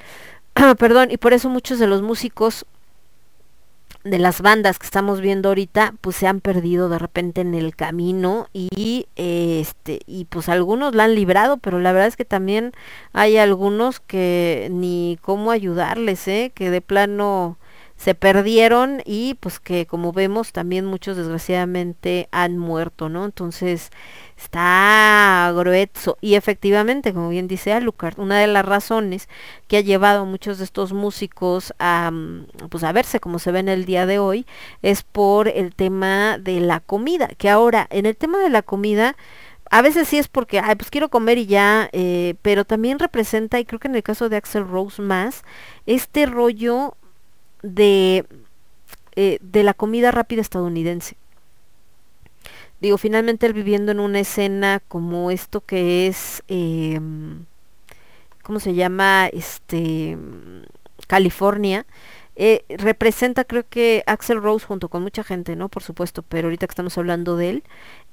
perdón, y por eso muchos de los músicos de las bandas que estamos viendo ahorita pues se han perdido de repente en el camino y este y pues algunos la han librado pero la verdad es que también hay algunos que ni cómo ayudarles eh que de plano se perdieron y pues que como vemos también muchos desgraciadamente han muerto, ¿no? Entonces está grueso y efectivamente, como bien dice Alucard, una de las razones que ha llevado a muchos de estos músicos a mm, pues a verse como se ve en el día de hoy es por el tema de la comida, que ahora en el tema de la comida a veces sí es porque, ay, pues quiero comer y ya, eh, pero también representa, y creo que en el caso de Axel Rose más, este rollo de, eh, de la comida rápida estadounidense. Digo, finalmente él viviendo en una escena como esto que es, eh, ¿cómo se llama? Este, California, eh, representa creo que Axel Rose junto con mucha gente, ¿no? Por supuesto, pero ahorita que estamos hablando de él,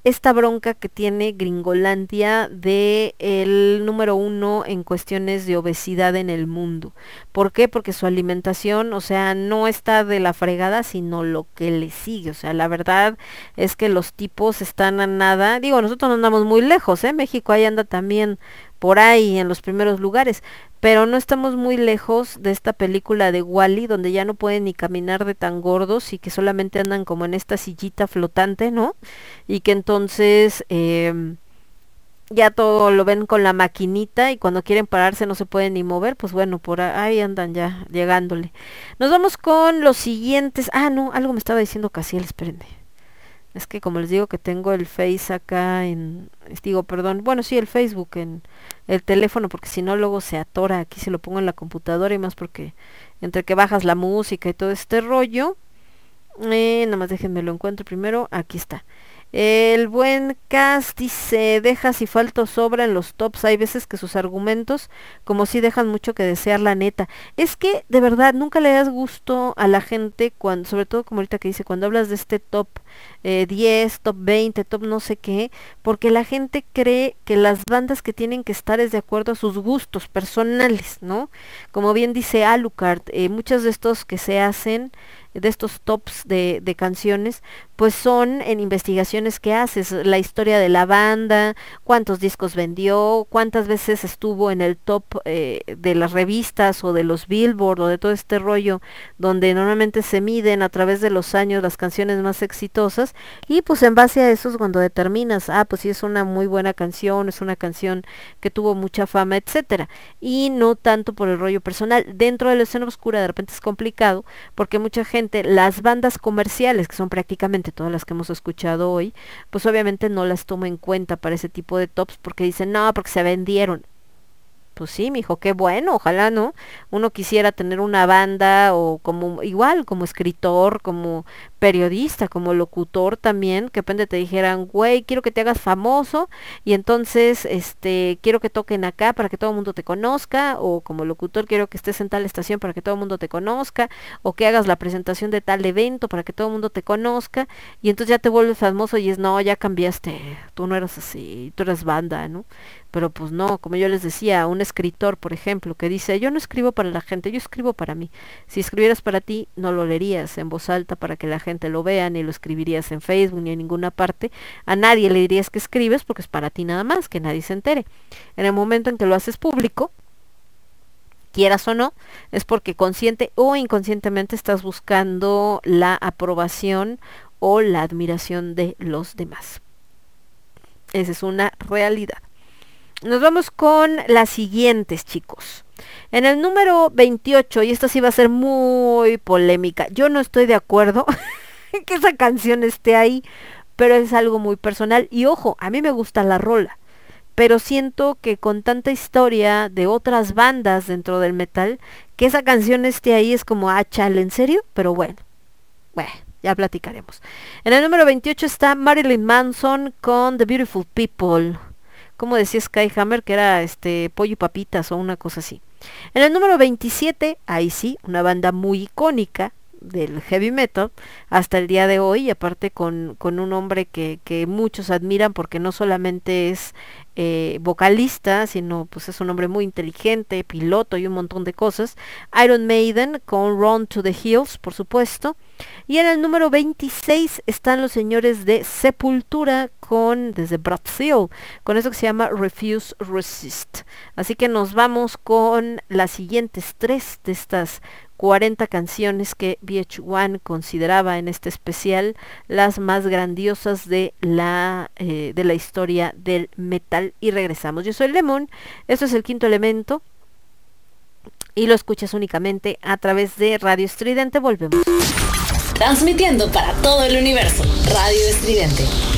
esta bronca que tiene Gringolandia de el número uno en cuestiones de obesidad en el mundo. ¿Por qué? Porque su alimentación, o sea, no está de la fregada, sino lo que le sigue. O sea, la verdad es que los tipos están a nada. Digo, nosotros no andamos muy lejos, ¿eh? México ahí anda también por ahí en los primeros lugares, pero no estamos muy lejos de esta película de Wally donde ya no pueden ni caminar de tan gordos y que solamente andan como en esta sillita flotante, ¿no? Y que entonces eh, ya todo lo ven con la maquinita y cuando quieren pararse no se pueden ni mover, pues bueno, por ahí andan ya llegándole. Nos vamos con los siguientes. Ah, no, algo me estaba diciendo Casiel, espérenme. Es que como les digo que tengo el Face acá en, digo, perdón, bueno, sí, el Facebook en el teléfono, porque si no luego se atora, aquí se lo pongo en la computadora y más porque entre que bajas la música y todo este rollo, eh, nada más déjenme lo encuentro primero, aquí está. El buen cast dice, deja si falta o sobra en los tops. Hay veces que sus argumentos como si dejan mucho que desear la neta. Es que de verdad nunca le das gusto a la gente cuando, sobre todo como ahorita que dice, cuando hablas de este top eh, 10, top 20, top no sé qué, porque la gente cree que las bandas que tienen que estar es de acuerdo a sus gustos personales, ¿no? Como bien dice Alucard, eh, muchos de estos que se hacen de estos tops de, canciones, pues son en investigaciones que haces, la historia de la banda, cuántos discos vendió, cuántas veces estuvo en el top eh, de las revistas o de los Billboard o de todo este rollo, donde normalmente se miden a través de los años las canciones más exitosas, y pues en base a eso es cuando determinas, ah, pues sí es una muy buena canción, es una canción que tuvo mucha fama, etcétera, y no tanto por el rollo personal. Dentro de la escena oscura de repente es complicado, porque mucha gente las bandas comerciales, que son prácticamente todas las que hemos escuchado hoy, pues obviamente no las toma en cuenta para ese tipo de tops porque dicen, no, porque se vendieron. Pues sí, mijo, qué bueno, ojalá, ¿no? Uno quisiera tener una banda o como igual, como escritor, como periodista, como locutor también, que de repente te dijeran, güey, quiero que te hagas famoso y entonces, este, quiero que toquen acá para que todo el mundo te conozca, o como locutor quiero que estés en tal estación para que todo el mundo te conozca, o que hagas la presentación de tal evento para que todo el mundo te conozca, y entonces ya te vuelves famoso y es, no, ya cambiaste, tú no eras así, tú eras banda, ¿no? Pero pues no, como yo les decía, un escritor, por ejemplo, que dice, yo no escribo para la gente, yo escribo para mí. Si escribieras para ti, no lo leerías en voz alta para que la gente lo vea, ni lo escribirías en Facebook, ni en ninguna parte. A nadie le dirías que escribes porque es para ti nada más, que nadie se entere. En el momento en que lo haces público, quieras o no, es porque consciente o inconscientemente estás buscando la aprobación o la admiración de los demás. Esa es una realidad. Nos vamos con las siguientes, chicos. En el número 28, y esta sí va a ser muy polémica, yo no estoy de acuerdo que esa canción esté ahí, pero es algo muy personal. Y ojo, a mí me gusta la rola, pero siento que con tanta historia de otras bandas dentro del metal, que esa canción esté ahí es como, ah, chale, ¿en serio? Pero bueno, bueno, ya platicaremos. En el número 28 está Marilyn Manson con The Beautiful People como decía Skyhammer, que era este pollo y papitas o una cosa así. En el número 27, ahí sí, una banda muy icónica del heavy metal hasta el día de hoy, aparte con, con un hombre que, que, muchos admiran porque no solamente es eh, vocalista, sino pues es un hombre muy inteligente, piloto y un montón de cosas. Iron Maiden con Run to the Hills, por supuesto. Y en el número 26 están los señores de Sepultura con desde Brasil, con eso que se llama Refuse Resist. Así que nos vamos con las siguientes tres de estas 40 canciones que VH1 consideraba en este especial las más grandiosas de la, eh, de la historia del metal. Y regresamos. Yo soy Lemon, esto es el quinto elemento y lo escuchas únicamente a través de Radio Estridente. Volvemos. Transmitiendo para todo el universo, Radio Estridente.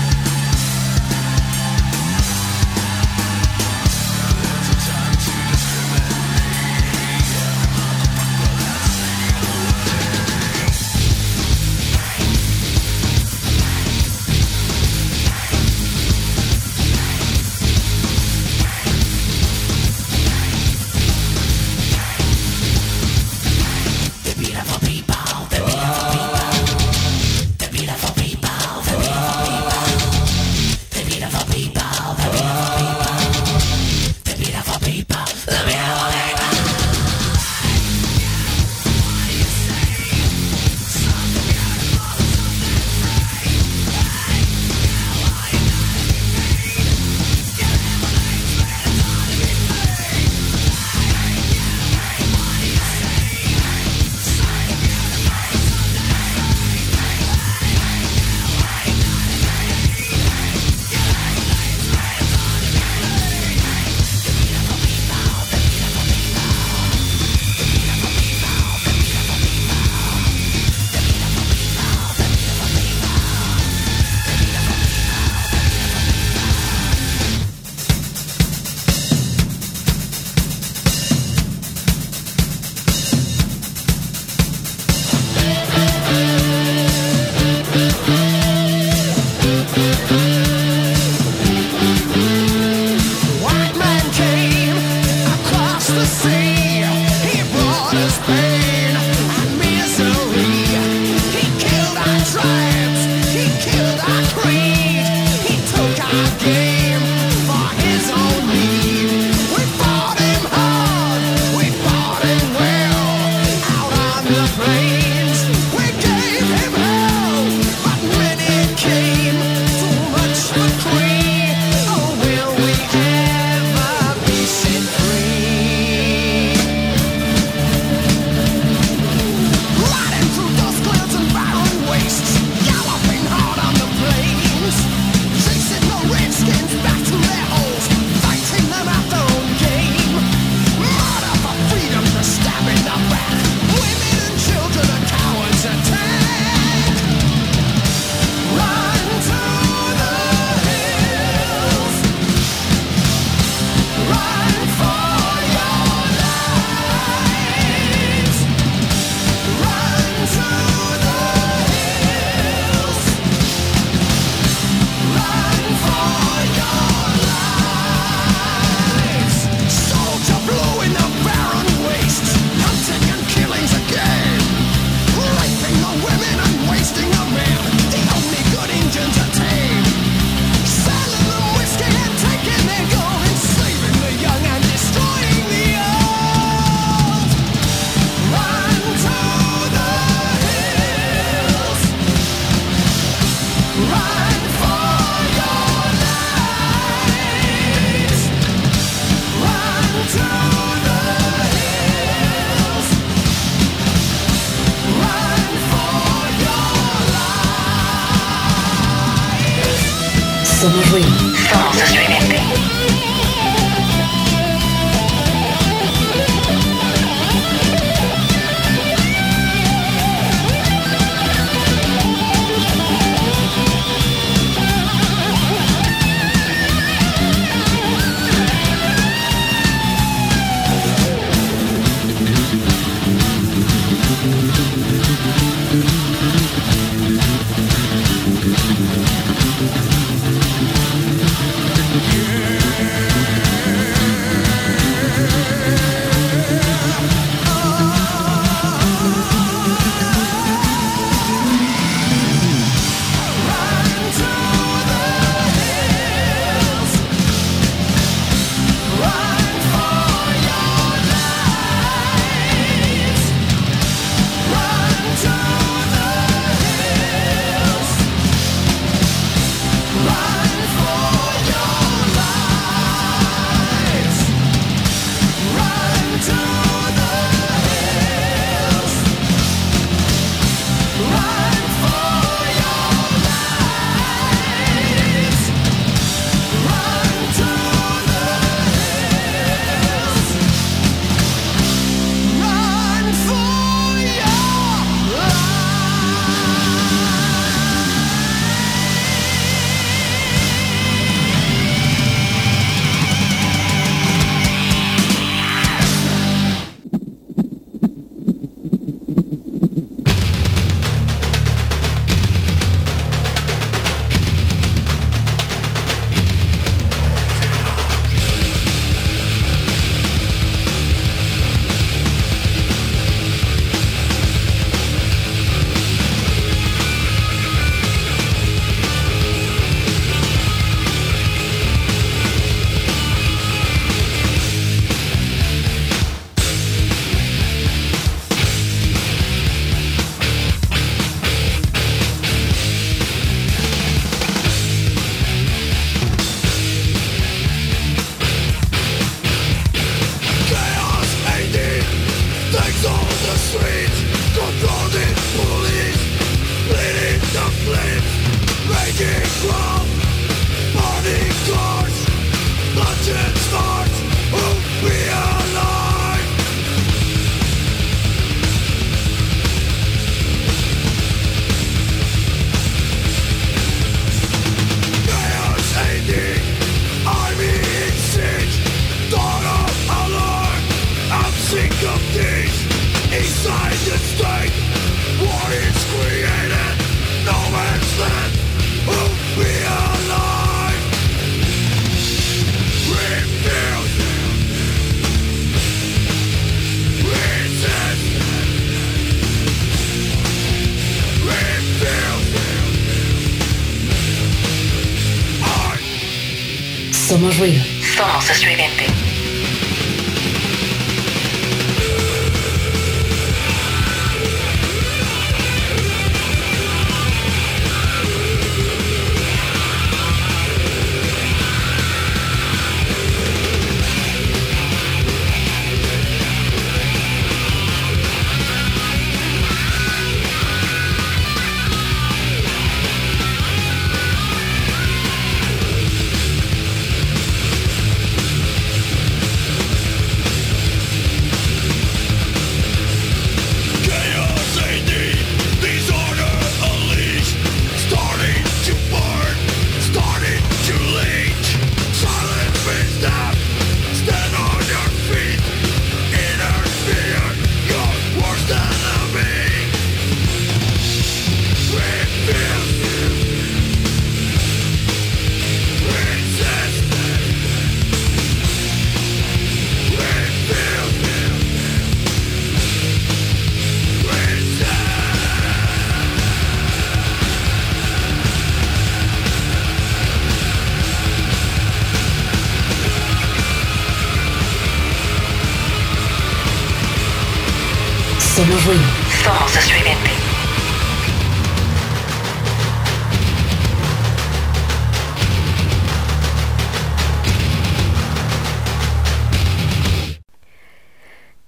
I Somos ruido.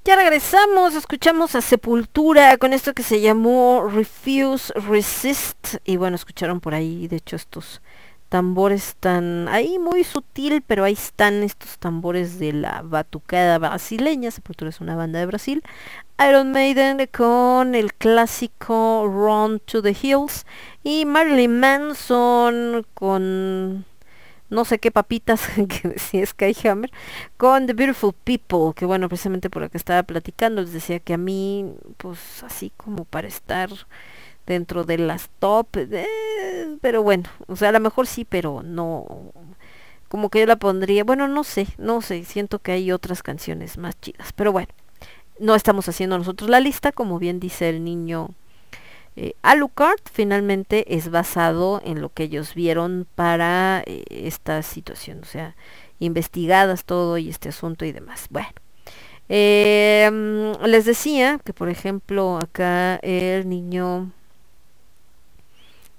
Ya regresamos, escuchamos a Sepultura con esto que se llamó Refuse Resist y bueno, escucharon por ahí de hecho estos tambores tan ahí muy sutil, pero ahí están estos tambores de la batucada brasileña, Sepultura es una banda de Brasil. Iron Maiden con el clásico Run to the Hills y Marilyn Manson con no sé qué papitas que decía Skyhammer con The Beautiful People, que bueno, precisamente por lo que estaba platicando, les decía que a mí, pues así como para estar dentro de las top, eh, pero bueno, o sea, a lo mejor sí, pero no, como que yo la pondría, bueno, no sé, no sé, siento que hay otras canciones más chidas, pero bueno, no estamos haciendo nosotros la lista, como bien dice el niño eh, Alucard, finalmente es basado en lo que ellos vieron para eh, esta situación, o sea, investigadas todo y este asunto y demás. Bueno. Mm, les decía que por ejemplo acá el niño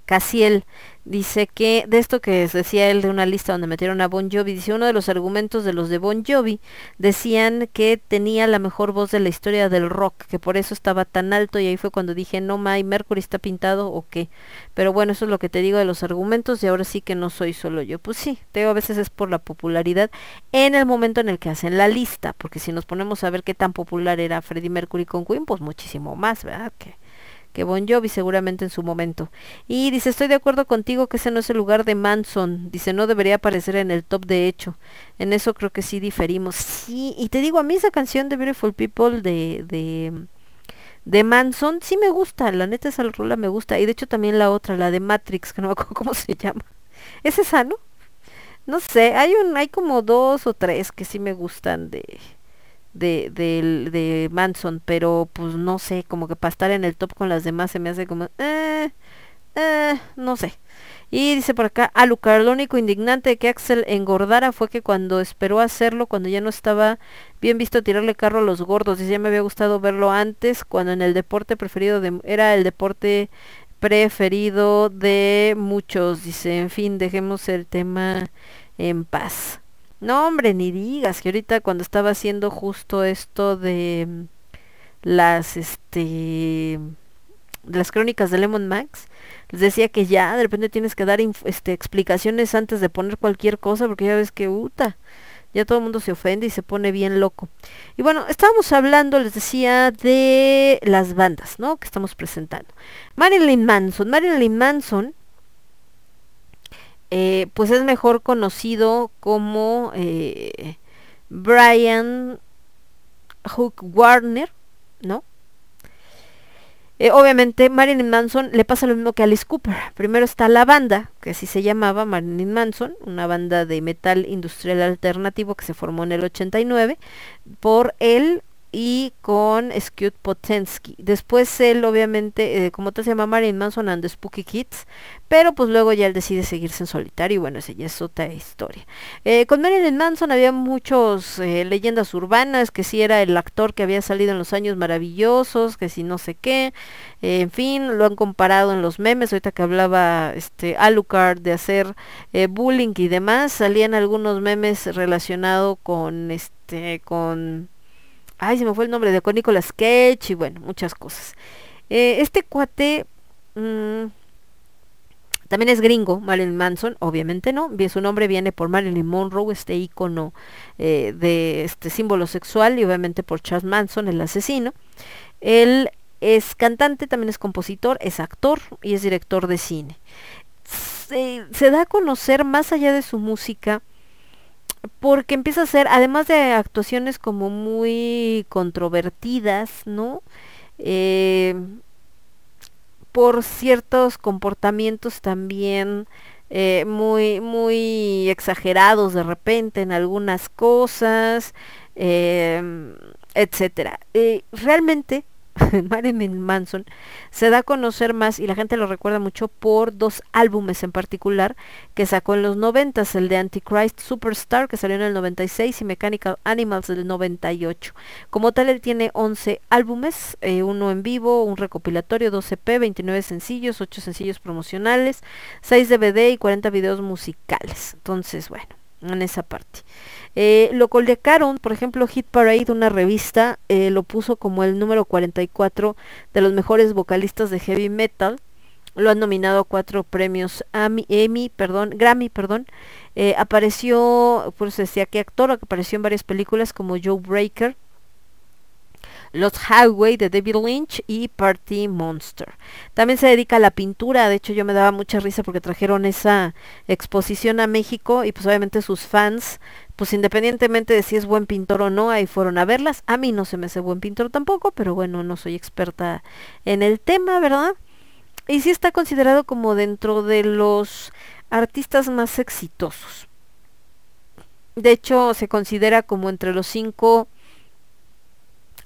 Casiel dice que de esto que decía él de una lista donde metieron a Bon Jovi, dice uno de los argumentos de los de Bon Jovi decían que tenía la mejor voz de la historia del rock, que por eso estaba tan alto y ahí fue cuando dije, no, May, Mercury está pintado o qué. Pero bueno, eso es lo que te digo de los argumentos y ahora sí que no soy solo yo. Pues sí, te digo, a veces es por la popularidad en el momento en el que hacen la lista, porque si nos ponemos a ver qué tan popular era Freddie Mercury con Queen, pues muchísimo más, ¿verdad? Que que Bon Jovi seguramente en su momento. Y dice, estoy de acuerdo contigo que ese no es el lugar de Manson. Dice, no debería aparecer en el top de hecho. En eso creo que sí diferimos. Sí, y te digo, a mí esa canción de Beautiful People de, de, de Manson sí me gusta. La neta esa rola me gusta. Y de hecho también la otra, la de Matrix, que no me acuerdo cómo se llama. ¿Es esa, no? No sé, hay un, hay como dos o tres que sí me gustan de, de, de, de Manson, pero pues no sé, como que para estar en el top con las demás se me hace como, eh, eh, no sé. Y dice por acá, Alucard, lo único indignante que Axel engordara fue que cuando esperó hacerlo, cuando ya no estaba bien visto tirarle carro a los gordos, dice, ya me había gustado verlo antes, cuando en el deporte preferido de, era el deporte preferido de muchos, dice, en fin, dejemos el tema en paz. No, hombre, ni digas que ahorita cuando estaba haciendo justo esto de mm, las este las crónicas de Lemon Max, les decía que ya de repente tienes que dar este, explicaciones antes de poner cualquier cosa porque ya ves que uta, ya todo el mundo se ofende y se pone bien loco. Y bueno, estábamos hablando, les decía, de las bandas, ¿no? Que estamos presentando. Marilyn Manson, Marilyn Manson eh, pues es mejor conocido como eh, Brian Hook Warner, ¿no? Eh, obviamente Marilyn Manson le pasa lo mismo que Alice Cooper. Primero está la banda, que así se llamaba Marilyn Manson, una banda de metal industrial alternativo que se formó en el 89 por él, y con Skewed Potensky. Después él obviamente, eh, como te llama Marilyn Manson and Spooky Kids, pero pues luego ya él decide seguirse en solitario y bueno, esa ya es otra historia. Eh, con Marilyn Manson había muchos eh, leyendas urbanas, que si era el actor que había salido en los años maravillosos, que si no sé qué, en fin, lo han comparado en los memes, ahorita que hablaba este Alucard de hacer bullying y demás, salían algunos memes relacionados con este, con ay, se me fue el nombre de con Nicolas Cage y bueno, muchas cosas. Eh, este cuate mm, también es gringo, Marilyn Manson, obviamente no. Su nombre viene por Marilyn Monroe, este icono eh, de este símbolo sexual, y obviamente por Charles Manson, el asesino. Él es cantante, también es compositor, es actor y es director de cine. se da a conocer más allá de su música porque empieza a ser, además de actuaciones como muy controvertidas, ¿no? Eh, por ciertos comportamientos también eh, muy, muy exagerados de repente en algunas cosas, eh, etcétera. realmente Marilyn Manson se da a conocer más y la gente lo recuerda mucho por dos álbumes en particular que sacó en los 90, el de Antichrist Superstar que salió en el 96 y Mechanical Animals del 98. Como tal él tiene 11 álbumes, eh, uno en vivo, un recopilatorio, 12 P, 29 sencillos, 8 sencillos promocionales, 6 DVD y 40 videos musicales. Entonces, bueno, en esa parte. Eh, lo colocaron, por ejemplo, Hit Parade, una revista, eh, lo puso como el número 44 de los mejores vocalistas de heavy metal. lo han nominado a cuatro premios perdón, Grammy, perdón. Eh, apareció, pues decía que actor, apareció en varias películas como Joe Breaker, Los Highway de David Lynch y Party Monster. También se dedica a la pintura, de hecho yo me daba mucha risa porque trajeron esa exposición a México y pues obviamente sus fans, pues independientemente de si es buen pintor o no, ahí fueron a verlas. A mí no se me hace buen pintor tampoco, pero bueno, no soy experta en el tema, ¿verdad? Y sí está considerado como dentro de los artistas más exitosos. De hecho, se considera como entre los cinco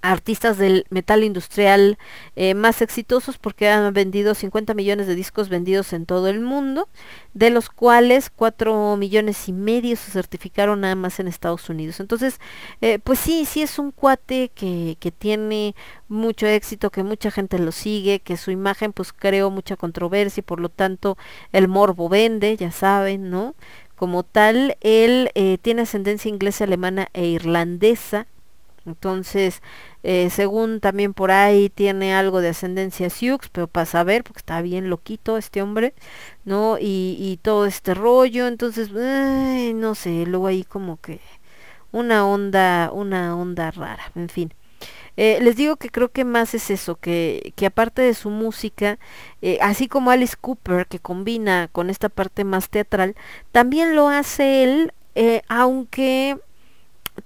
artistas del metal industrial eh, más exitosos porque han vendido 50 millones de discos vendidos en todo el mundo, de los cuales 4 millones y medio se certificaron nada más en Estados Unidos. Entonces, eh, pues sí, sí es un cuate que, que tiene mucho éxito, que mucha gente lo sigue, que su imagen pues creó mucha controversia y por lo tanto el morbo vende, ya saben, ¿no? Como tal, él eh, tiene ascendencia inglesa, alemana e irlandesa, entonces, eh, según también por ahí tiene algo de ascendencia Sioux, pero para saber, porque está bien loquito este hombre, ¿no? Y, todo este rollo, entonces, no sé, luego ahí como que una onda, una onda rara, en fin. Eh, les digo que creo que más es eso, que, que aparte de su música, eh, así como Alice Cooper, que combina con esta parte más teatral, también lo hace él, aunque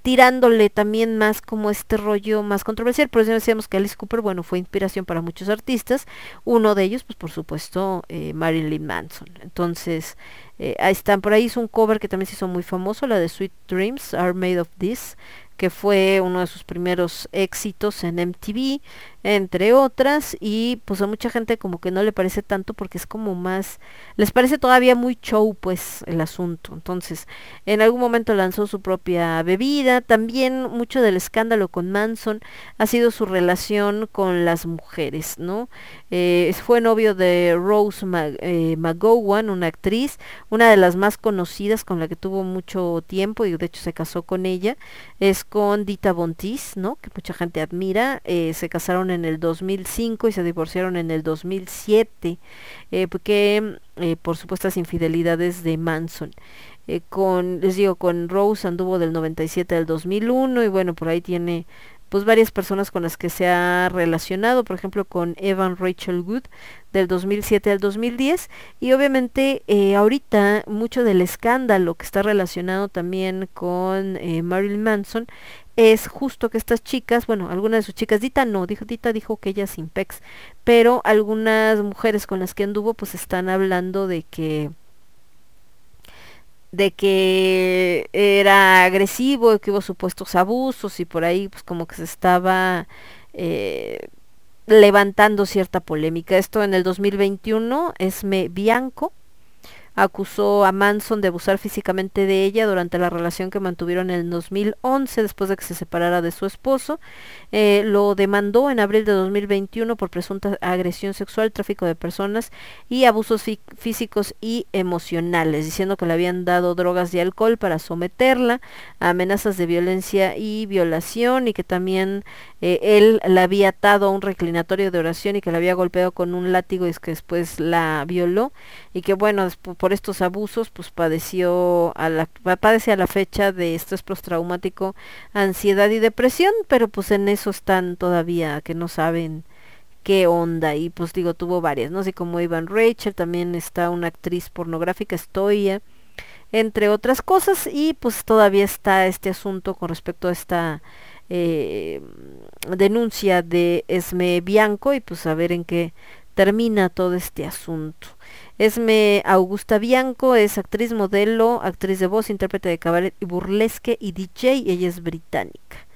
tirándole también más como este rollo más controversial. Por eso decíamos que Alice Cooper, bueno, fue inspiración para muchos artistas. Uno de ellos, pues por supuesto, eh, Marilyn Manson. Entonces, eh, ahí están. Por ahí hizo un cover que también se hizo muy famoso, la de Sweet Dreams Are Made of This, que fue uno de sus primeros éxitos en MTV, entre otras, y pues a mucha gente como que no le parece tanto porque es como más, les parece todavía muy show pues el asunto. Entonces, en algún momento lanzó su propia bebida, también mucho del escándalo con Manson ha sido su relación con las mujeres, ¿no? Eh, fue novio de Rose Mag eh, McGowan, una actriz, una de las más conocidas con la que tuvo mucho tiempo y de hecho se casó con ella, es con Dita Bontis, ¿no? Que mucha gente admira, eh, se casaron en el 2005 y se divorciaron en el 2007 eh, porque eh, por supuestas infidelidades de Manson. Eh, con, les digo, con Rose anduvo del 97 al 2001 y bueno, por ahí tiene pues varias personas con las que se ha relacionado, por ejemplo con Evan Rachel Wood del 2007 al 2010 y obviamente eh, ahorita mucho del escándalo que está relacionado también con eh, Marilyn Manson es justo que estas chicas, bueno, algunas de sus chicas, Dita no, dijo, Dita dijo que ella sin pex, pero algunas mujeres con las que anduvo pues están hablando de que de que era agresivo, que hubo supuestos abusos y por ahí pues como que se estaba eh, levantando cierta polémica. Esto en el 2021, Esme Bianco acusó a Manson de abusar físicamente de ella durante la relación que mantuvieron en el 2011 después de que se separara de su esposo. Eh, lo demandó en abril de 2021 por presunta agresión sexual, tráfico de personas y abusos físicos y emocionales, diciendo que le habían dado drogas y alcohol para someterla a amenazas de violencia y violación y que también eh, él la había atado a un reclinatorio de oración y que la había golpeado con un látigo y que después la violó y que bueno, después por estos abusos, pues padeció a la, padece a la fecha de estrés postraumático, ansiedad y depresión, pero pues en eso están todavía que no saben qué onda. Y pues digo tuvo varias, no sé como Ivan Rachel, también está una actriz pornográfica, Stoya, entre otras cosas. Y pues todavía está este asunto con respecto a esta eh, denuncia de Esme Bianco y pues a ver en qué termina todo este asunto. Esme Augusta Bianco es actriz, modelo, actriz de voz, intérprete de cabaret y burlesque y DJ. Ella es británica.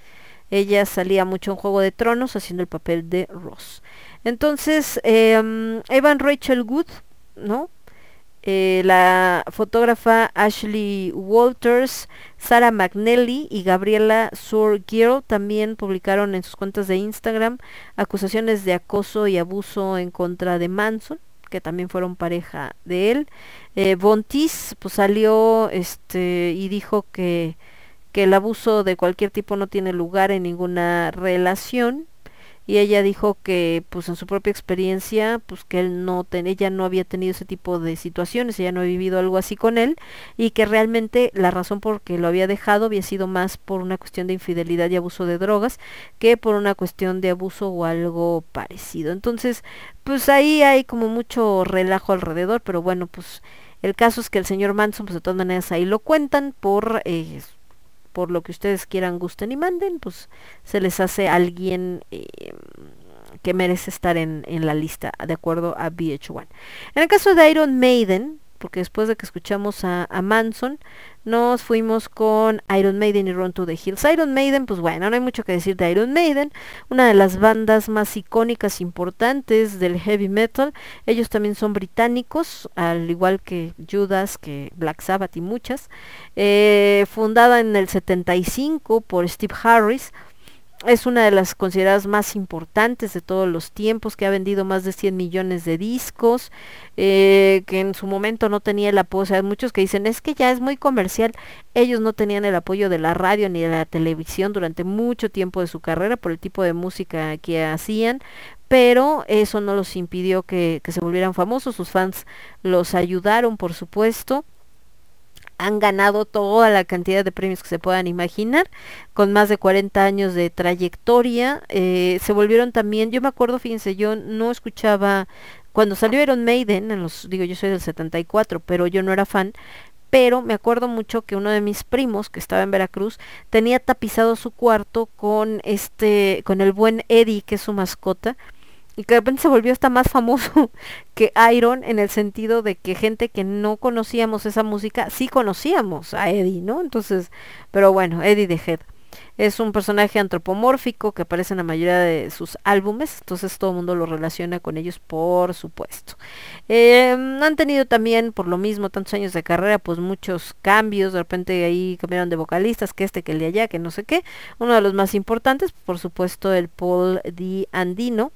Ella salía mucho en Juego de Tronos haciendo el papel de Ross. Entonces, eh, Evan Rachel Wood, ¿no? Eh, la fotógrafa Ashley Walters, Sarah McNally y Gabriela Surgirl también publicaron en sus cuentas de Instagram acusaciones de acoso y abuso en contra de Manson que también fueron pareja de él. Eh, Bontis pues salió este y dijo que, que el abuso de cualquier tipo no tiene lugar en ninguna relación y ella dijo que pues en su propia experiencia pues que él no ten, ella no había tenido ese tipo de situaciones, ella no había vivido algo así con él y que realmente la razón por que lo había dejado había sido más por una cuestión de infidelidad y abuso de drogas que por una cuestión de abuso o algo parecido. Entonces, pues ahí hay como mucho relajo alrededor, pero bueno, pues el caso es que el señor Manson, pues de todas maneras ahí lo cuentan por eh, por lo que ustedes quieran, gusten y manden, pues se les hace alguien eh, que merece estar en, en, la lista, de acuerdo a VH1. En el caso de Iron Maiden, porque después de que escuchamos a, Manson, nos fuimos con Iron Maiden y Run to the Hills. Iron Maiden, pues bueno, no hay mucho que decir de Iron Maiden, una de las bandas más icónicas, importantes del heavy metal. Ellos también son británicos, al igual que Judas, que Black Sabbath y muchas. Eh, fundada en el 75 por Steve Harris es una de las consideradas más importantes de todos los tiempos, que ha vendido más de 100 millones de discos, eh, que en su momento no tenía el apoyo, o sea, muchos que dicen, es que ya es muy comercial, ellos no tenían el apoyo de la radio ni de la televisión durante mucho tiempo de su carrera por el tipo de música que hacían, pero eso no los impidió que, que se volvieran famosos, sus fans los ayudaron, por supuesto, han ganado toda la cantidad de premios que se puedan imaginar, con más de 40 años de trayectoria. Eh, se volvieron también, yo me acuerdo, fíjense, yo no escuchaba, cuando salió Iron Maiden, en los, digo, yo soy del 74, pero yo no era fan, pero me acuerdo mucho que uno de mis primos que estaba en Veracruz tenía tapizado su cuarto con este con el buen Eddie que es su mascota y que de repente se volvió hasta más famoso que Iron en el sentido de que gente que no conocíamos esa música sí conocíamos a Eddie, ¿no? Entonces, pero bueno, Eddie the Head. Es un personaje antropomórfico que aparece en la mayoría de sus álbumes, entonces todo el mundo lo relaciona con ellos, por supuesto. Eh, han tenido también, por lo mismo, tantos años de carrera, pues muchos cambios, de repente ahí cambiaron de vocalistas, que este, que el de allá, que no sé qué. Uno de los más importantes, por supuesto, el Paul Di Andino,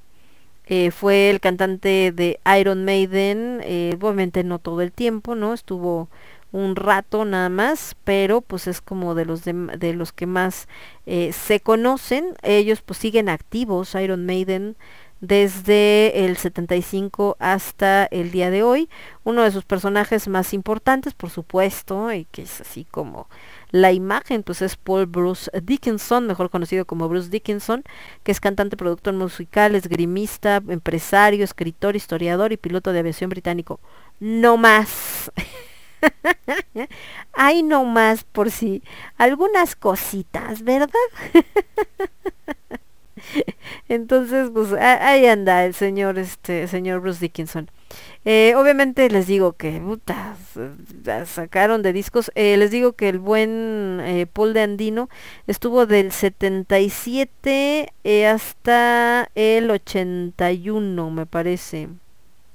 eh, fue el cantante de Iron Maiden, eh, obviamente no todo el tiempo, ¿no? Estuvo un rato nada más, pero pues es como de los de, de los que más eh, se conocen. Ellos pues siguen activos, Iron Maiden desde el 75 hasta el día de hoy. Uno de sus personajes más importantes, por supuesto, y que es así como la imagen pues es Paul Bruce Dickinson, mejor conocido como Bruce Dickinson, que es cantante, productor musical, esgrimista, empresario, escritor, historiador y piloto de aviación británico. No más. Hay no más por si algunas cositas, ¿verdad? Entonces, pues ahí anda el señor, este, señor Bruce Dickinson. Eh, obviamente les digo que puta, sacaron de discos. Eh, les digo que el buen eh, Paul de Andino estuvo del 77 eh, hasta el 81, me parece.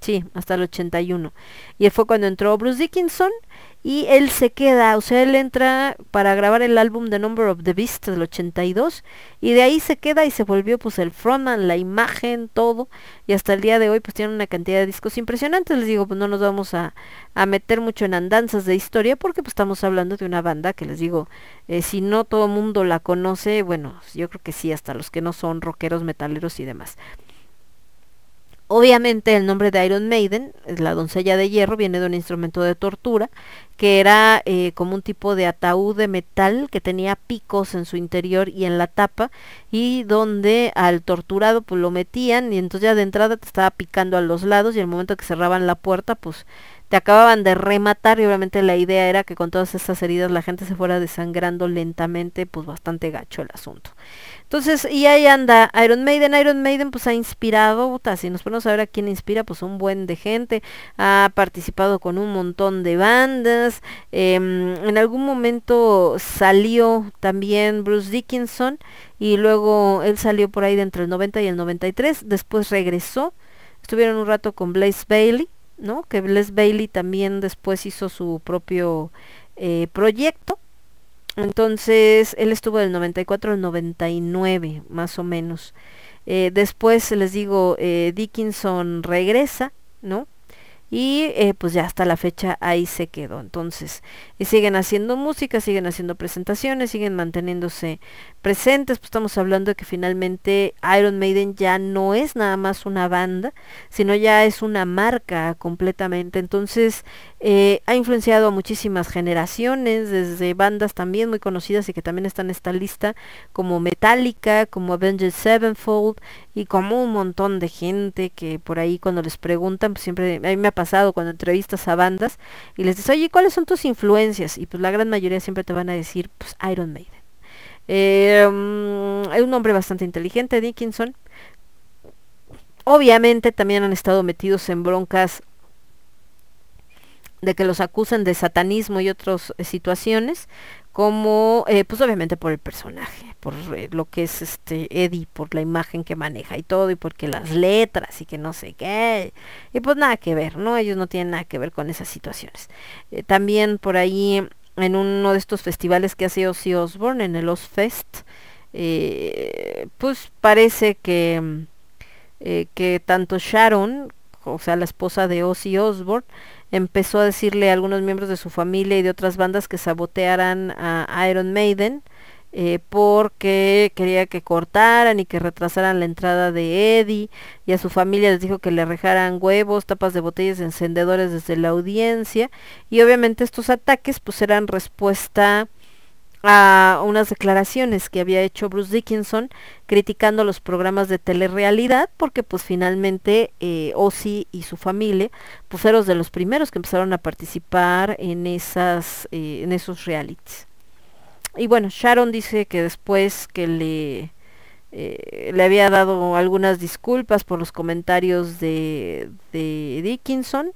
Sí, hasta el 81. Y fue cuando entró Bruce Dickinson y él se queda, o sea, él entra para grabar el álbum The Number of the Beast del 82 y de ahí se queda y se volvió pues el frontman, la imagen, todo y hasta el día de hoy pues tiene una cantidad de discos impresionantes, les digo, pues no nos vamos a, a meter mucho en andanzas de historia porque pues estamos hablando de una banda que les digo, eh, si no todo el mundo la conoce, bueno, yo creo que sí, hasta los que no son rockeros, metaleros y demás. Obviamente el nombre de Iron Maiden, la doncella de hierro, viene de un instrumento de tortura que era eh, como un tipo de ataúd de metal que tenía picos en su interior y en la tapa y donde al torturado pues lo metían y entonces ya de entrada te estaba picando a los lados y el momento que cerraban la puerta pues te acababan de rematar y obviamente la idea era que con todas estas heridas la gente se fuera desangrando lentamente, pues bastante gacho el asunto. Entonces, y ahí anda Iron Maiden. Iron Maiden pues ha inspirado, puta, si nos ponemos a ver a quién inspira, pues un buen de gente. Ha participado con un montón de bandas. Eh, en algún momento salió también Bruce Dickinson y luego él salió por ahí de entre el 90 y el 93. Después regresó. Estuvieron un rato con Blaze Bailey, ¿no? Que Blaze Bailey también después hizo su propio eh, proyecto entonces, él estuvo del 94 al 99, más o menos. Eh, después, les digo, eh, Dickinson regresa, ¿no? Y eh, pues ya hasta la fecha ahí se quedó. Entonces, y siguen haciendo música, siguen haciendo presentaciones, siguen manteniéndose presentes, pues estamos hablando de que finalmente Iron Maiden ya no es nada más una banda, sino ya es una marca completamente. Entonces, eh, ha influenciado a muchísimas generaciones, desde bandas también muy conocidas y que también están en esta lista, como Metallica, como Avenged Sevenfold y como un montón de gente que por ahí cuando les preguntan, pues siempre, a mí me ha pasado cuando entrevistas a bandas y les dices, oye, ¿cuáles son tus influencias? Y pues la gran mayoría siempre te van a decir, pues Iron Maiden. Es un hombre bastante inteligente, Dickinson. Obviamente también han estado metidos en broncas de que los acusan de satanismo y otras eh, situaciones, como eh, pues obviamente por el personaje, por eh, lo que es este Eddie, por la imagen que maneja y todo, y porque las letras y que no sé qué, y pues nada que ver, ¿no? Ellos no tienen nada que ver con esas situaciones. También por ahí en uno de estos festivales que hace Ozzy Osbourne, en el Ozfest, pues parece que, eh, que tanto Sharon, o sea, la esposa de Ozzy Osbourne, empezó a decirle a algunos miembros de su familia y de otras bandas que sabotearan a Iron Maiden, eh, porque quería que cortaran y que retrasaran la entrada de Eddie y a su familia les dijo que le rejaran huevos, tapas de botellas, encendedores desde la audiencia y obviamente estos ataques pues eran respuesta a unas declaraciones que había hecho Bruce Dickinson criticando los programas de telerrealidad porque pues finalmente eh, Ozzy y su familia pues fueron de los primeros que empezaron a participar en esas eh, en esos realities. Y bueno, Sharon dice que después que le, eh, le había dado algunas disculpas por los comentarios de, de Dickinson,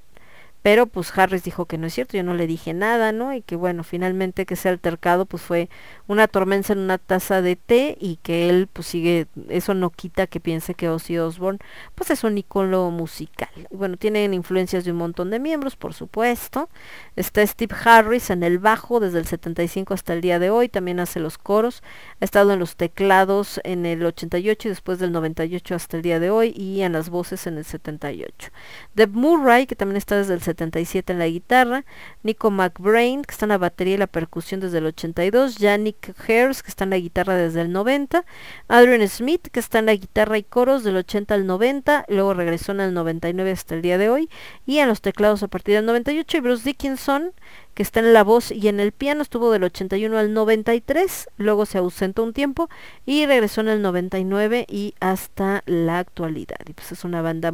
pero pues Harris dijo que no es cierto, yo no le dije nada, ¿no? Y que bueno, finalmente que ese altercado pues fue una tormenta en una taza de té y que él pues sigue, eso no quita que piense que Ozzy Osbourne pues es un icono musical. Bueno, tienen influencias de un montón de miembros, por supuesto. Está Steve Harris en el bajo desde el 75 hasta el día de hoy, también hace los coros, ha estado en los teclados en el 88 y después del 98 hasta el día de hoy y en las voces en el 78. Deb Murray, que también está desde el 77 en la guitarra, Nico McBrain, que está en la batería y la percusión desde el 82, Yannick Hairs, que está en la guitarra desde el 90, Adrian Smith, que está en la guitarra y coros del 80 al 90, luego regresó en el 99 hasta el día de hoy, y en los teclados a partir del 98, y Bruce Dickinson, que está en la voz y en el piano, estuvo del 81 al 93, luego se ausentó un tiempo y regresó en el 99 y hasta la actualidad. Y pues es una banda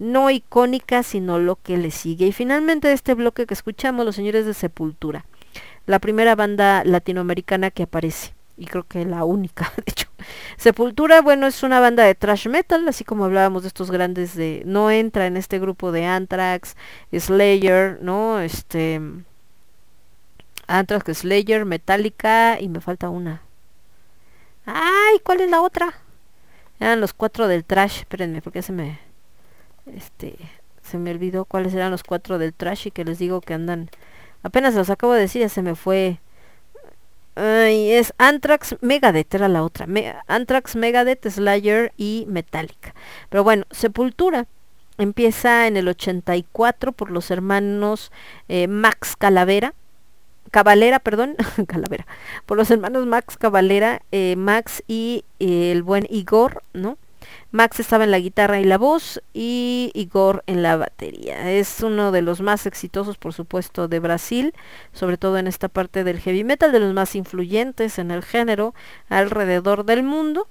no icónica, sino lo que le sigue. Y finalmente este bloque que escuchamos, Los Señores de Sepultura, la primera banda latinoamericana que aparece, y creo que la única, de hecho. Sepultura, bueno, es una banda de thrash metal, así como hablábamos de estos grandes de... No entra en este grupo de Anthrax, Slayer, ¿no? Este... Anthrax, Slayer, Metallica y me falta una. ¡Ay! ¿Cuál es la otra? Eran los cuatro del trash, espérenme, porque se me este se me olvidó cuáles eran los cuatro del trash y que les digo que andan apenas los acabo de decir ya se me fue Ay, es Anthrax Megadeth era la otra Anthrax Megadeth Slayer y Metallica pero bueno Sepultura empieza en el 84 por los hermanos eh, Max Calavera Cavalera, perdón, Calavera, por los hermanos Max Cavalera, eh, Max y eh, el buen Igor, ¿no? Max estaba en la guitarra y la voz y Igor en la batería. Es uno de los más exitosos, por supuesto, de Brasil, sobre todo en esta parte del heavy metal, de los más influyentes en el género alrededor del mundo.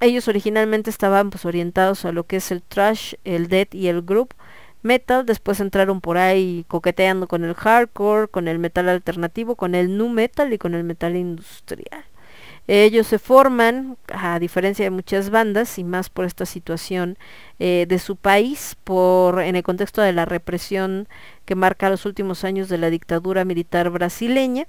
Ellos originalmente estaban pues orientados a lo que es el thrash, el death y el group metal, después entraron por ahí coqueteando con el hardcore, con el metal alternativo, con el nu metal y con el metal industrial. Ellos se forman, a diferencia de muchas bandas, y más por esta situación eh, de su país, por en el contexto de la represión que marca los últimos años de la dictadura militar brasileña.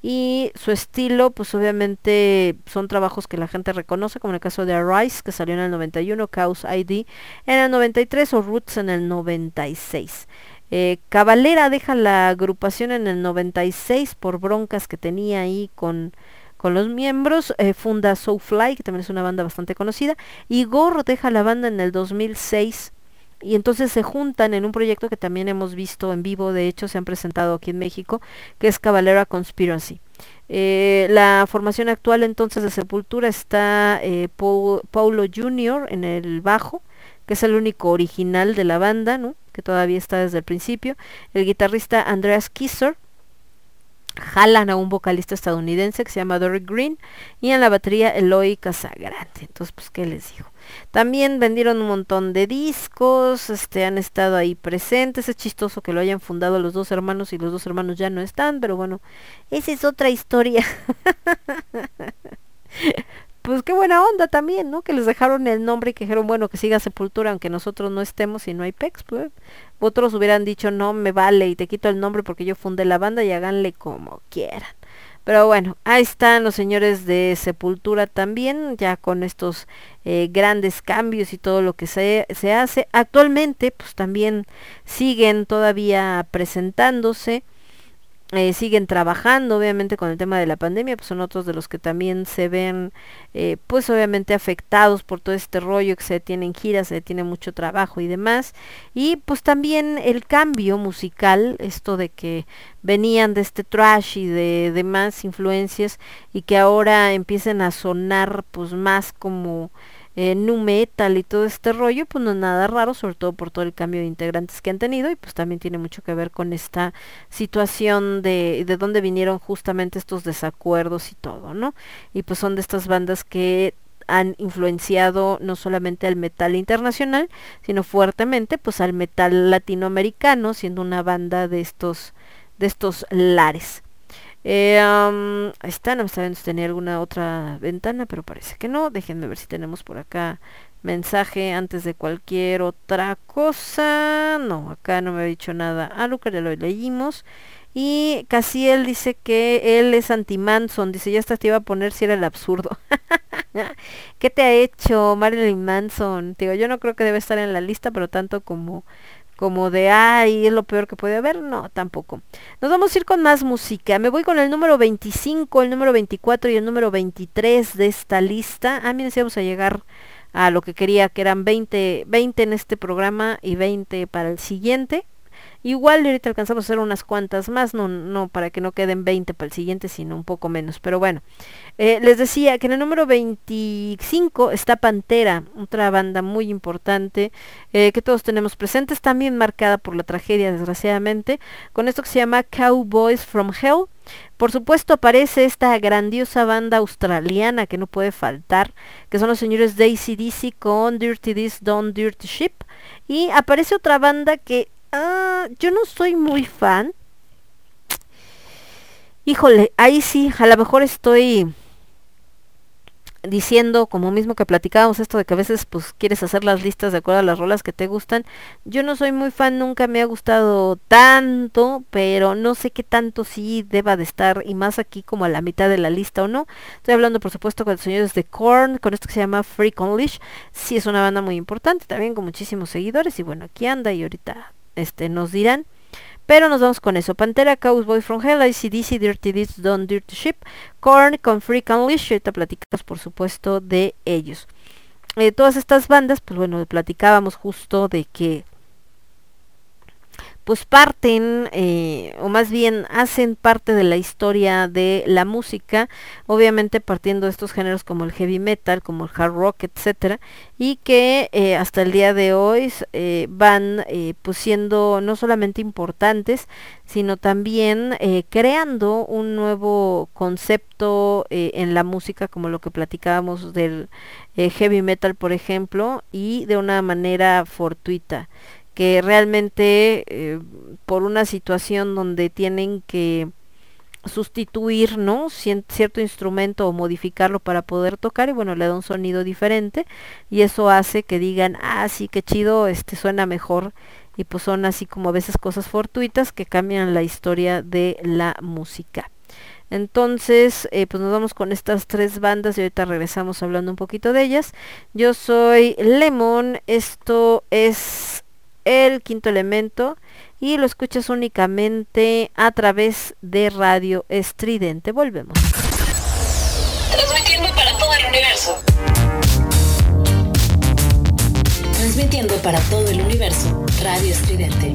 Y su estilo, pues obviamente son trabajos que la gente reconoce, como en el caso de Arise, que salió en el 91, Chaos ID en el 93 o Roots en el 96. Eh, deja la agrupación en el 96 por broncas que tenía ahí con con los miembros, eh, funda Soulfly, que también es una banda bastante conocida, y Gore deja la banda en el 2006 y entonces se juntan en un proyecto que también hemos visto en vivo, de hecho se han presentado aquí en México, que es Cavalera Conspiracy. Eh, la formación actual entonces de Sepultura está eh, Paul- Paulo Jr. en el bajo, que es el único original de la banda, ¿no? que todavía está desde el principio. El guitarrista Andreas Kisser, jalan a un vocalista estadounidense que se llama Dory Green y en la batería Eloy Casagrande. Entonces, pues, ¿qué les digo? También vendieron un montón de discos, este, han estado ahí presentes. Es chistoso que lo hayan fundado los dos hermanos y los dos hermanos ya no están, pero bueno, esa es otra historia. pues qué buena onda también, ¿no? Que les dejaron el nombre y que dijeron, bueno, que siga Sepultura aunque nosotros no estemos y no hay PEX, pues. Otros hubieran dicho, no, me vale y te quito el nombre porque yo fundé la banda y háganle como quieran. Pero bueno, ahí están los señores de Sepultura también, ya con estos eh, grandes cambios y todo lo que se, se hace. Actualmente, pues también siguen todavía presentándose. Eh, siguen trabajando obviamente con el tema de la pandemia, pues son otros de los que también se ven eh, pues obviamente afectados por todo este rollo que se tienen giras, se tiene mucho trabajo y demás. Y pues también el cambio musical, esto de que venían de este trash y de demás influencias y que ahora empiecen a sonar pues más como eh, metal y todo este rollo, pues no es nada raro, sobre todo por todo el cambio de integrantes que han tenido y pues también tiene mucho que ver con esta situación de, de dónde vinieron justamente estos desacuerdos y todo, ¿no? Y pues son de estas bandas que han influenciado no solamente al metal internacional, sino fuertemente pues al metal latinoamericano, siendo una banda de estos de estos lares. Eh, ahí está, no me está viendo si tenía alguna otra ventana, pero parece que no. Déjenme ver si tenemos por acá mensaje antes de cualquier otra cosa. No, acá no me ha dicho nada. Ah, Luca ya lo leímos. Y Casiel dice que él es anti-Manson. Dice, ya hasta te iba a poner si era el absurdo. ¿Qué te ha hecho Marilyn Manson? Digo, yo no creo que debe estar en la lista, pero tanto como como de ay, es lo peor que puede haber, no, tampoco. Nos vamos a ir con más música. Me voy con el número 25, el número 24 y el número 23 de esta lista. Ah, miren, si vamos a llegar a lo que quería, que eran 20, 20 en este programa y 20 para el siguiente. Igual ahorita alcanzamos a hacer unas cuantas más, no, no para que no queden 20 para el siguiente, sino un poco menos. Pero bueno, eh, les decía que en el número 25 está Pantera, otra banda muy importante eh, que todos tenemos presentes, también marcada por la tragedia, desgraciadamente, con esto que se llama Cowboys from Hell. Por supuesto aparece esta grandiosa banda australiana que no puede faltar, que son los señores de ACDC con Dirty This, Don't Dirty Ship. Y aparece otra banda que ah, yo no soy muy fan. Híjole, ahí sí, a lo mejor estoy diciendo, como mismo que platicábamos esto de que a veces pues quieres hacer las listas de acuerdo a las rolas que te gustan. Yo no soy muy fan, nunca me ha gustado tanto, pero no sé qué tanto sí deba de estar y más aquí como a la mitad de la lista o no. Estoy hablando por supuesto con los señores de Korn, con esto que se llama Freak Unleash. Sí es una banda muy importante, también con muchísimos seguidores y bueno, aquí anda y ahorita este nos dirán. Pero nos vamos con eso. Pantera, Cowboy from Hell, ICDC, Dirty Deeds, Don't Dirty Ship, Korn con Freak Unleashed. Ahorita platicamos, por supuesto, de ellos. Eh, todas estas bandas, pues bueno, platicábamos justo de que pues parten, eh, o más bien hacen parte de la historia de la música, obviamente partiendo de estos géneros como el heavy metal, como el hard rock, etcétera, y que eh, hasta el día de hoy eh, van pues siendo no solamente importantes, sino también creando un nuevo concepto en la música, como lo que platicábamos del heavy metal, por ejemplo, y de una manera fortuita que realmente eh, por una situación donde tienen que sustituir no cierto instrumento o modificarlo para poder tocar y bueno le da un sonido diferente y eso hace que digan ah sí qué chido este suena mejor y pues son así como a veces cosas fortuitas que cambian la historia de la música entonces, eh, pues nos vamos con estas tres bandas y ahorita regresamos hablando un poquito de ellas. Yo soy Lemon, esto es el quinto elemento y lo escuchas únicamente a través de Radio Estridente. Volvemos. Transmitiendo para todo el universo. Transmitiendo para todo el universo. Radio Estridente.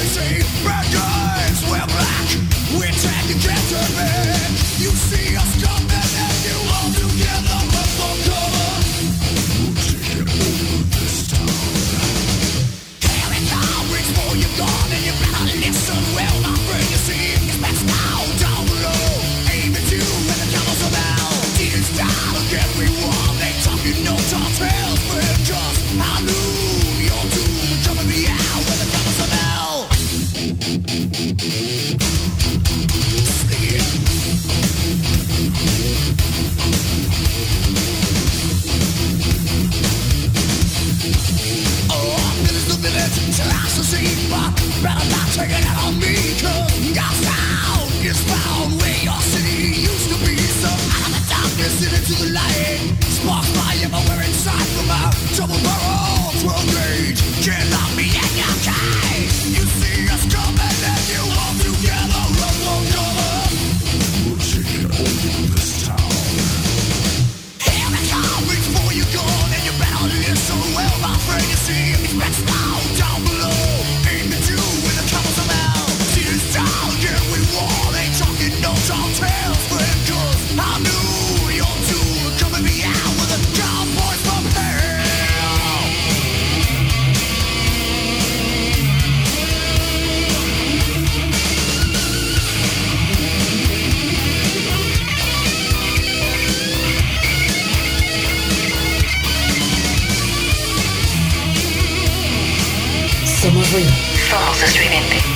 Jesús Vivente.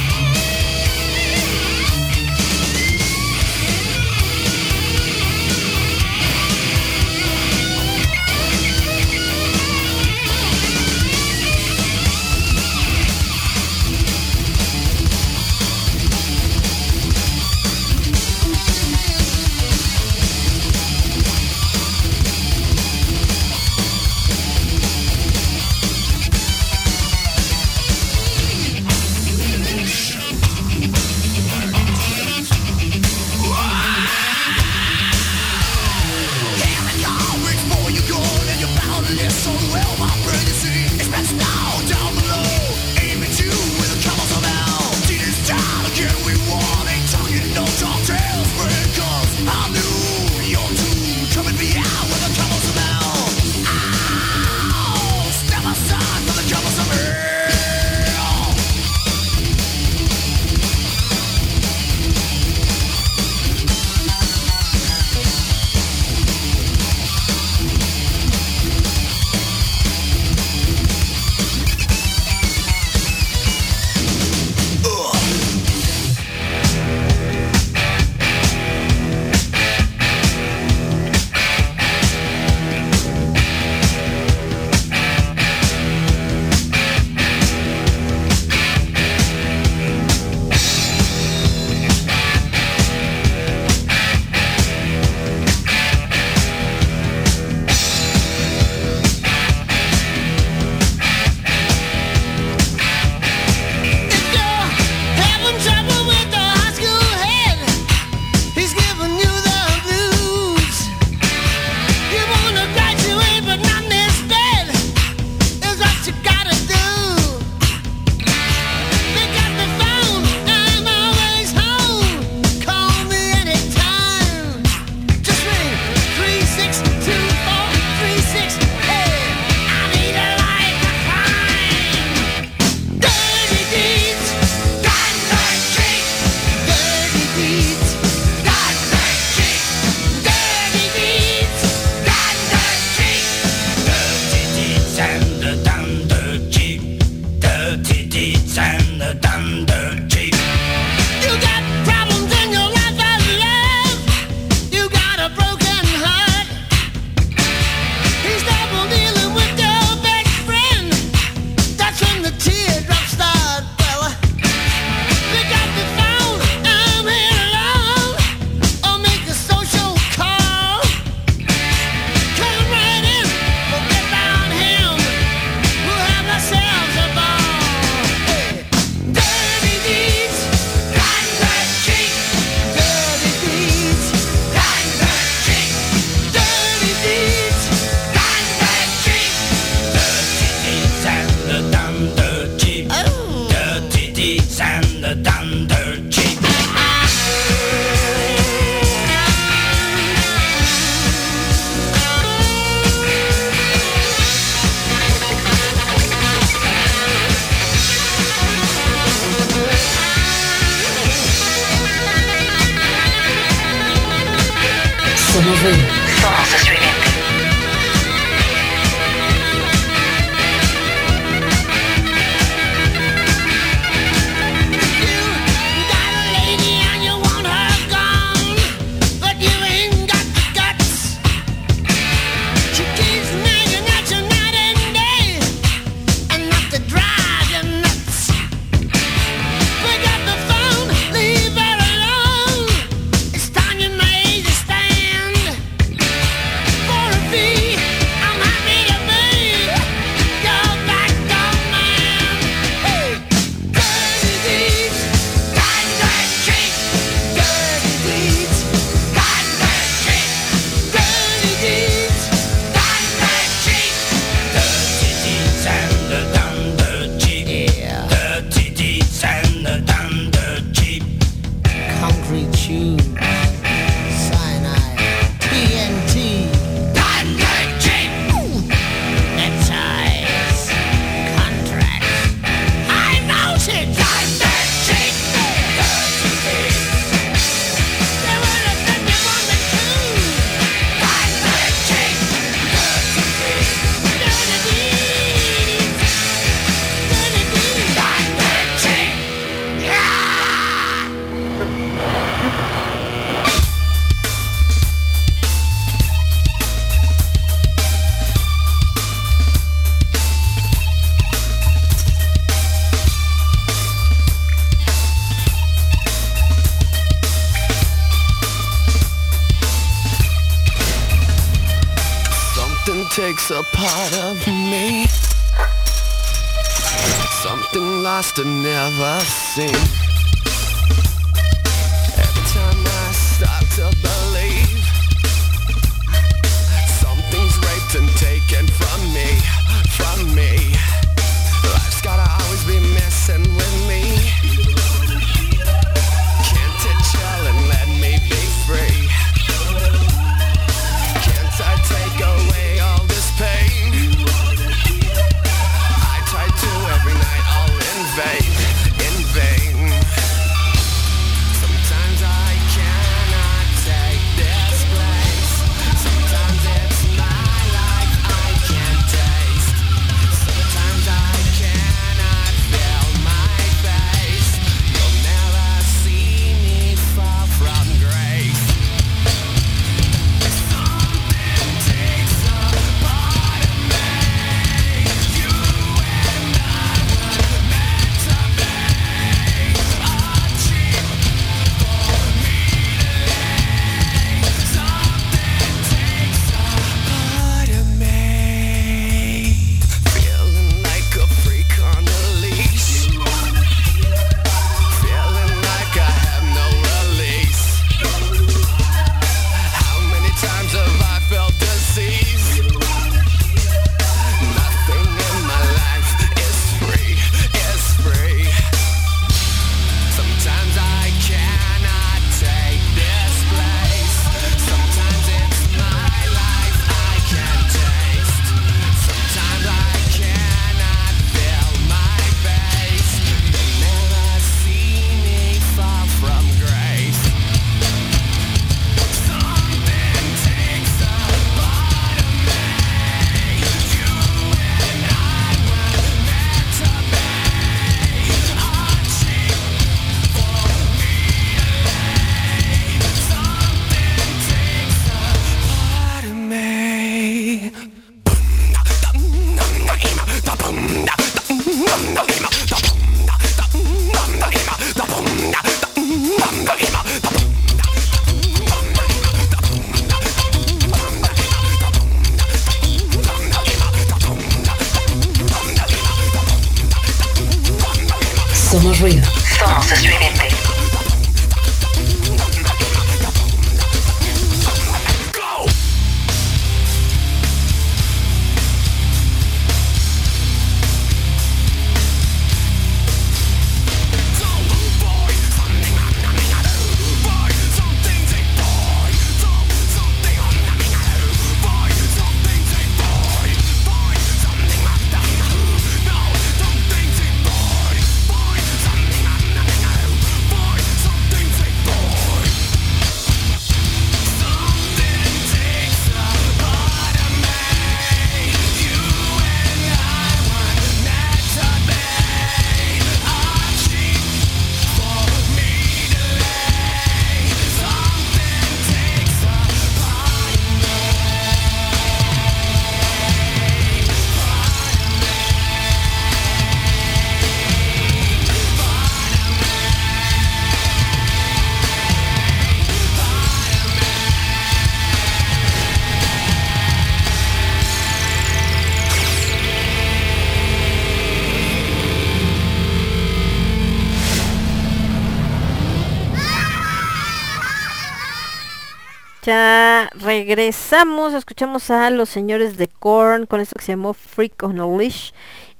Regresamos, escuchamos a los señores de Korn con esto que se llamó Freak on a Leash.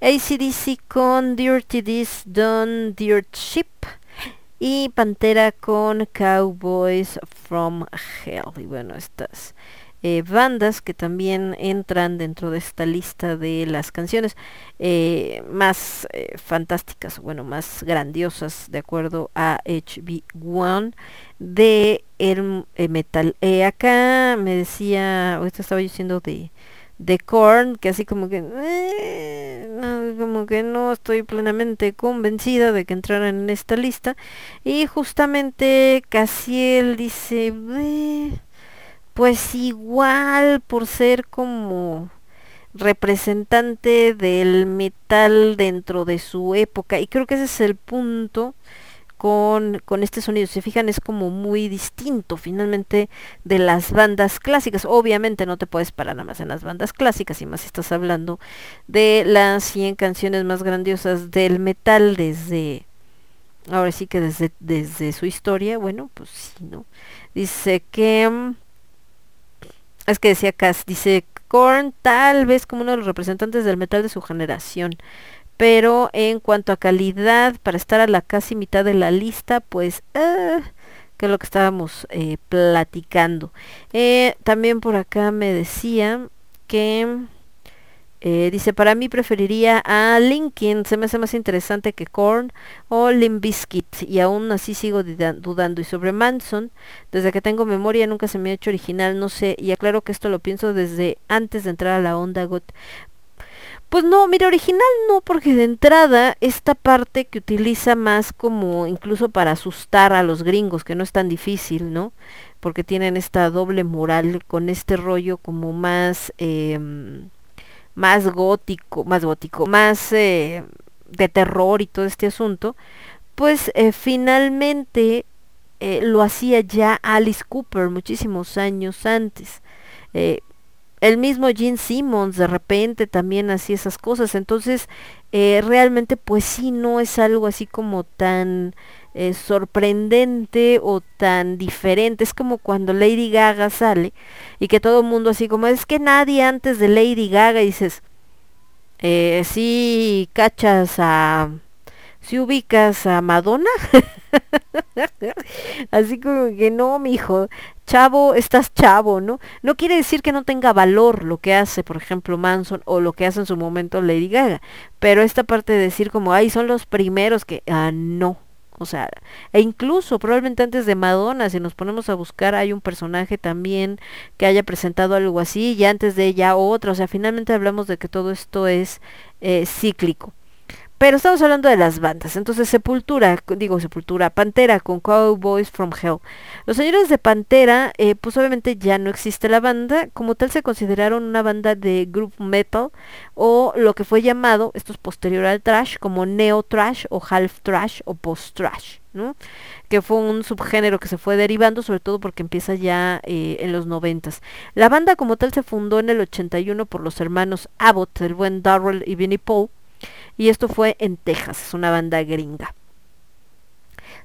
ACDC con Dirty This Done Dirt Ship. Y Pantera con Cowboys from Hell. Y bueno, estas eh, bandas que también entran dentro de esta lista de las canciones eh, más eh, fantásticas, bueno, más grandiosas de acuerdo a HB1 de el, eh, metal. Eh, acá me decía, ahorita estaba diciendo de de Korn, que así como que eh, como que no estoy plenamente convencida de que entraran en esta lista y justamente Casiel dice "Eh, pues igual por ser como representante del metal dentro de su época y creo que ese es el punto con, con este sonido. Si se fijan, es como muy distinto finalmente de las bandas clásicas. Obviamente no te puedes parar nada más en las bandas clásicas, y más estás hablando de las 100 canciones más grandiosas del metal desde, ahora sí que desde, desde su historia. Bueno, pues sí, ¿no? Dice que... mm, Es que decía Cass, dice Korn tal vez como uno de los representantes del metal de su generación pero en cuanto a calidad para estar a la casi mitad de la lista pues ah, que es lo que estábamos eh, platicando. Eh, también por acá me decía que eh, dice para mí preferiría a Linkin se me hace más interesante que Korn o Limp Bizkit y aún así sigo dudando y sobre Manson desde que tengo memoria nunca se me ha hecho original no sé y aclaro que esto lo pienso desde antes de entrar a la onda got pues no, mira, original no, porque de entrada esta parte que utiliza más como incluso para asustar a los gringos, que no es tan difícil, ¿no? Porque tienen esta doble moral con este rollo como más, em, más gótico, más gótico, más eh, de terror y todo este asunto, pues eh, finalmente eh, lo hacía ya Alice Cooper muchísimos años antes. El mismo Gene Simmons de repente también hacía esas cosas. Entonces, eh, realmente pues sí, no es algo así como tan eh, sorprendente o tan diferente. Es como cuando Lady Gaga sale y que todo el mundo así como es que nadie antes de Lady Gaga dices, eh, sí cachas a... Si ubicas a Madonna, así como que no, mijo, chavo, estás chavo, ¿no? No quiere decir que no tenga valor lo que hace, por ejemplo, Manson o lo que hace en su momento Lady Gaga, pero esta parte de decir como, ay, son los primeros que, ah, no. O sea, e incluso probablemente antes de Madonna, si nos ponemos a buscar, hay un personaje también que haya presentado algo así, y antes de ella otra, o sea, finalmente hablamos de que todo esto es eh, cíclico. Pero estamos hablando de las bandas. Entonces, Sepultura, digo Sepultura, Pantera con Cowboys from Hell. Los señores de Pantera, eh, pues obviamente ya no existe la banda. Como tal se consideraron una banda de group metal o lo que fue llamado, esto es posterior al trash, como neo trash o half trash o post trash. ¿no? que fue un subgénero que se fue derivando, sobre todo porque empieza ya eh, en los noventas. La banda como tal se fundó en el 81 por los hermanos Abbott, el buen Darrell y Vinnie Paul, y esto fue en Texas, es una banda gringa.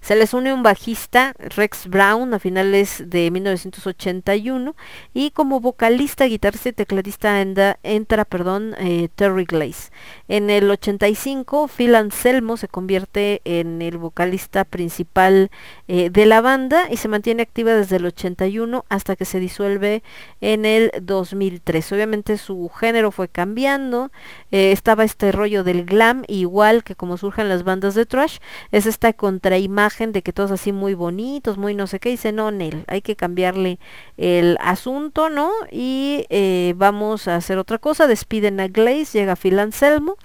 Se les une un bajista, Rex Brown, a finales de 1981, y como vocalista, guitarrista y tecladista entra eh, Terry Glaze. En el 85, Phil Anselmo se convierte en el vocalista principal eh, de la banda y se mantiene activa desde el 81 hasta que se disuelve en el 2003. Obviamente su género fue cambiando, eh, estaba este rollo del glam, igual que como surgen las bandas de trash, es esta contraimagen de que todos así muy bonitos, muy no sé qué, dice no, Nel, hay que cambiarle el asunto, ¿no? Y eh, vamos a hacer otra cosa, despiden a Glaze, llega Phil Anselmo,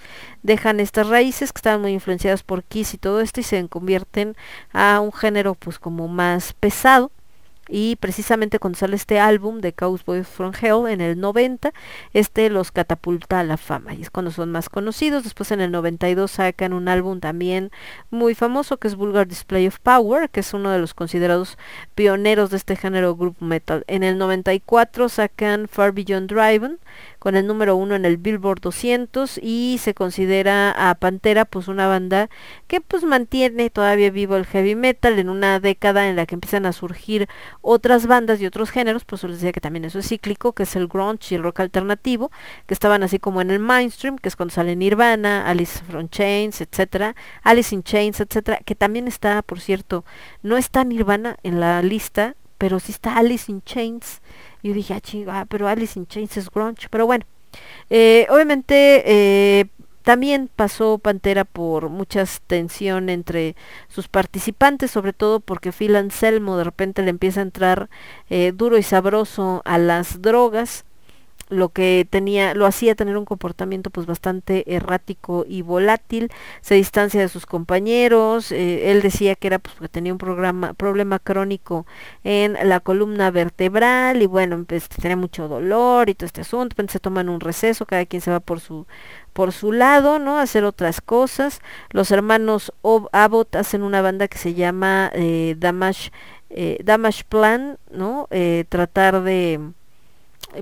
dejan estas raíces que estaban muy influenciadas por Kiss y todo esto y se convierten a un género pues como más pesado y precisamente cuando sale este álbum de Cowboys from Hell en el 90, este los catapulta a la fama y es cuando son más conocidos. Después en el 92 sacan un álbum también muy famoso que es Vulgar Display of Power, que es uno de los considerados pioneros de este género group metal. En el 94 sacan Far Beyond Driven con el número uno en el Billboard 200 y se considera a Pantera pues una banda que pues mantiene todavía vivo el heavy metal en una década en la que empiezan a surgir otras bandas y otros géneros, pues les decía que también eso es cíclico, que es el grunge y el rock alternativo, que estaban así como en el mainstream, que es cuando sale Nirvana, Alice from Chains, etcétera, Alice in Chains, etcétera, que también está, por cierto, no está Nirvana en la lista, pero sí está Alice in Chains. Y yo dije, ah, chinga, pero Alice in Chains es grunge, pero bueno. Eh, obviamente eh, también pasó Pantera por mucha tensión entre sus participantes, sobre todo porque Phil Anselmo de repente le empieza a entrar eh, duro y sabroso a las drogas lo que tenía lo hacía tener un comportamiento pues bastante errático y volátil se distancia de sus compañeros eh, él decía que era pues porque tenía un programa, problema crónico en la columna vertebral y bueno pues, tenía mucho dolor y todo este asunto pues, se toman un receso cada quien se va por su por su lado, ¿no? Hacer otras cosas. Los hermanos Ob Abbott hacen una banda que se llama eh, Damage, eh, Damage Plan, ¿no? Eh, tratar de,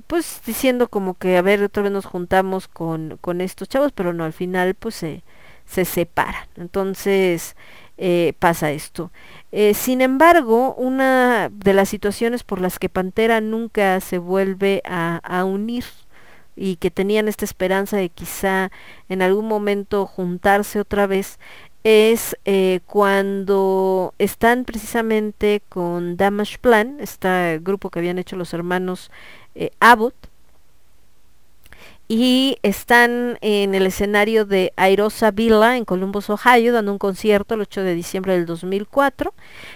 pues diciendo como que a ver otra vez nos juntamos con, con estos chavos pero no al final pues se, se separan. Entonces eh, pasa esto. Eh, sin embargo una de las situaciones por las que Pantera nunca se vuelve a unir y que tenían esta esperanza de quizá en algún momento juntarse otra vez es eh, cuando están precisamente con Damage Plan, este grupo que habían hecho los hermanos eh, Abbott, y están en el escenario de Airosa Villa en Columbus, Ohio, dando un concierto el 8 de diciembre del 2004.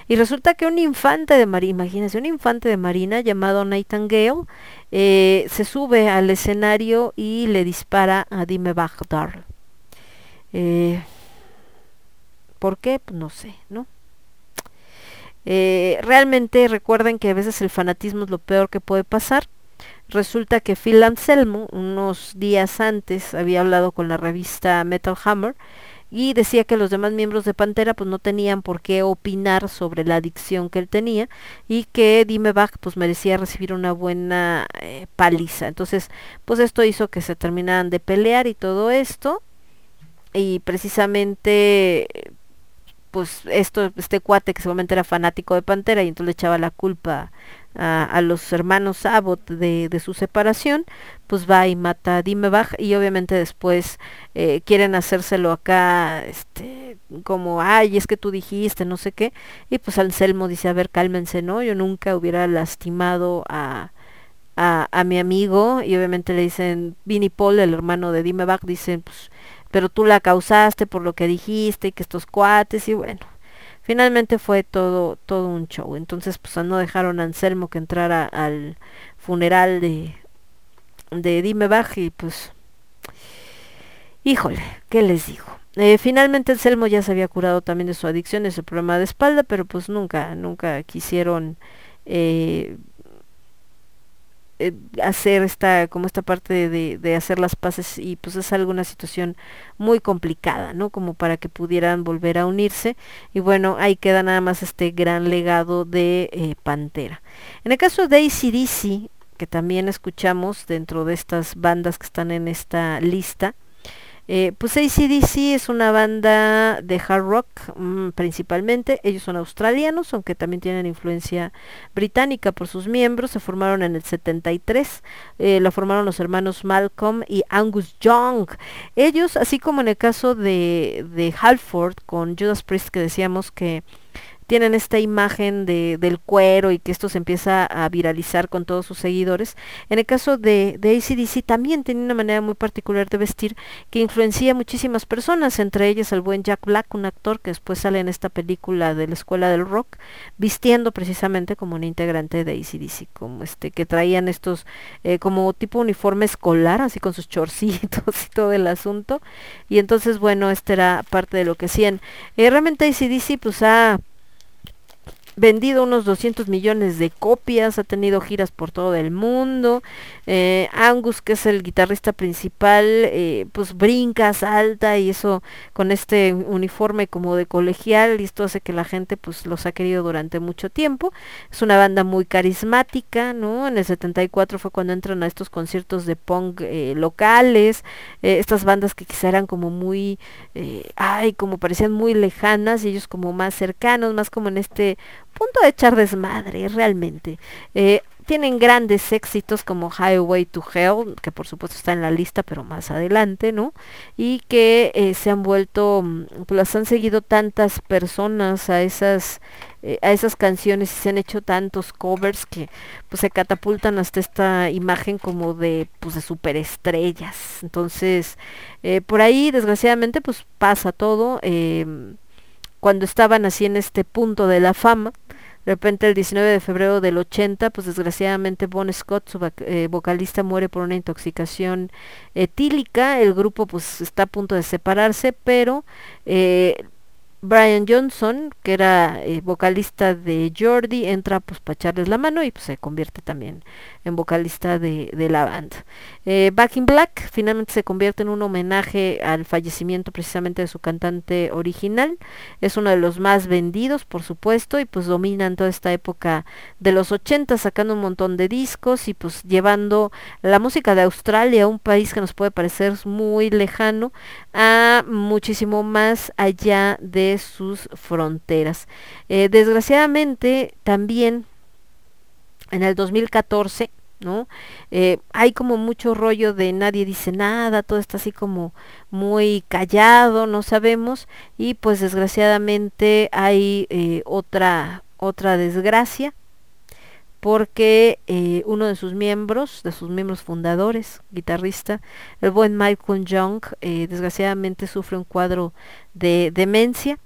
Y resulta que un infante de marina, imagínense, un infante de marina llamado Nightingale eh, se sube al escenario y le dispara a Dime Baghdad. Eh, ¿Por qué? Pues no sé, ¿no? Eh, realmente recuerden que a veces el fanatismo es lo peor que puede pasar. Resulta que Phil Anselmo unos días antes había hablado con la revista Metal Hammer y decía que los demás miembros de Pantera pues no tenían por qué opinar sobre la adicción que él tenía y que Dimebag pues merecía recibir una buena eh, paliza. Entonces pues esto hizo que se terminaran de pelear y todo esto y precisamente pues esto este cuate que seguramente era fanático de Pantera y entonces le echaba la culpa a, los hermanos Abbott de, de, su separación, pues va y mata a Dimebag y obviamente después eh, quieren hacérselo acá, este, como, ay, es que tú dijiste, no sé qué, y pues Anselmo dice, a ver, cálmense, ¿no? Yo nunca hubiera lastimado a, a, a mi amigo y obviamente le dicen, Vinnie Paul, el hermano de Dimebag, dicen, pues, pero tú la causaste por lo que dijiste y que estos cuates y bueno, finalmente fue todo todo un show. Entonces pues no dejaron a Anselmo que entrara al funeral de de Dimebag y pues híjole qué les digo eh, finalmente Anselmo ya se había curado también de su adicción ese problema de espalda pero pues nunca nunca quisieron eh, eh, hacer esta como esta parte de, de, hacer las paces y pues es alguna situación muy complicada no como para que pudieran volver a unirse. Y bueno ahí queda nada más este gran legado de eh, Pantera. En el caso de ACDC que también escuchamos dentro de estas bandas que están en esta lista eh, pues ACDC es una banda de hard rock mmm, principalmente, ellos son australianos, aunque también tienen influencia británica por sus miembros, se formaron en el 73, eh, lo formaron los hermanos Malcolm y Angus Young. Ellos, así como en el caso de, de Halford con Judas Priest que decíamos que tienen esta imagen de, del cuero y que esto se empieza a viralizar con todos sus seguidores. En el caso de, de ACDC también tiene una manera muy particular de vestir que influencia a muchísimas personas, entre ellas el buen Jack Black, un actor que después sale en esta película de la Escuela del Rock, vistiendo precisamente como un integrante de ACDC, como este, que traían estos eh, como tipo uniforme escolar, así con sus chorcitos y todo el asunto. Y entonces, bueno, este era parte de lo que hacían. Eh, realmente ACDC pues ha vendido unos 200 millones de copias, ha tenido giras por todo el mundo. Eh, Angus, que es el guitarrista principal, eh, pues brinca, salta y eso con este uniforme como de colegial y esto hace que la gente pues los ha querido durante mucho tiempo. Es una banda muy carismática, ¿no? En el 74 fue cuando entran a estos conciertos de punk eh, locales, estas bandas que quizá eran como muy, ay, como parecían muy lejanas y ellos como más cercanos, más como en este punto de echar desmadre, realmente. Eh, tienen grandes éxitos como Highway to Hell, que por supuesto está en la lista, pero más adelante, ¿no? Y que eh, se han vuelto, mm, pues las han seguido tantas personas a esas eh, a esas canciones y se han hecho tantos covers que pues se catapultan hasta esta imagen como de pues de superestrellas. Entonces, por ahí desgraciadamente pues pasa todo. em, cuando estaban así en este punto de la fama. De repente el 19 de febrero del 80, pues desgraciadamente Bon Scott, su eh, vocalista, muere por una intoxicación etílica. El grupo pues está a punto de separarse, pero eh, Brian Johnson, que era eh, vocalista de Jordi, entra pues para echarles la mano y pues se convierte también en vocalista de, la banda. Eh, Back in Black finalmente se convierte en un homenaje al fallecimiento precisamente de su cantante original. Es uno de los más vendidos, por supuesto, y pues dominan toda esta época de los 80 sacando un montón de discos y pues llevando la música de Australia, un país que nos puede parecer muy lejano, a muchísimo más allá de sus fronteras. Eh, desgraciadamente también en el 2014 ¿no? Eh, hay como mucho rollo de nadie dice nada, todo está así como muy callado, no sabemos, y pues desgraciadamente hay eh, otra, otra desgracia, porque eh, uno de sus miembros, de sus miembros fundadores, guitarrista, el buen Michael Young, eh, desgraciadamente sufre un cuadro de demencia,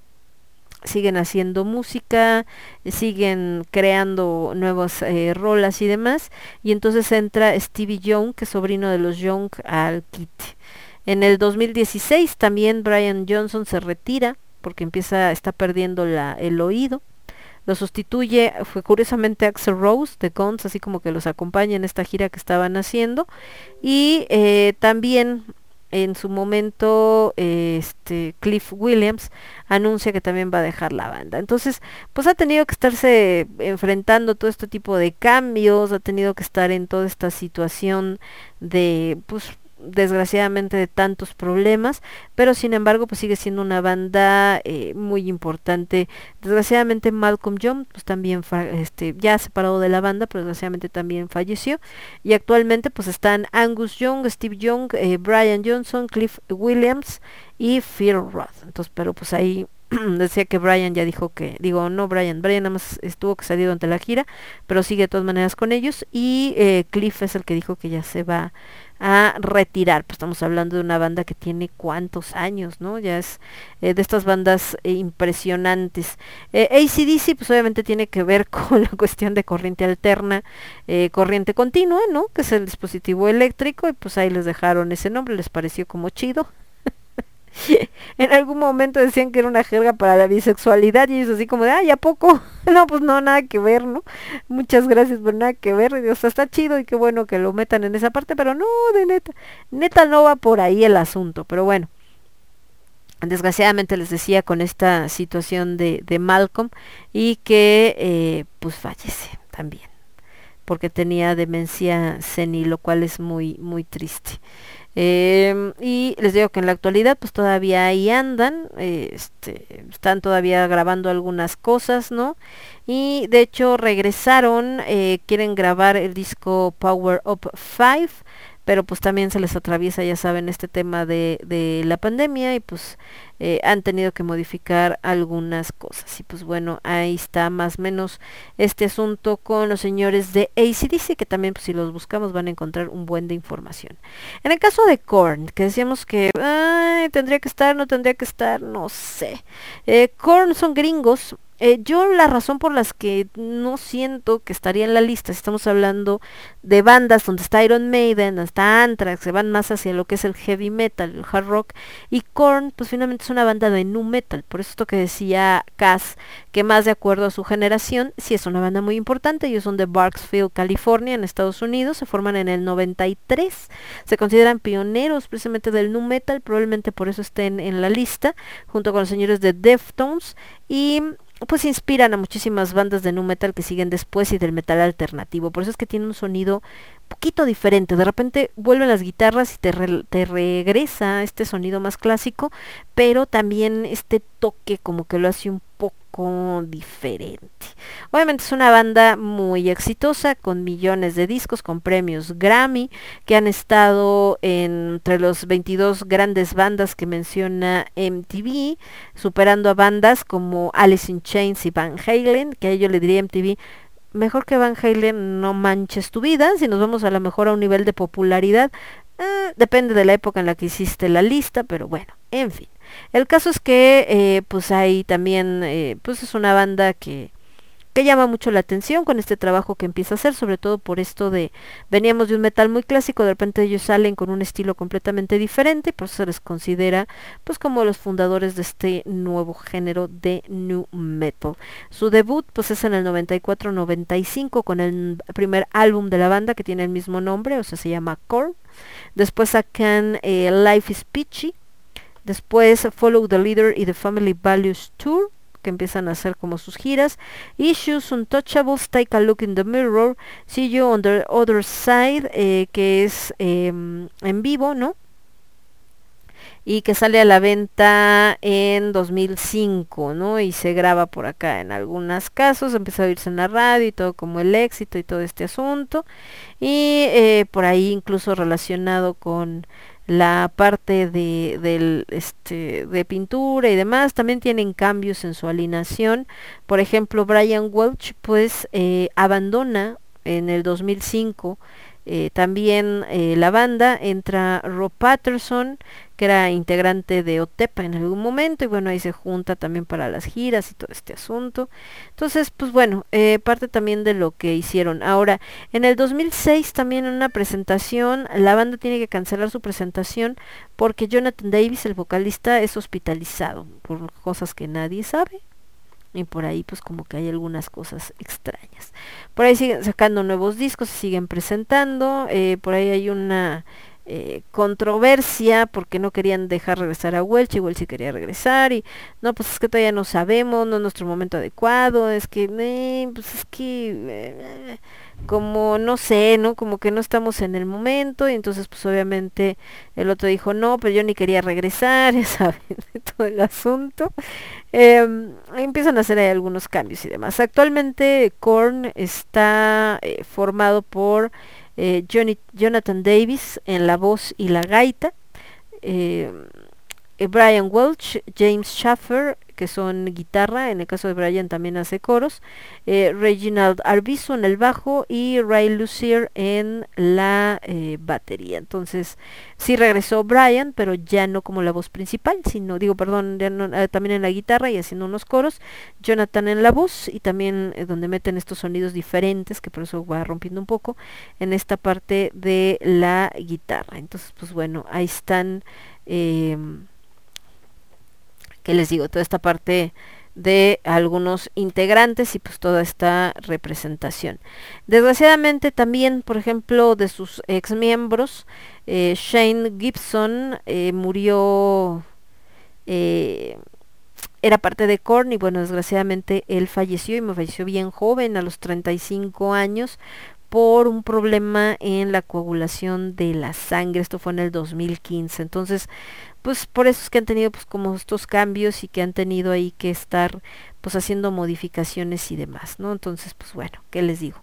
siguen haciendo música, siguen creando nuevas eh, rolas y demás, y entonces entra Stevie Young, que es sobrino de los Young, al kit. En el 2016 también Brian Johnson se retira porque empieza, está perdiendo el oído. Lo sustituye, fue curiosamente Axel Rose de Guns, así como que los acompaña en esta gira que estaban haciendo. Y eh, también en su momento este Cliff Williams anuncia que también va a dejar la banda. Entonces, pues ha tenido que estarse enfrentando todo este tipo de cambios, ha tenido que estar en toda esta situación de pues desgraciadamente de tantos problemas, pero sin embargo pues sigue siendo una banda eh, muy importante. Desgraciadamente Malcolm Young pues también este, ya separado de la banda, pero desgraciadamente también falleció y actualmente pues están Angus Young, Steve Young, eh, Brian Johnson, Cliff Williams y Phil Roth. Entonces, pero pues ahí decía que Brian ya dijo que, digo, no Brian, Brian nada más estuvo que salió ante la gira, pero sigue de todas maneras con ellos y eh, Cliff es el que dijo que ya se va a retirar. Pues estamos hablando de una banda que tiene cuántos años, ¿no? Ya es eh, de estas bandas eh, impresionantes. ACDC pues obviamente tiene que ver con la cuestión de corriente alterna, corriente continua, ¿no? Que es el dispositivo eléctrico y pues ahí les dejaron ese nombre, les pareció como chido. en algún momento decían que era una jerga para la bisexualidad y ellos así como de, ay, ¿a poco? no, pues no, nada que ver, ¿no? Muchas gracias, pero nada que ver. O sea, está chido y qué bueno que lo metan en esa parte, pero no, de neta. Neta no va por ahí el asunto, pero bueno. Desgraciadamente les decía con esta situación de, de Malcolm y que eh, pues fallece también porque tenía demencia senil, lo cual es muy, muy triste. Eh, y les digo que en la actualidad pues todavía ahí andan, este, están todavía grabando algunas cosas, ¿no? Y de hecho regresaron, eh, quieren grabar el disco Power Up 5, pero pues también se les atraviesa, ya saben, este tema de, de la pandemia y pues eh, han tenido que modificar algunas cosas. Y pues bueno, ahí está más o menos este asunto con los señores de ACDC, que también pues, si los buscamos van a encontrar un buen de información. En el caso de Korn, que decíamos que tendría que estar, no tendría que estar, no sé. Eh, Korn son gringos, eh, yo la razón por las que no siento que estaría en la lista, si estamos hablando de bandas donde está Iron Maiden, donde está Anthrax, se van más hacia lo que es el heavy metal, el hard rock, y Korn, pues finalmente es una banda de nu metal, por eso esto que decía Cass, que más de acuerdo a su generación, sí es una banda muy importante, ellos son de Barksville, California, en Estados Unidos, se forman en el 93, se consideran pioneros precisamente del nu metal, probablemente por eso estén en la lista, junto con los señores de Deftones, y pues inspiran a muchísimas bandas de nu metal que siguen después y del metal alternativo. Por eso es que tiene un sonido poquito diferente. De repente vuelven las guitarras y te, te regresa este sonido más clásico, pero también este toque como que lo hace un poco diferente. Obviamente es una banda muy exitosa, con millones de discos, con premios Grammy, que han estado entre los 22 grandes bandas que menciona MTV, superando a bandas como Alice in Chains y Van Halen, que a ello le diría MTV, mejor que Van Halen no manches tu vida, si nos vamos a lo mejor a un nivel de popularidad, eh, depende de la época en la que hiciste la lista, pero bueno, en fin. El caso es que eh, pues hay también, eh, pues es una banda que, que llama mucho la atención con este trabajo que empieza a hacer, sobre todo por esto de, veníamos de un metal muy clásico, de repente ellos salen con un estilo completamente diferente, y por eso se les considera pues como los fundadores de este nuevo género de new metal. Su debut pues es en el 94-95 con el primer álbum de la banda que tiene el mismo nombre, o sea se llama Core. Después sacan eh, Life is Peachy, después Follow the Leader y The Family Values Tour que empiezan a hacer como sus giras. Issues, Untouchables, Take a Look in the Mirror, See You on the Other Side, eh, que es eh, en vivo, ¿no? Y que sale a la venta en 2005, ¿no? Y se graba por acá en algunos casos, empieza a oírse en la radio y todo como el éxito y todo este asunto. Y eh, por ahí incluso relacionado con la parte de, este, de pintura y demás, también tienen cambios en su alineación. Por ejemplo, Brian Welch pues eh, abandona en el 2005 eh, también eh, la banda, entra Rob Patterson, que era integrante de Otepa en algún momento, y bueno, ahí se junta también para las giras y todo este asunto. Entonces, pues bueno, eh, parte también de lo que hicieron. Ahora, en el 2006 también una presentación, la banda tiene que cancelar su presentación porque Jonathan Davis, el vocalista, es hospitalizado por cosas que nadie sabe. Y por ahí pues como que hay algunas cosas extrañas. Por ahí siguen sacando nuevos discos, se siguen presentando. eh, por ahí hay una eh, controversia porque no querían dejar regresar a Welch y Welch sí quería regresar. Y no, pues es que todavía no sabemos, no es nuestro momento adecuado. Es que, eh, pues es que... como no sé, ¿no? Como que no estamos en el momento y entonces pues obviamente el otro dijo no, pero yo ni quería regresar, ya saben, todo el asunto. Eh, empiezan a hacer ahí algunos cambios y demás. Actualmente Korn está eh, formado por eh, Johnny, Jonathan Davis en la voz y la gaita, eh, eh, Brian Welch, James Schaffer, que son guitarra, en el caso de Brian también hace coros, eh, Reginald Arvizo en el bajo y Ray Lucier en la eh, batería. Entonces, sí regresó Brian, pero ya no como la voz principal, sino, digo, perdón, eh, también en la guitarra y haciendo unos coros, Jonathan en la voz y también donde meten estos sonidos diferentes, que por eso va rompiendo un poco, en esta parte de la guitarra. Entonces, pues bueno, ahí están... que les digo, toda esta parte de algunos integrantes y pues toda esta representación. Desgraciadamente también, por ejemplo, de sus ex miembros, eh, Shane Gibson eh, murió, eh, era parte de Korn y bueno, desgraciadamente él falleció y me falleció bien joven, a los 35 años, por un problema en la coagulación de la sangre. Esto fue en el 2015. Entonces, pues por eso es que han tenido pues como estos cambios y que han tenido ahí que estar pues haciendo modificaciones y demás, ¿no? Entonces, pues bueno, ¿qué les digo?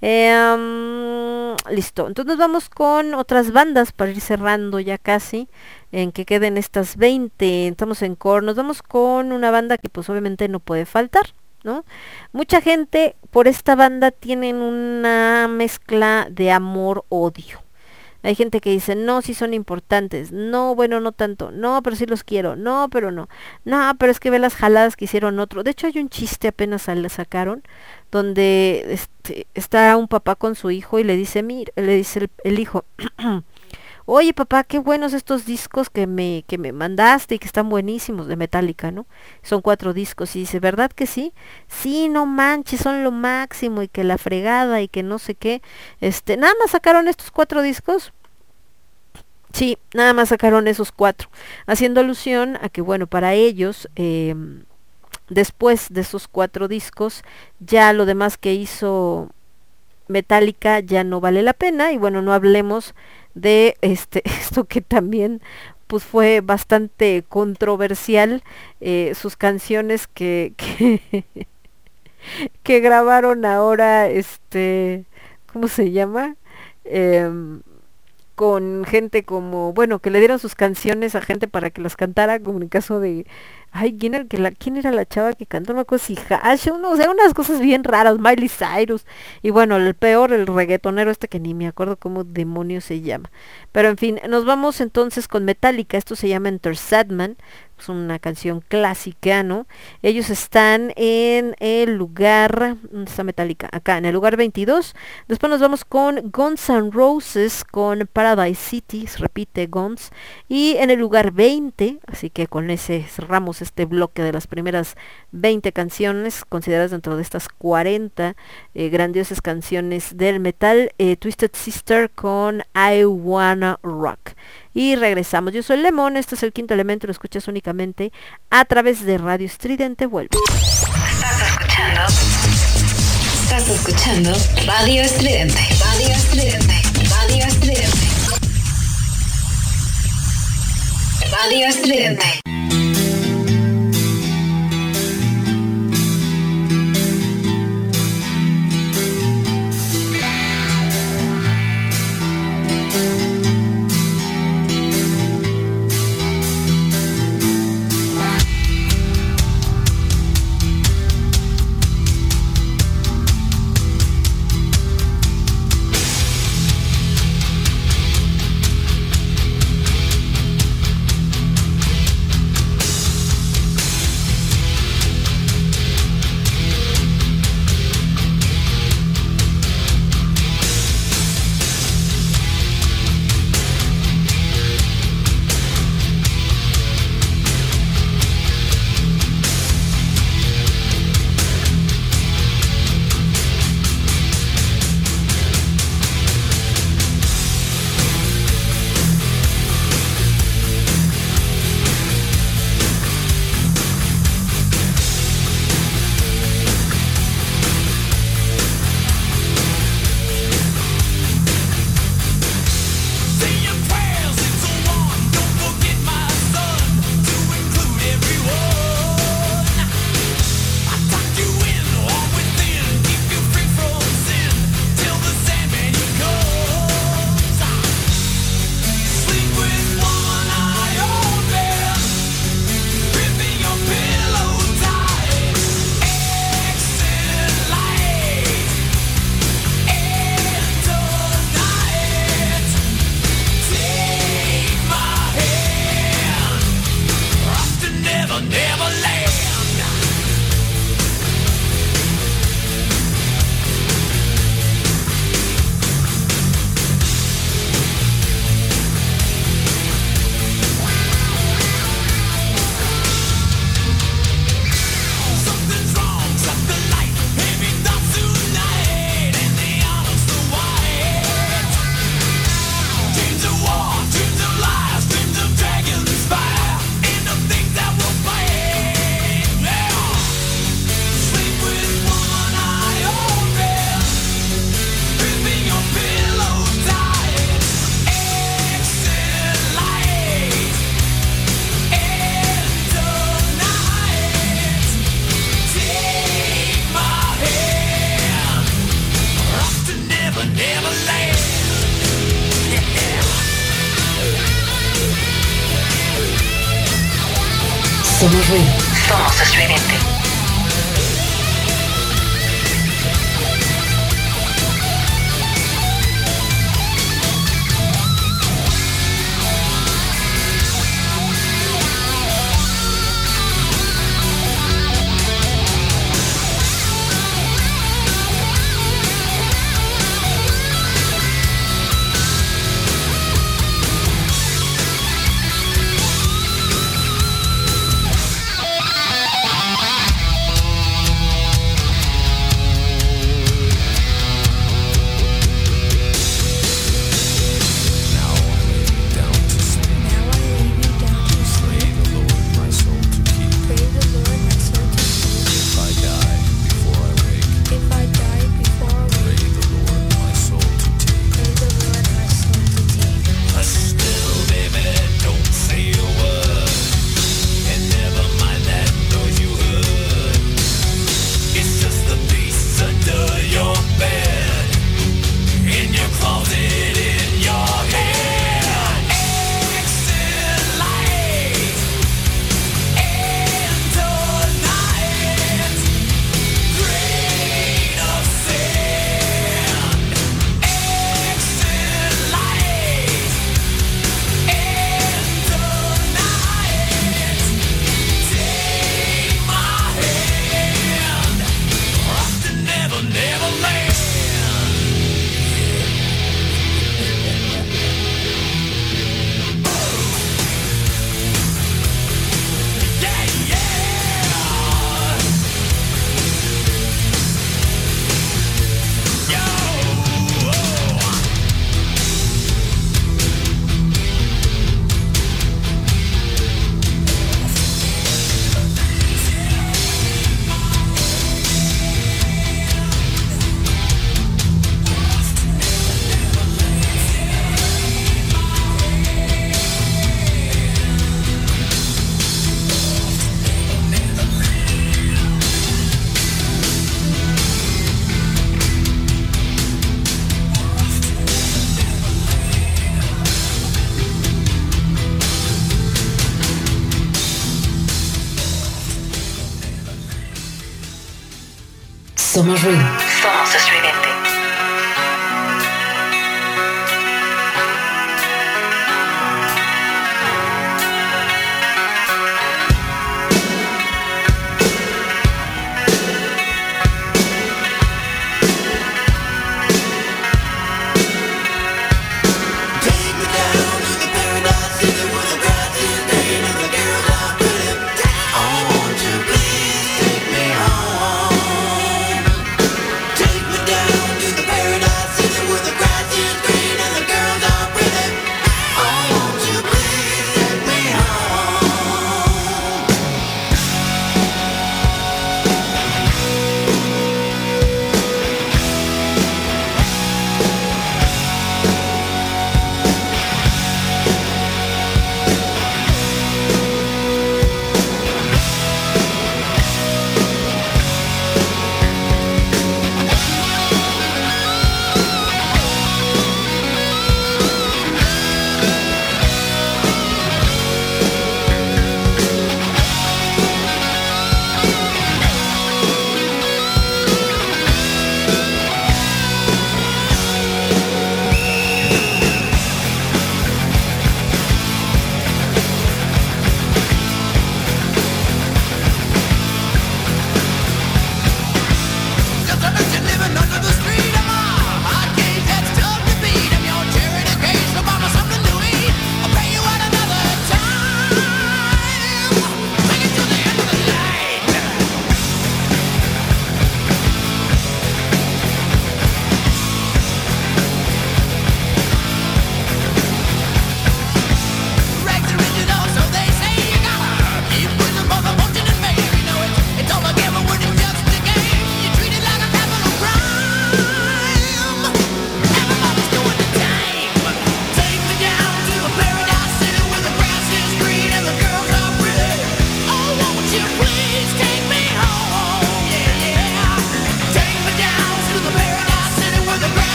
Mm, listo, entonces vamos con otras bandas para ir cerrando ya casi, en que queden estas 20, estamos en core, nos vamos con una banda que pues obviamente no puede faltar, ¿no? Mucha gente por esta banda tienen una mezcla de amor-odio. Hay gente que dice, no, sí son importantes, no, bueno, no tanto, no, pero sí los quiero, no, pero no, no, pero es que ve las jaladas que hicieron otro. De hecho hay un chiste apenas le sacaron, donde este, está un papá con su hijo y le dice, mira, le dice el, el hijo, oye papá, qué buenos estos discos que me, que me mandaste y que están buenísimos de Metallica, ¿no? Son cuatro discos y dice, ¿verdad que sí? Sí, no manches, son lo máximo y que la fregada y que no sé qué. Este, nada más sacaron estos cuatro discos. Sí, nada más sacaron esos cuatro, haciendo alusión a que, bueno, para ellos, eh, después de esos cuatro discos, ya lo demás que hizo Metallica ya no vale la pena y bueno, no hablemos de este esto que también pues fue bastante controversial eh, sus canciones que, que que grabaron ahora este cómo se llama Em, con gente como, bueno, que le dieron sus canciones a gente para que las cantara, como en el caso de, ay, ¿quién era, la, ¿quién era la chava que cantó? Me acuerdo si Hash, o sea, unas cosas bien raras, Miley Cyrus, y bueno, el peor, el reggaetonero este que ni me acuerdo cómo demonios se llama. Pero en fin, nos vamos entonces con Metallica, esto se llama Enter Sadman, es una canción clásica, ¿no? Ellos están en el lugar, ¿dónde está Metallica? Acá, en el lugar 22. Después nos vamos con Guns N' Roses, con Paradise City, se repite Guns. Y en el lugar 20, así que con ese cerramos este bloque de las primeras 20 canciones consideradas dentro de estas 40 eh, grandiosas canciones del metal, eh, Twisted Sister con I Wanna Rock. Y regresamos. Yo soy Lemón, este es el quinto elemento, lo escuchas únicamente a través de Radio Estridente. Vuelvo. Estás escuchando Estás escuchando Radio Estridente. Radio Estridente. Radio Estridente. Radio Estridente. Somos estridente. Somos ruido. Somos estridente.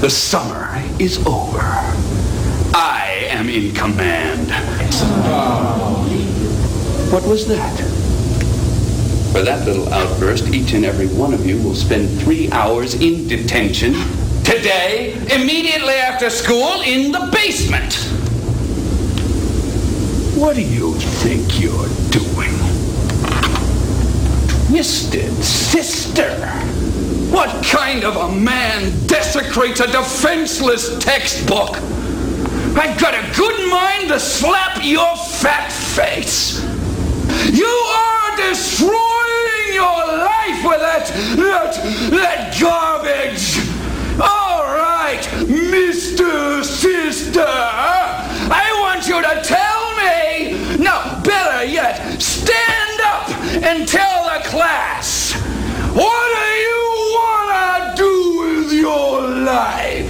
The summer is over. I am in command. What was that? For that little outburst, each and every one of you will spend three hours in detention today, immediately after school, in the basement. What do you think you're doing? Twisted sister. What kind of a man desecrates a defenseless textbook? I've got a good mind to slap your fat face. You are destroying your life with that, that, that garbage. All right, Mr. Sister, I want you to tell me, no, better yet, stand up and tell the class. What your life.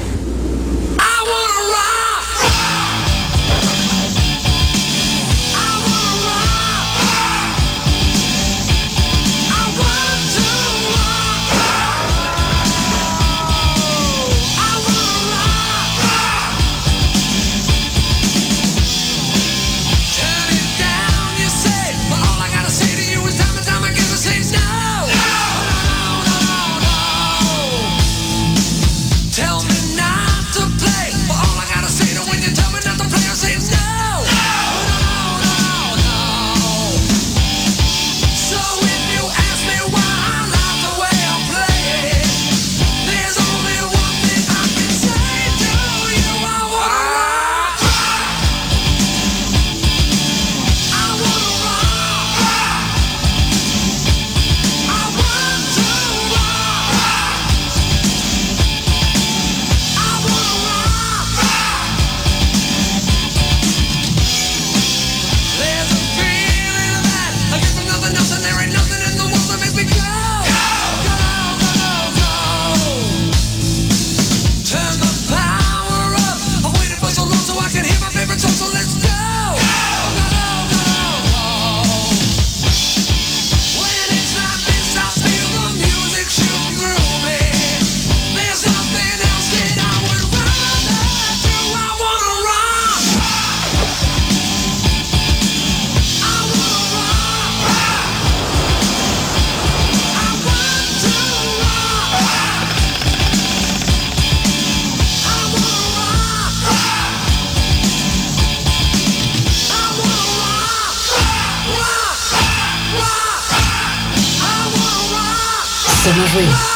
please.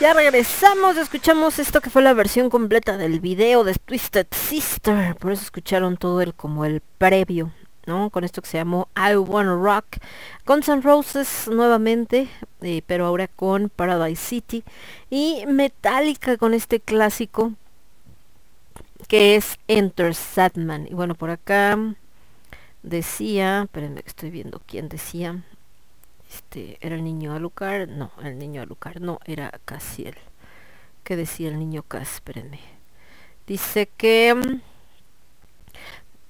Ya regresamos, escuchamos esto que fue la versión completa del video de Twisted Sister. Por eso escucharon todo el como el previo, ¿no? Con esto que se llamó I Wanna Rock. Guns N' Roses nuevamente, eh, pero ahora con Paradise City. Y Metallica con este clásico que es Enter Sadman. Y bueno, por acá decía, espérenme que estoy viendo quién decía. Este, ¿era el niño Alucard? No, el niño Alucard no, era Casiel. ¿Qué decía el niño Cas? Espérenme. Dice que mm,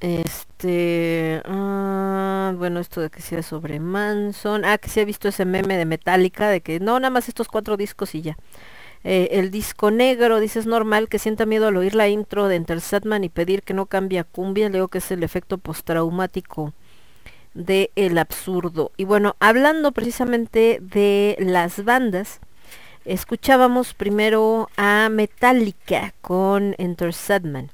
este ah, bueno esto de que sea sobre Manson ah que se ha visto ese meme de Metallica de que no nada más estos cuatro discos y ya Eh, el disco negro dice es normal que sienta miedo al oír la intro de Enter Sandman y pedir que no cambie a cumbia le digo que es el efecto postraumático de el absurdo y bueno hablando precisamente de las bandas escuchábamos primero a Metallica con Enter Sandman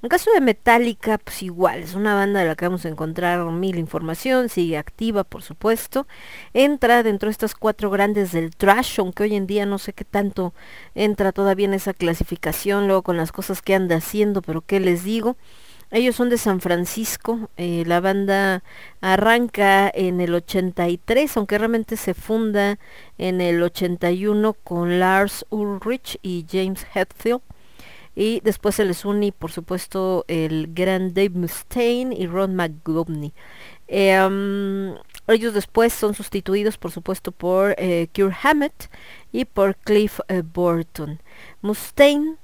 en caso de Metallica, pues igual, es una banda de la que vamos a encontrar mil información, sigue activa, por supuesto. Entra dentro de estas cuatro grandes del trash, aunque hoy en día no sé qué tanto entra todavía en esa clasificación, luego con las cosas que anda haciendo, pero qué les digo. Ellos son de San Francisco, eh, la banda arranca en el 83, aunque realmente se funda en el 81 con Lars Ulrich y James Hetfield. Y después se les une, por supuesto, el gran Dave Mustaine y Ron McGovney. Um, ellos después son sustituidos, por supuesto, por eh, Cure Hammett y por Cliff eh, Burton. Mustaine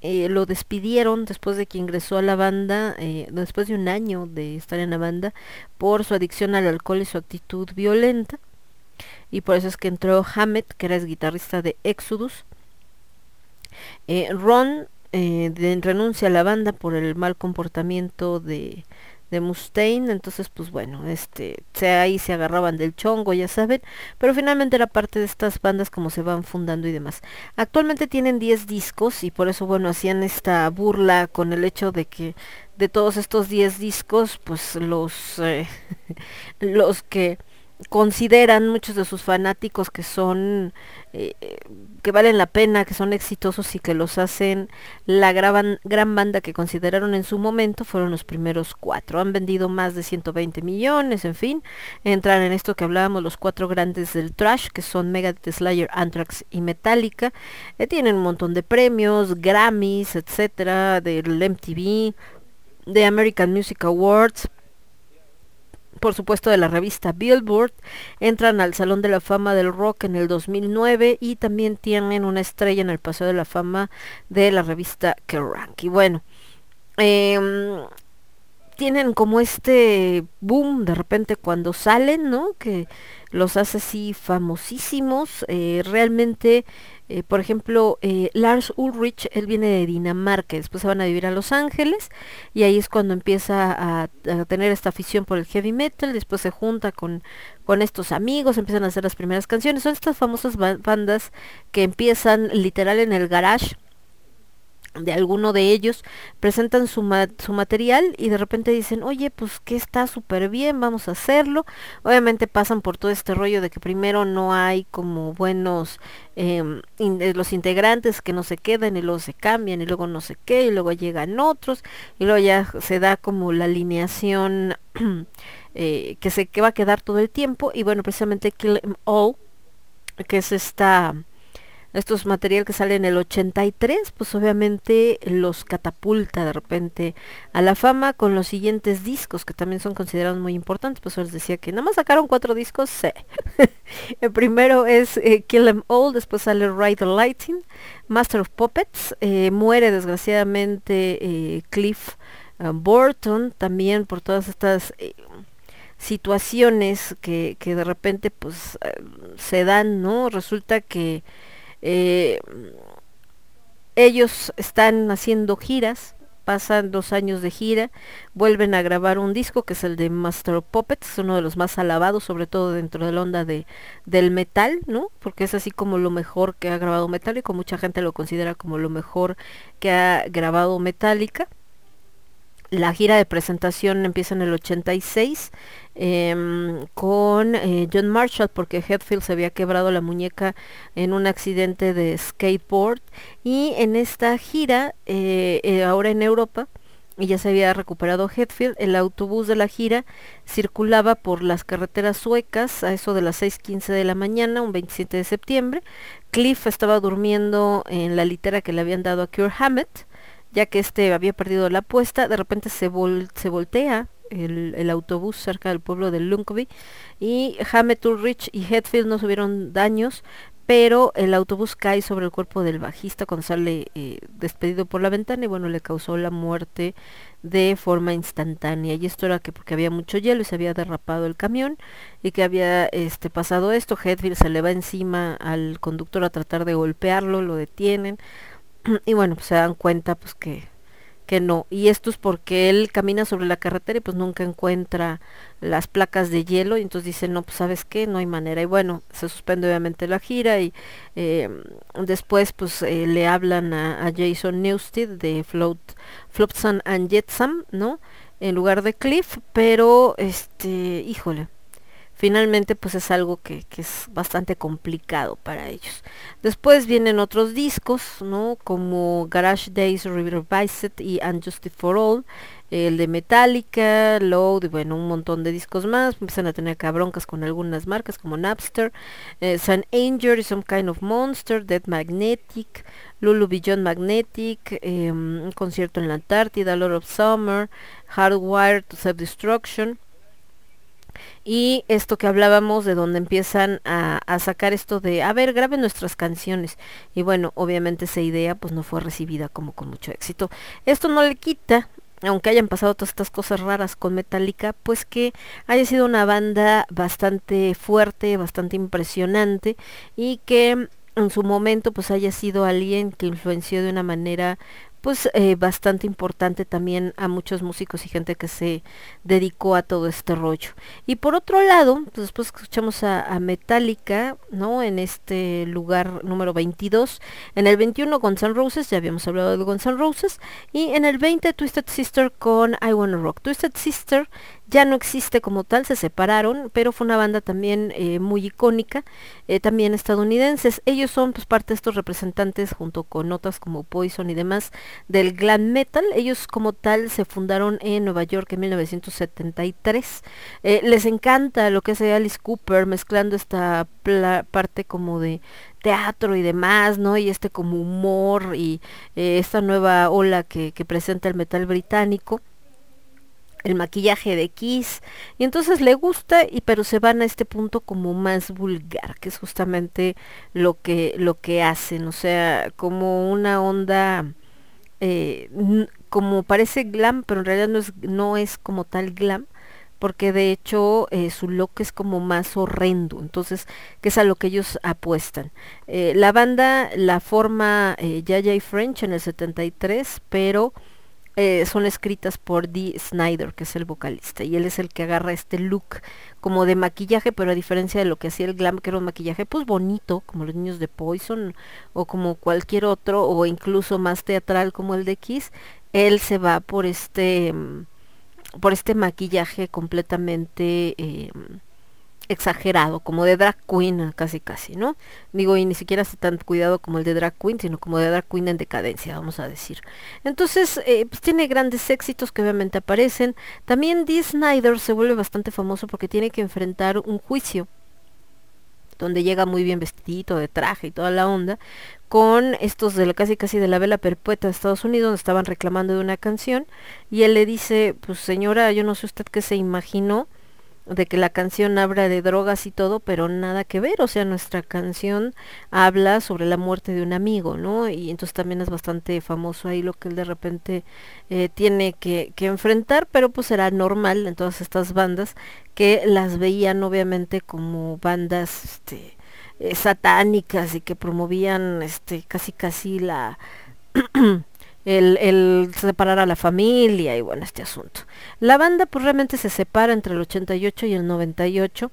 eh, lo despidieron después de que ingresó a la banda, eh, después de un año de estar en la banda, por su adicción al alcohol y su actitud violenta. Y por eso es que entró Hammett, que era el guitarrista de Exodus. Eh, Ron renuncia a la banda por el mal comportamiento de, de Mustaine, entonces pues bueno, este, se, ahí se agarraban del chongo, ya saben, pero finalmente era parte de estas bandas como se van fundando y demás. Actualmente tienen 10 discos y por eso bueno, hacían esta burla con el hecho de que de todos estos 10 discos, pues los, eh, los que consideran muchos de sus fanáticos que son eh, que valen la pena, que son exitosos y que los hacen la gran, gran banda que consideraron en su momento fueron los primeros cuatro. Han vendido más de 120 millones, en fin. Entran en esto que hablábamos los cuatro grandes del trash, que son Megadeth, Slayer, Anthrax y Metallica. Eh, tienen un montón de premios, Grammys, etcétera, del MTV, de American Music Awards, por supuesto de la revista Billboard, entran al Salón de la Fama del Rock en el 2009 y también tienen una estrella en el Paseo de la Fama de la revista Kerrang. Y bueno, em, tienen como este boom de repente cuando salen, ¿no? Que los hace así famosísimos. eh, realmente, eh, por ejemplo, eh, Lars Ulrich, él viene de Dinamarca, después se van a vivir a Los Ángeles y ahí es cuando empieza a, a tener esta afición por el heavy metal, después se junta con, con estos amigos, empiezan a hacer las primeras canciones. Son estas famosas ba- bandas que empiezan literal en el garage de alguno de ellos, presentan su, ma- su material y de repente dicen, oye, pues que está súper bien, vamos a hacerlo. Obviamente pasan por todo este rollo de que primero no hay como buenos em, eh, los integrantes que no se quedan y luego se cambian y luego no sé qué y luego llegan otros y luego ya se da como la alineación eh, que se que va a quedar todo el tiempo y bueno, precisamente Kill 'Em All, que es esta estos material que sale en el 83, pues obviamente los catapulta de repente a la fama con los siguientes discos que también son considerados muy importantes. Pues les decía que nada más sacaron cuatro discos. sí. el primero es eh, Kill 'Em All, después sale Ride the Lightning, Master of Puppets, eh, muere desgraciadamente eh, Cliff Burton también por todas estas situaciones que, que de repente pues se dan, ¿no? Resulta que eh, ellos están haciendo giras, pasan dos años de gira, vuelven a grabar un disco que es el de Master of Puppets, uno de los más alabados, sobre todo dentro de la onda de, del metal, ¿no? Porque es así como lo mejor que ha grabado Metallica, mucha gente lo considera como lo mejor que ha grabado Metallica. La gira de presentación empieza en el 86 em, con eh, John Marshall porque Hetfield se había quebrado la muñeca en un accidente de skateboard y en esta gira, eh, eh, ahora en Europa, y ya se había recuperado Hetfield, el autobús de la gira circulaba por las carreteras suecas a eso de las 6.15 de la mañana, un 27 de septiembre. Cliff estaba durmiendo en la litera que le habían dado a Cure Hammett, ya que este había perdido la apuesta, de repente se, vol- se voltea el, autobús cerca del pueblo de Lunkby y Hammett, Ulrich y Hetfield no tuvieron daños, pero el autobús cae sobre el cuerpo del bajista cuando sale eh, despedido por la ventana y bueno, le causó la muerte de forma instantánea. Y esto era que porque había mucho hielo y se había derrapado el camión y que había este pasado esto, Hetfield se le va encima al conductor a tratar de golpearlo, lo detienen y bueno, pues se dan cuenta pues que que no. Y esto es porque él camina sobre la carretera y pues nunca encuentra las placas de hielo y entonces dice, no, pues sabes qué, no hay manera. Y bueno, se suspende obviamente la gira y eh, después pues eh, le hablan a, a Jason Newsted de Float, Flotsam and Jetsam, ¿no? En lugar de Cliff, pero este, híjole, finalmente pues es algo que, que es bastante complicado para ellos. Después vienen otros discos, ¿no? Como Garage Days Revised y Unjustice for All, el de Metallica, Load, y bueno, un montón de discos más. Empiezan a tener cabroncas con algunas marcas como Napster, eh, Sun Angel y Some Kind of Monster, Dead Magnetic, Lulu Beyond Magnetic, eh, un concierto en la Antártida, Lord of Summer, Hardwired to Self-Destruction. Y esto que hablábamos de donde empiezan a, a, sacar esto de, a ver, graben nuestras canciones. Y bueno, obviamente esa idea pues no fue recibida como con mucho éxito. Esto no le quita, aunque hayan pasado todas estas cosas raras con Metallica, pues que haya sido una banda bastante fuerte, bastante impresionante y que en su momento pues haya sido alguien que influenció de una manera pues eh, bastante importante también a muchos músicos y gente que se dedicó a todo este rollo. Y por otro lado, pues después escuchamos a, a, Metallica, ¿no? En este lugar número 22. En el 21 Guns N' Roses, ya habíamos hablado de Guns N' Roses. Y en el 20 Twisted Sister con I Wanna Rock. Twisted Sister ya no existe como tal, se separaron, pero fue una banda también eh, muy icónica, eh, también estadounidenses. Ellos son pues parte de estos representantes junto con notas como Poison y demás del glam metal. Ellos como tal se fundaron en Nueva York en 1973. Eh, les encanta lo que hace Alice Cooper mezclando esta parte como de teatro y demás, ¿no? Y este como humor y esta nueva ola que presenta el metal británico el maquillaje de Kiss y entonces le gusta y pero se van a este punto como más vulgar que es justamente lo que lo que hacen o sea como una onda eh, como parece glam pero en realidad no es no es como tal glam porque de hecho eh, su look es como más horrendo, entonces que es a lo que ellos apuestan. Eh, la banda la forma eh, Yaya y French en el 73, pero eh, son escritas por Dee Snyder, que es el vocalista, y él es el que agarra este look como de maquillaje, pero a diferencia de lo que hacía el glam, que era un maquillaje pues bonito, como los niños de Poison, o como cualquier otro, o incluso más teatral como el de Kiss, él se va por este por este maquillaje completamente eh, exagerado, como de drag queen casi casi, ¿no? Digo, y ni siquiera hace tan cuidado como el de drag queen, sino como de drag queen en decadencia, vamos a decir. Entonces, eh, pues tiene grandes éxitos que obviamente aparecen. También Dee Snyder se vuelve bastante famoso porque tiene que enfrentar un juicio donde llega muy bien vestidito de traje y toda la onda, con estos de la casi casi de la vela perpetua de Estados Unidos, donde estaban reclamando de una canción, y él le dice, pues señora, yo no sé usted qué se imaginó de que la canción habla de drogas y todo, pero nada que ver, o sea, nuestra canción habla sobre la muerte de un amigo, ¿no? Y entonces también es bastante famoso ahí lo que él de repente eh, tiene que, que enfrentar, pero pues era normal en todas estas bandas que las veían obviamente como bandas, este, eh, satánicas y que promovían este casi casi la el, separar a la familia y bueno este asunto. La banda pues realmente se separa entre el 88 y el 98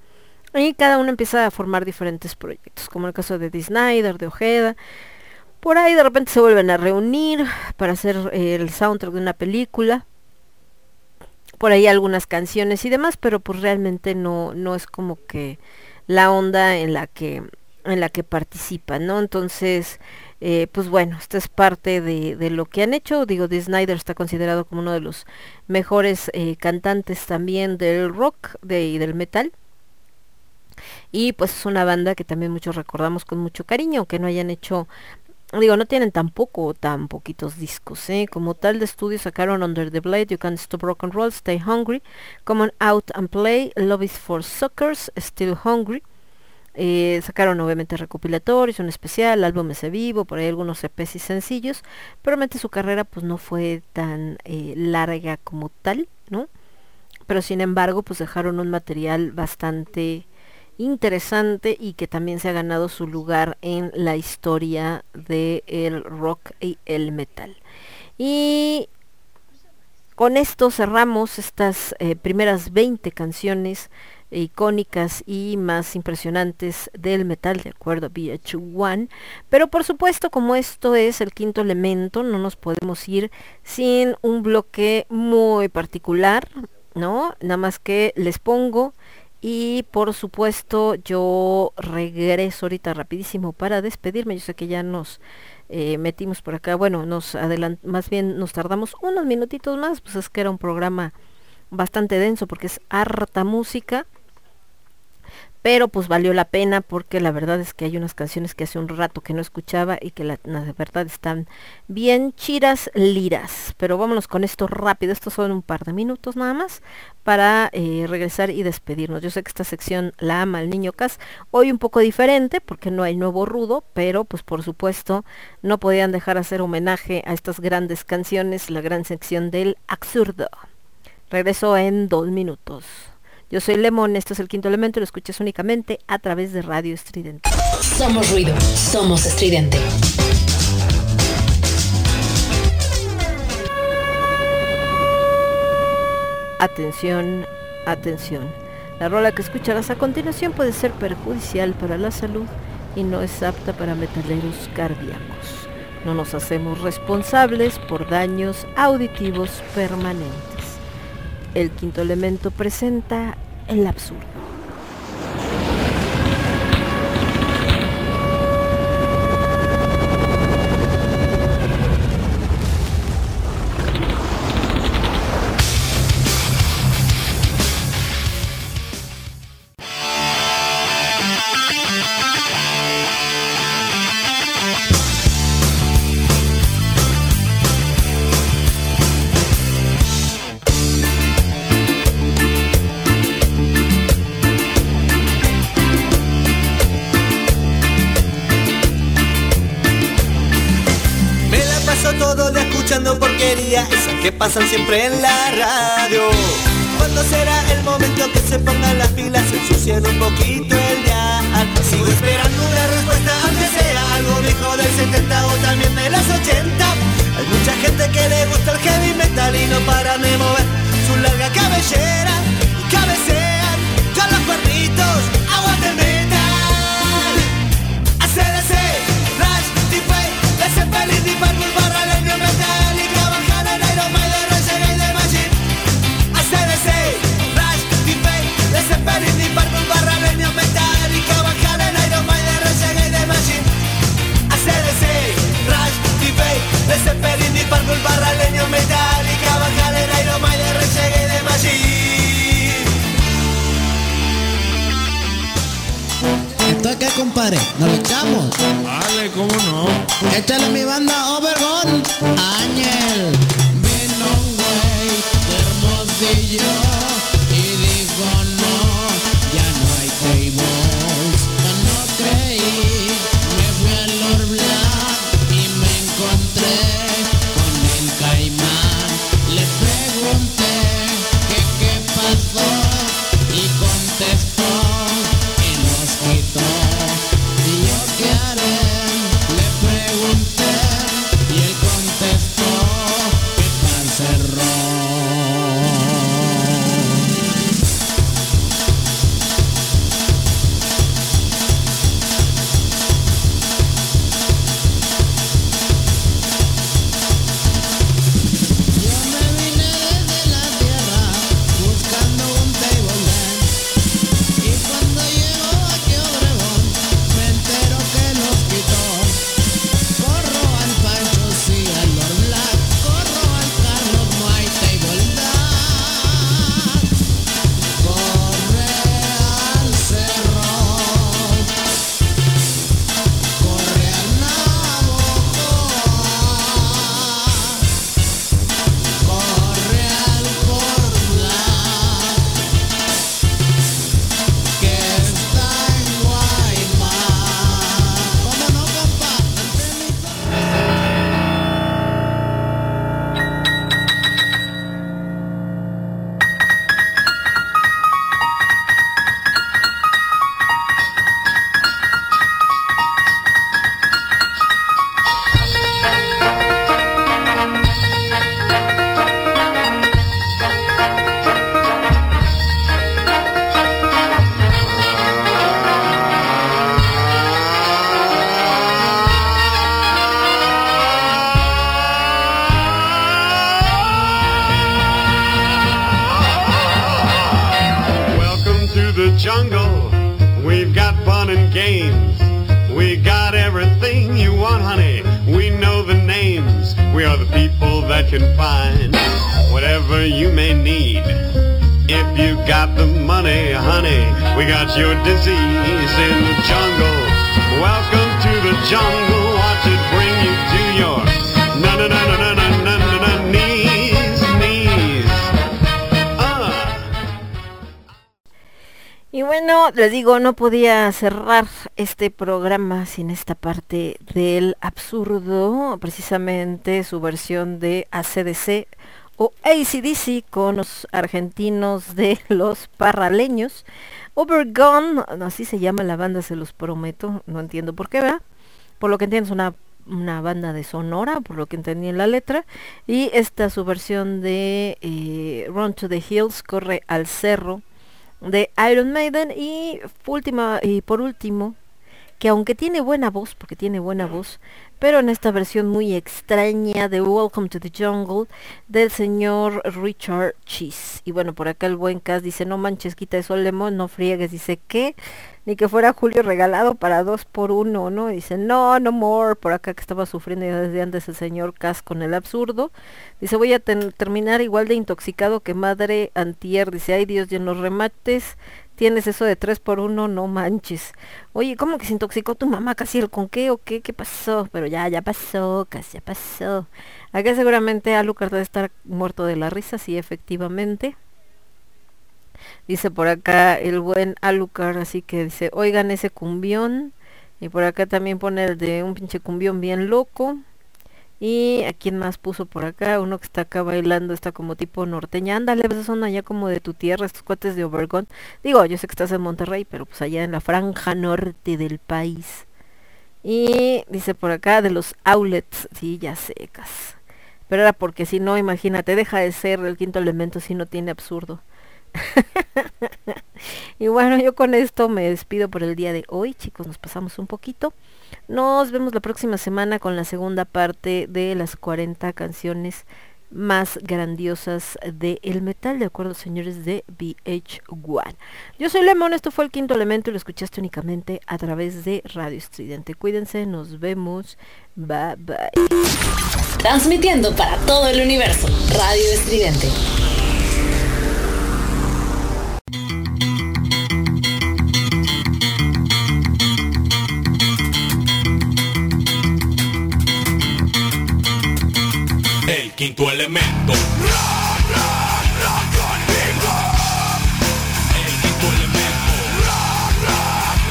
y cada uno empieza a formar diferentes proyectos como el caso de Snyder de Ojeda. Por ahí de repente se vuelven a reunir para hacer eh, el soundtrack de una película. Por ahí algunas canciones y demás, pero pues realmente no, no es como que la onda en la que en la que participan, ¿no? Entonces, eh, pues bueno, esta es parte de, lo que han hecho. Digo, Dee Snyder está considerado como uno de los mejores eh, cantantes también del rock de, y del metal. Y pues es una banda que también muchos recordamos con mucho cariño, aunque no hayan hecho, digo, no tienen tampoco tan poquitos discos, ¿eh? Como tal de estudio sacaron Under the Blade, You Can't Stop Rock and Roll, Stay Hungry, Come On Out and Play, Love is for Suckers, Still Hungry. Eh, sacaron obviamente recopilatorios, un especial, álbumes de vivo, por ahí algunos EPs y sencillos, pero realmente su carrera pues no fue tan eh, larga como tal, ¿no? Pero sin embargo pues dejaron un material bastante interesante y que también se ha ganado su lugar en la historia del rock y el metal. Y con esto cerramos estas eh, primeras 20 canciones icónicas y más impresionantes del metal, de acuerdo a VH1. Pero por supuesto, como esto es el quinto elemento, no nos podemos ir sin un bloque muy particular, ¿no? Nada más que les pongo y por supuesto yo regreso ahorita rapidísimo para despedirme. Yo sé que ya nos eh, metimos por acá, bueno, nos más bien nos tardamos unos minutitos más, pues es que era un programa bastante denso porque es harta música pero pues valió la pena porque la verdad es que hay unas canciones que hace un rato que no escuchaba y que la, verdad están bien chiras liras. Pero vámonos con esto rápido, estos son un par de minutos nada más para eh, regresar y despedirnos. Yo sé que esta sección la ama el niño Cas, hoy un poco diferente porque no hay nuevo rudo, pero pues por supuesto no podían dejar hacer homenaje a estas grandes canciones, la gran sección del absurdo. Regreso en dos minutos. Yo soy Lemon, esto es el quinto elemento, lo escuchas únicamente a través de Radio Estridente. Somos ruido, somos estridente. Atención, atención. La rola que escucharás a continuación puede ser perjudicial para la salud y no es apta para metaleros cardíacos. No nos hacemos responsables por daños auditivos permanentes. El quinto elemento presenta el absurdo. Pasan siempre en la radio. ¿Cuándo será el momento que se pongan las pilas, se ensucien un poquito el día? Sigo esperando una respuesta, aunque sea algo viejo del 70 o también de los 80. Hay mucha gente que le gusta el heavy metal y no paran de mover compadre, nos lo echamos. Vale, cómo no. Échale mi banda Overgon, Ángel. Un güey Hermosillo no podía cerrar este programa sin esta parte del absurdo, precisamente su versión de ACDC o ACDC con los argentinos de los parraleños. Overgone, así se llama la banda, se los prometo, no entiendo por qué, ¿verdad? Por lo que entiendo es una, una banda de Sonora, por lo que entendí en la letra. Y esta su versión de eh, Run to the Hills, corre al cerro de Iron Maiden y última y por último que aunque tiene buena voz porque tiene buena voz pero en esta versión muy extraña de Welcome to the Jungle del señor Richard Cheese y bueno por acá el buen Cas dice no manches quita eso lemon no friegues dice que ni que fuera Julio regalado para dos por uno, ¿no? Y dice, no, no more, por acá que estaba sufriendo desde antes el señor Cas con el absurdo. Dice, voy a terminar igual de intoxicado que madre antier. Dice, ay Dios, ya en los remates tienes eso de tres por uno, no manches. Oye, ¿cómo que se intoxicó tu mamá casi el con qué o qué? ¿Qué pasó? Pero ya, ya pasó, casi ya pasó. Acá seguramente Alucard debe estar muerto de la risa, sí, efectivamente. Dice por acá el buen Alucard, así que dice, oigan ese cumbión. Y por acá también pone el de un pinche cumbión bien loco. Y a quién más puso por acá, uno que está acá bailando, está como tipo norteña. Ándale, esos son allá como de tu tierra, estos cuates de Obergón. Digo, yo sé que estás en Monterrey, pero pues allá en la franja norte del país. Y dice por acá de los outlets, sí, ya secas. Pero era porque si no, imagínate, deja de ser el quinto elemento si no tiene absurdo. y bueno, yo con esto me despido por el día de hoy, chicos, nos pasamos un poquito. Nos vemos la próxima semana con la segunda parte de las 40 canciones más grandiosas del metal, de acuerdo, señores de VH1. Yo soy Lemon, esto fue el quinto elemento y lo escuchaste únicamente a través de Radio Estridente. Cuídense, nos vemos. Bye bye. Transmitiendo para todo el universo. Radio Estridente. El quinto elemento. Rock, rock, rock. El quinto elemento. Rock,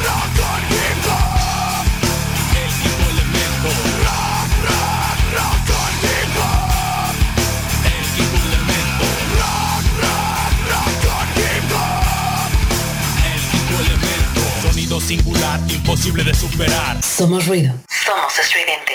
rock, rock. El quinto elemento. Rock, rock, rock. El quinto elemento. Rock, rock, rock. El quinto elemento. Sonido singular, imposible de superar. Somos ruido. Somos estridente.